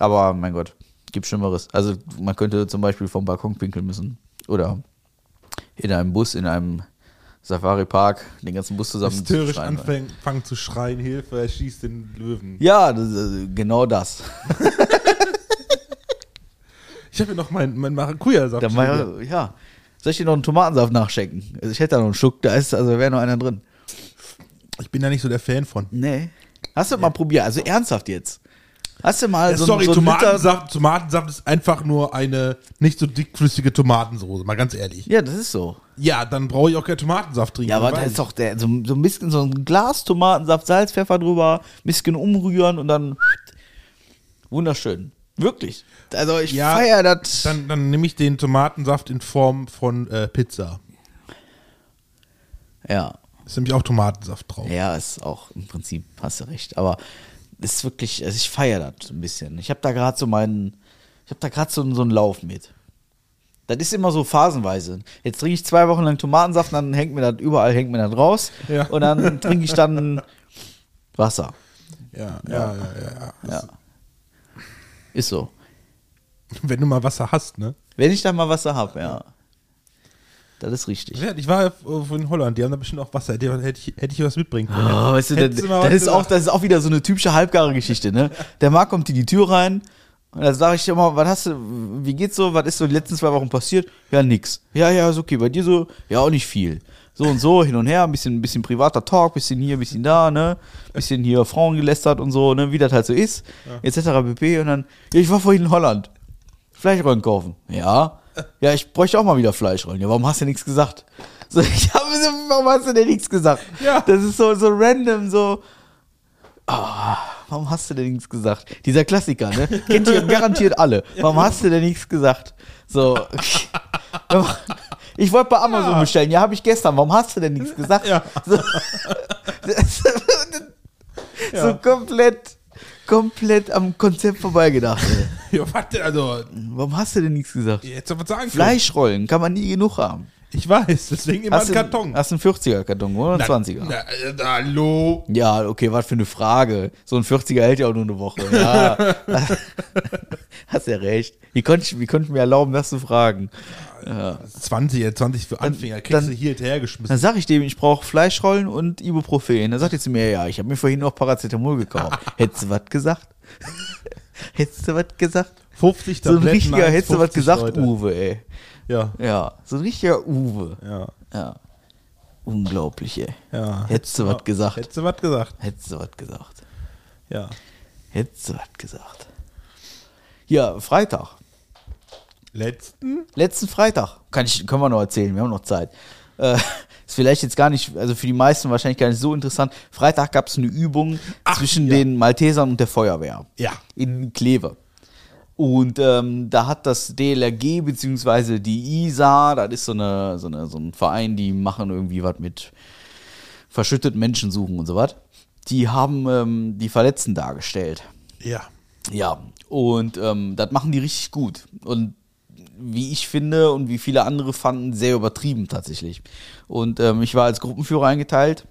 aber mein Gott, gibt Schlimmeres. Also man könnte zum Beispiel vom Balkon pinkeln müssen oder in einem Bus, in einem Safari-Park den ganzen Bus zusammen Hysterisch schreien. anfangen fangen zu schreien, Hilfe, er schießt den Löwen. Ja, das, genau das. [LAUGHS] Ich habe hier noch meinen mein Maracuja-Saft. War, ja. Soll ich dir noch einen Tomatensaft nachschenken? Also ich hätte da noch einen Schluck, da ist, also wäre noch einer drin. ich bin da nicht so der Fan von. Nee. Hast du mal probiert? Also ernsthaft jetzt. Hast du mal Ja, so, sorry, so Tomatensaft, Tomatensaft ist einfach nur eine nicht so dickflüssige Tomatensoße, mal ganz ehrlich. Ja, das ist so. Ja, dann brauche ich auch keinen Tomatensaft trinken. Ja, aber da ist doch der, so, so ein bisschen so ein Glas Tomatensaft, Salz, Pfeffer drüber, ein bisschen umrühren und dann wunderschön. Wirklich. Also ich Ja, feier das. Dann, dann nehme ich den Tomatensaft in Form von äh, Pizza. Ja. Ist nämlich auch Tomatensaft drauf. Ja, ist auch im Prinzip, hast du recht. Aber ist wirklich, also ich feiere das ein bisschen. Ich habe da gerade so meinen, ich habe da gerade so, so einen Lauf mit. Das ist immer so phasenweise. Jetzt trinke ich zwei Wochen lang Tomatensaft, dann hängt mir das überall, hängt mir das raus. Ja. Und dann trinke ich dann Wasser. Ja, ja, ja, ja, ja. Ja. Ist so. Wenn du mal Wasser hast, ne? Wenn ich da mal Wasser habe, ja. Das ist richtig. Ja, Ich war ja in Holland, die haben da bestimmt auch Wasser. Hätte hätte ich, hätte ich was mitbringen können. Oh, weißt du, das, das, ist auch, das ist auch wieder so eine typische halbgare Geschichte, ne? Der Marc kommt in die Tür rein und dann sage ich immer, was hast du, wie geht's so, was ist so die letzten zwei Wochen passiert? Ja, nix. Ja, ja, ist okay. Bei dir so, ja, auch nicht viel. So und so, hin und her, ein bisschen, ein bisschen privater Talk, bisschen hier, bisschen da, ne? Bisschen hier Frauen gelästert und so, ne? Wie das halt so ist, etc. pp. Und dann, ja, ich war vorhin in Holland. Fleischrollen kaufen. Ja. Ja, ich bräuchte auch mal wieder Fleischrollen. Ja, warum hast du nichts gesagt? So, [LAUGHS] ich habe so, warum hast du denn nichts gesagt? Ja. Das ist so, so random, so. Ah, warum hast du denn nichts gesagt? Dieser Klassiker, ne? [LAUGHS] Kennt ihr garantiert alle. Warum hast du denn nichts gesagt? So. [LAUGHS] Ich wollte bei Amazon Ja. bestellen. Ja, habe ich gestern. Warum hast du denn nichts gesagt? Ja. So, so Ja. komplett, komplett am Konzept vorbeigedacht. ey. [LAUGHS] Ja, warte, also, Warum hast du denn nichts gesagt? jetzt aber sagen können. Fleischrollen kann man nie genug haben. Ich weiß, deswegen immer Hast ein du Karton. Hast du einen 40er-Karton oder einen 20er? Na, äh, hallo. Ja, okay, was für eine Frage. So ein 40er hält ja auch nur eine Woche. Ja. [LAUGHS] [LAUGHS] Hast ja recht. Wie konnte ich, wie konnte ich mir erlauben, das zu fragen? 20, ja, 20 für Anfänger. Kriegst dann- du hier hinterhergeschmissen. Dann sag ich dem, ich brauche Fleischrollen und Ibuprofen. Dann sagt er zu mir, ja, ich habe mir vorhin noch Paracetamol gekauft. [LAUGHS] Hättest du was gesagt? [LAUGHS] Hättest du was gesagt? 50 So ein Tabletten, richtiger, hättest du was 50 gesagt, Leute. Uwe, ey. Ja, Ja, so ein richtiger Uwe. ja, Ja. Unglaublich, ey. ja. Hättest du was gesagt. Hättest du was gesagt. Hättest du was gesagt. Ja. Hättest du was gesagt. Ja, Freitag. Letzten? Letzten Freitag. Kann ich, können wir noch erzählen, wir haben noch Zeit. Äh, [LAUGHS] ist vielleicht jetzt gar nicht, also für die meisten wahrscheinlich gar nicht so interessant. Freitag gab es eine Übung Ach, zwischen ja. den Maltesern und der Feuerwehr. Ja. In Kleve. Und ähm, da hat das DLRG beziehungsweise die ISA, das ist so, eine, so, eine, so ein Verein, die machen irgendwie was mit verschütteten Menschen suchen und so was. Die haben ähm, die Verletzten dargestellt. Ja. Ja, und ähm, das machen die richtig gut. Und wie ich finde und wie viele andere fanden, sehr übertrieben tatsächlich. Und ähm, ich war als Gruppenführer eingeteilt.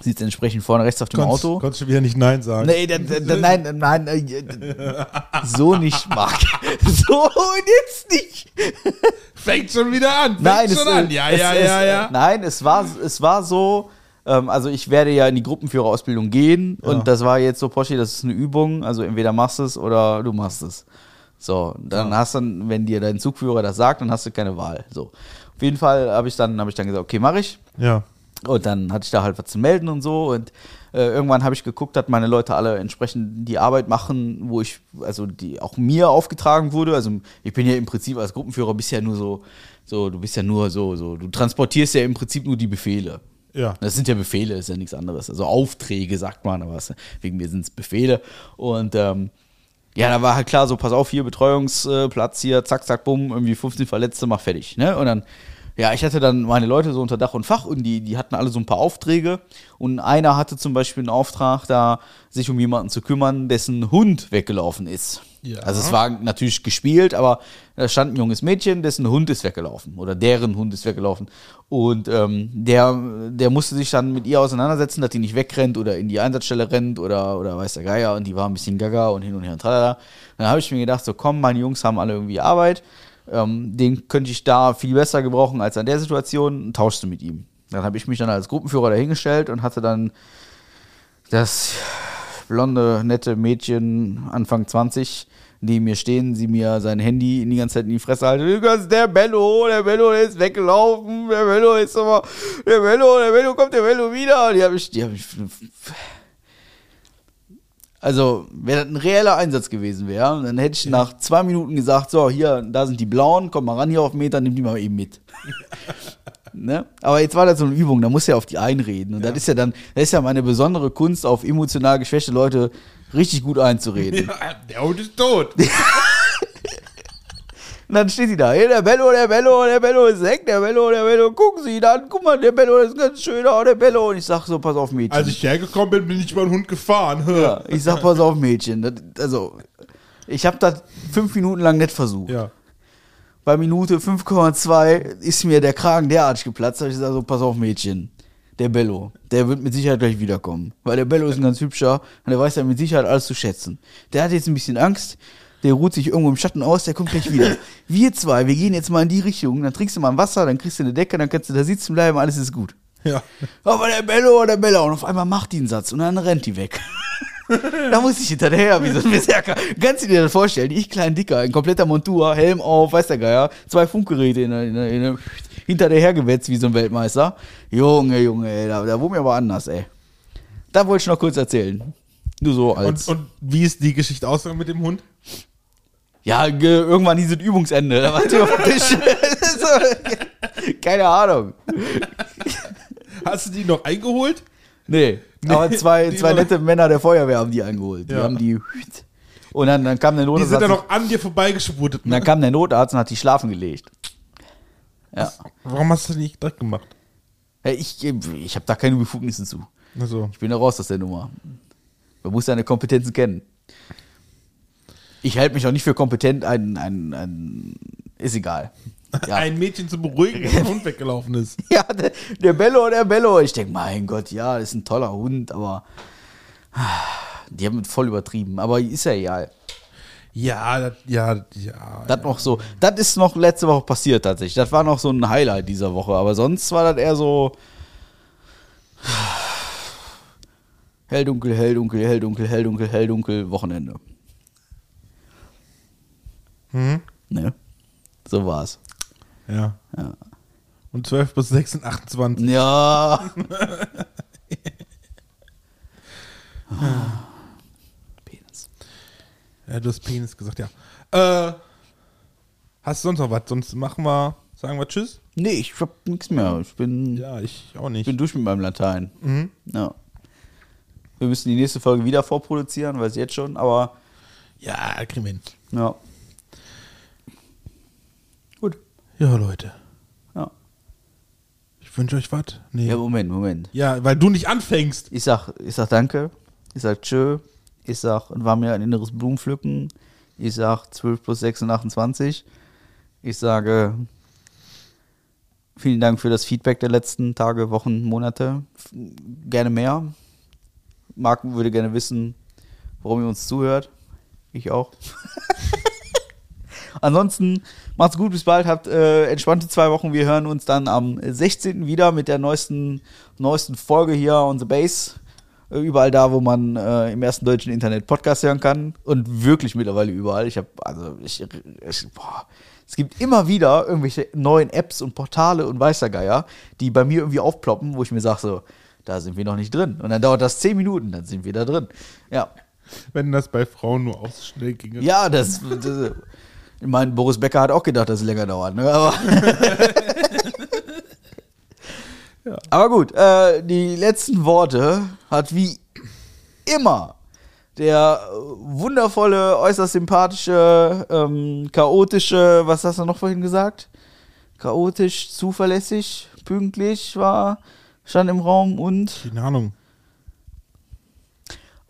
Sitzt entsprechend vorne rechts auf dem Konntest, Auto. konntest du wieder nicht Nein sagen. Nee, da, da, da, nein, nein, äh, so nicht, Marc. [LAUGHS] So und jetzt nicht. Fängt schon wieder an. Fängt Nein, schon es, an. äh, Ja, es, ja, es, ja, ja. Nein, es war, es war so, ähm, also ich werde ja in die Gruppenführerausbildung gehen Ja. und das war jetzt so, Poschi, das ist eine Übung, also entweder machst du es oder du machst es. So, dann hast dann, wenn dir dein Zugführer das sagt, dann hast du keine Wahl. So, auf jeden Fall habe ich dann, habe ich dann gesagt, okay, mache ich. Ja. Und dann hatte ich da halt was zu melden und so. Und äh, irgendwann habe ich geguckt, dass meine Leute alle entsprechend die Arbeit machen, wo ich, also die auch mir aufgetragen wurde. Also ich bin ja im Prinzip als Gruppenführer bist ja nur so, so, du bist ja nur so, so, du transportierst ja im Prinzip nur die Befehle. Ja. Das sind ja Befehle, ist ja nichts anderes. Also Aufträge, sagt man, aber wegen mir sind es Befehle. Und ähm, ja, da war halt klar, so, pass auf, hier Betreuungsplatz, hier, zack, zack, bumm, irgendwie 15 Verletzte, mach fertig. Ne? Und dann, ja, ich hatte dann meine Leute so unter Dach und Fach und die, die hatten alle so ein paar Aufträge. Und einer hatte zum Beispiel einen Auftrag, da sich um jemanden zu kümmern, dessen Hund weggelaufen ist. Ja. Also es war natürlich gespielt, aber da stand ein junges Mädchen, dessen Hund ist weggelaufen oder deren Hund ist weggelaufen. Und ähm, der, der musste sich dann mit ihr auseinandersetzen, dass die nicht wegrennt oder in die Einsatzstelle rennt oder, oder weiß der Geier und die war ein bisschen gaga und hin und her und tralala. Dann habe ich mir gedacht, so komm, meine Jungs haben alle irgendwie Arbeit, ähm, den könnte ich da viel besser gebrauchen als an der Situation, tauschst du mit ihm. Dann habe ich mich dann als Gruppenführer dahingestellt und hatte dann das blonde, nette Mädchen, Anfang 20, neben mir stehen, sie mir sein Handy in die ganze Zeit in die Fresse halten. Der Bello, der Bello, der ist weggelaufen, der Bello ist aber, der Bello, der Bello, kommt der Bello wieder. Und die habe ich, die habe ich, also, wenn das ein reeller Einsatz gewesen wäre, dann hätte ich nach zwei Minuten gesagt, so, hier, da sind die Blauen, komm mal ran hier auf den Meter, nimm die mal eben mit. [LAUGHS] Ne? Aber jetzt war das so eine Übung, da muss ja auf die einreden. Und das ist ja dann, das ist ja meine besondere Kunst, auf emotional geschwächte Leute richtig gut einzureden. [LAUGHS] Ja, der Hund ist tot. [LAUGHS] Und dann steht sie da, hey, der Bello, der Bello, der Bello ist weg, der Bello, der Bello, gucken Sie dann, guck mal, der Bello ist ganz schöner, der Bello. Und ich sag so, pass auf, Mädchen. Als ich hergekommen bin, bin ich über den Hund gefahren. ja, [LAUGHS] ich sag, pass auf, Mädchen. Das, also, ich habe das fünf Minuten lang nicht versucht. Ja. Bei Minute 5,2 ist mir der Kragen derartig geplatzt, dass ich sage so, pass auf Mädchen, der Bello, der wird mit Sicherheit gleich wiederkommen. Weil der Bello ist ein ganz hübscher und der weiß ja mit Sicherheit alles zu schätzen. Der hat jetzt ein bisschen Angst, der ruht sich irgendwo im Schatten aus, der kommt gleich wieder. [LAUGHS] Wir zwei, wir gehen jetzt mal in die Richtung, dann trinkst du mal ein Wasser, dann kriegst du eine Decke, dann kannst du da sitzen bleiben, alles ist gut. Ja. Aber der Bello, der Bello. Und auf einmal macht die einen Satz und dann rennt die weg. [LAUGHS] [LAUGHS] da muss ich hinterher, wie so ein Berserker. Kannst du dir das vorstellen? Ich, klein Dicker, in kompletter Montur, Helm auf, weiß der Geier, zwei Funkgeräte in in in hinter der hergewetzt wie so ein Weltmeister. Junge, Junge, ey, da, da wurde mir aber anders, ey. Da wollte ich noch kurz erzählen. Nur so als. Und, und wie ist die Geschichte ausgegangen mit dem Hund? ja, ge, irgendwann hieß es Übungsende. Da war auf dem Tisch. [LAUGHS] keine Ahnung. Hast du die noch eingeholt? Nee, Nee, aber zwei, die zwei nette Männer der Feuerwehr haben die eingeholt. Die Ja. haben die. Und dann, dann kam der Die Notarzt. sind dann noch an dir vorbeigeschwurtet. und dann kam der Notarzt und hat die schlafen gelegt. Ja. Warum hast du das nicht direkt gemacht? Ja, Ich, ich habe da keine Befugnisse zu. Also, Ich bin da raus aus der Nummer. Man muss seine Kompetenzen kennen. Ich halte mich auch nicht für kompetent, ein, ein, ein ist egal. Ja. ein Mädchen zu beruhigen, wenn ein Hund weggelaufen ist. [LAUGHS] Ja, der, der Bello, der Bello. Ich denke, mein Gott, ja, ist ein toller Hund, aber ah, die haben es voll übertrieben. Aber ist ja egal. Ja, das, ja, ja. Das noch so, das ist noch letzte Woche passiert tatsächlich. Das war noch so ein Highlight dieser Woche, aber sonst war das eher so hell dunkel, hell dunkel, hell dunkel, hell dunkel, hell dunkel Wochenende. Mhm. Ne? So war's. Ja. Ja. Und 12 plus 6 sind 28. Ja. [LAUGHS] Penis. Ja, du hast Penis gesagt, ja. Äh, hast du sonst noch was? Sonst machen wir, sagen wir Tschüss? Nee, ich hab nichts mehr. Ich bin, Ja, ich auch ich nicht. bin durch mit meinem Latein. Mhm. Ja. Wir müssen die nächste Folge wieder vorproduzieren, weiß ich jetzt schon, aber Ja, kriegen wir hin. ja. Gut. Ja, Leute. Ja. Ich wünsche euch was. Nee. Ja, Ja, Moment, Moment. weil du nicht anfängst. Ich sag, ich sag danke. Ich sag tschö. Ich sag, war mir ein inneres Blumenpflücken. Ich sag 12 plus 6 sind 28. Ich sage vielen Dank für das Feedback der letzten Tage, Wochen, Monate. Gerne mehr. Marc würde gerne wissen, warum ihr uns zuhört. Ich auch. [LAUGHS] Ansonsten macht's gut, bis bald, habt äh, entspannte zwei Wochen. Wir hören uns dann am 16. wieder mit der neuesten, neuesten Folge hier on the Base. Äh, überall da, wo man äh, im ersten deutschen Internet Podcast hören kann. Und wirklich mittlerweile überall. Ich habe, also, ich, ich boah, es gibt immer wieder irgendwelche neuen Apps und Portale und weißer Geier, die bei mir irgendwie aufploppen, wo ich mir sage, so, da sind wir noch nicht drin. Und dann dauert das zehn Minuten, dann sind wir da drin. Ja. Wenn das bei Frauen nur auch so schnell ginge. Ja, das. das ich meine, Boris Becker hat auch gedacht, dass es länger dauert. Ne? Aber, [LAUGHS] Aber gut, äh, die letzten Worte hat wie immer der wundervolle, äußerst sympathische, ähm, chaotische, was hast du noch vorhin gesagt? Chaotisch, zuverlässig, pünktlich war, stand im Raum und Keine Ahnung.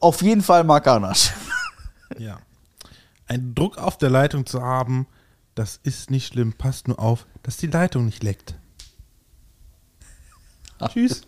auf jeden Fall Mark Arnasch. Ja. Ein Druck auf der Leitung zu haben, das ist nicht schlimm. Passt nur auf, dass die Leitung nicht leckt. [LAUGHS] Tschüss.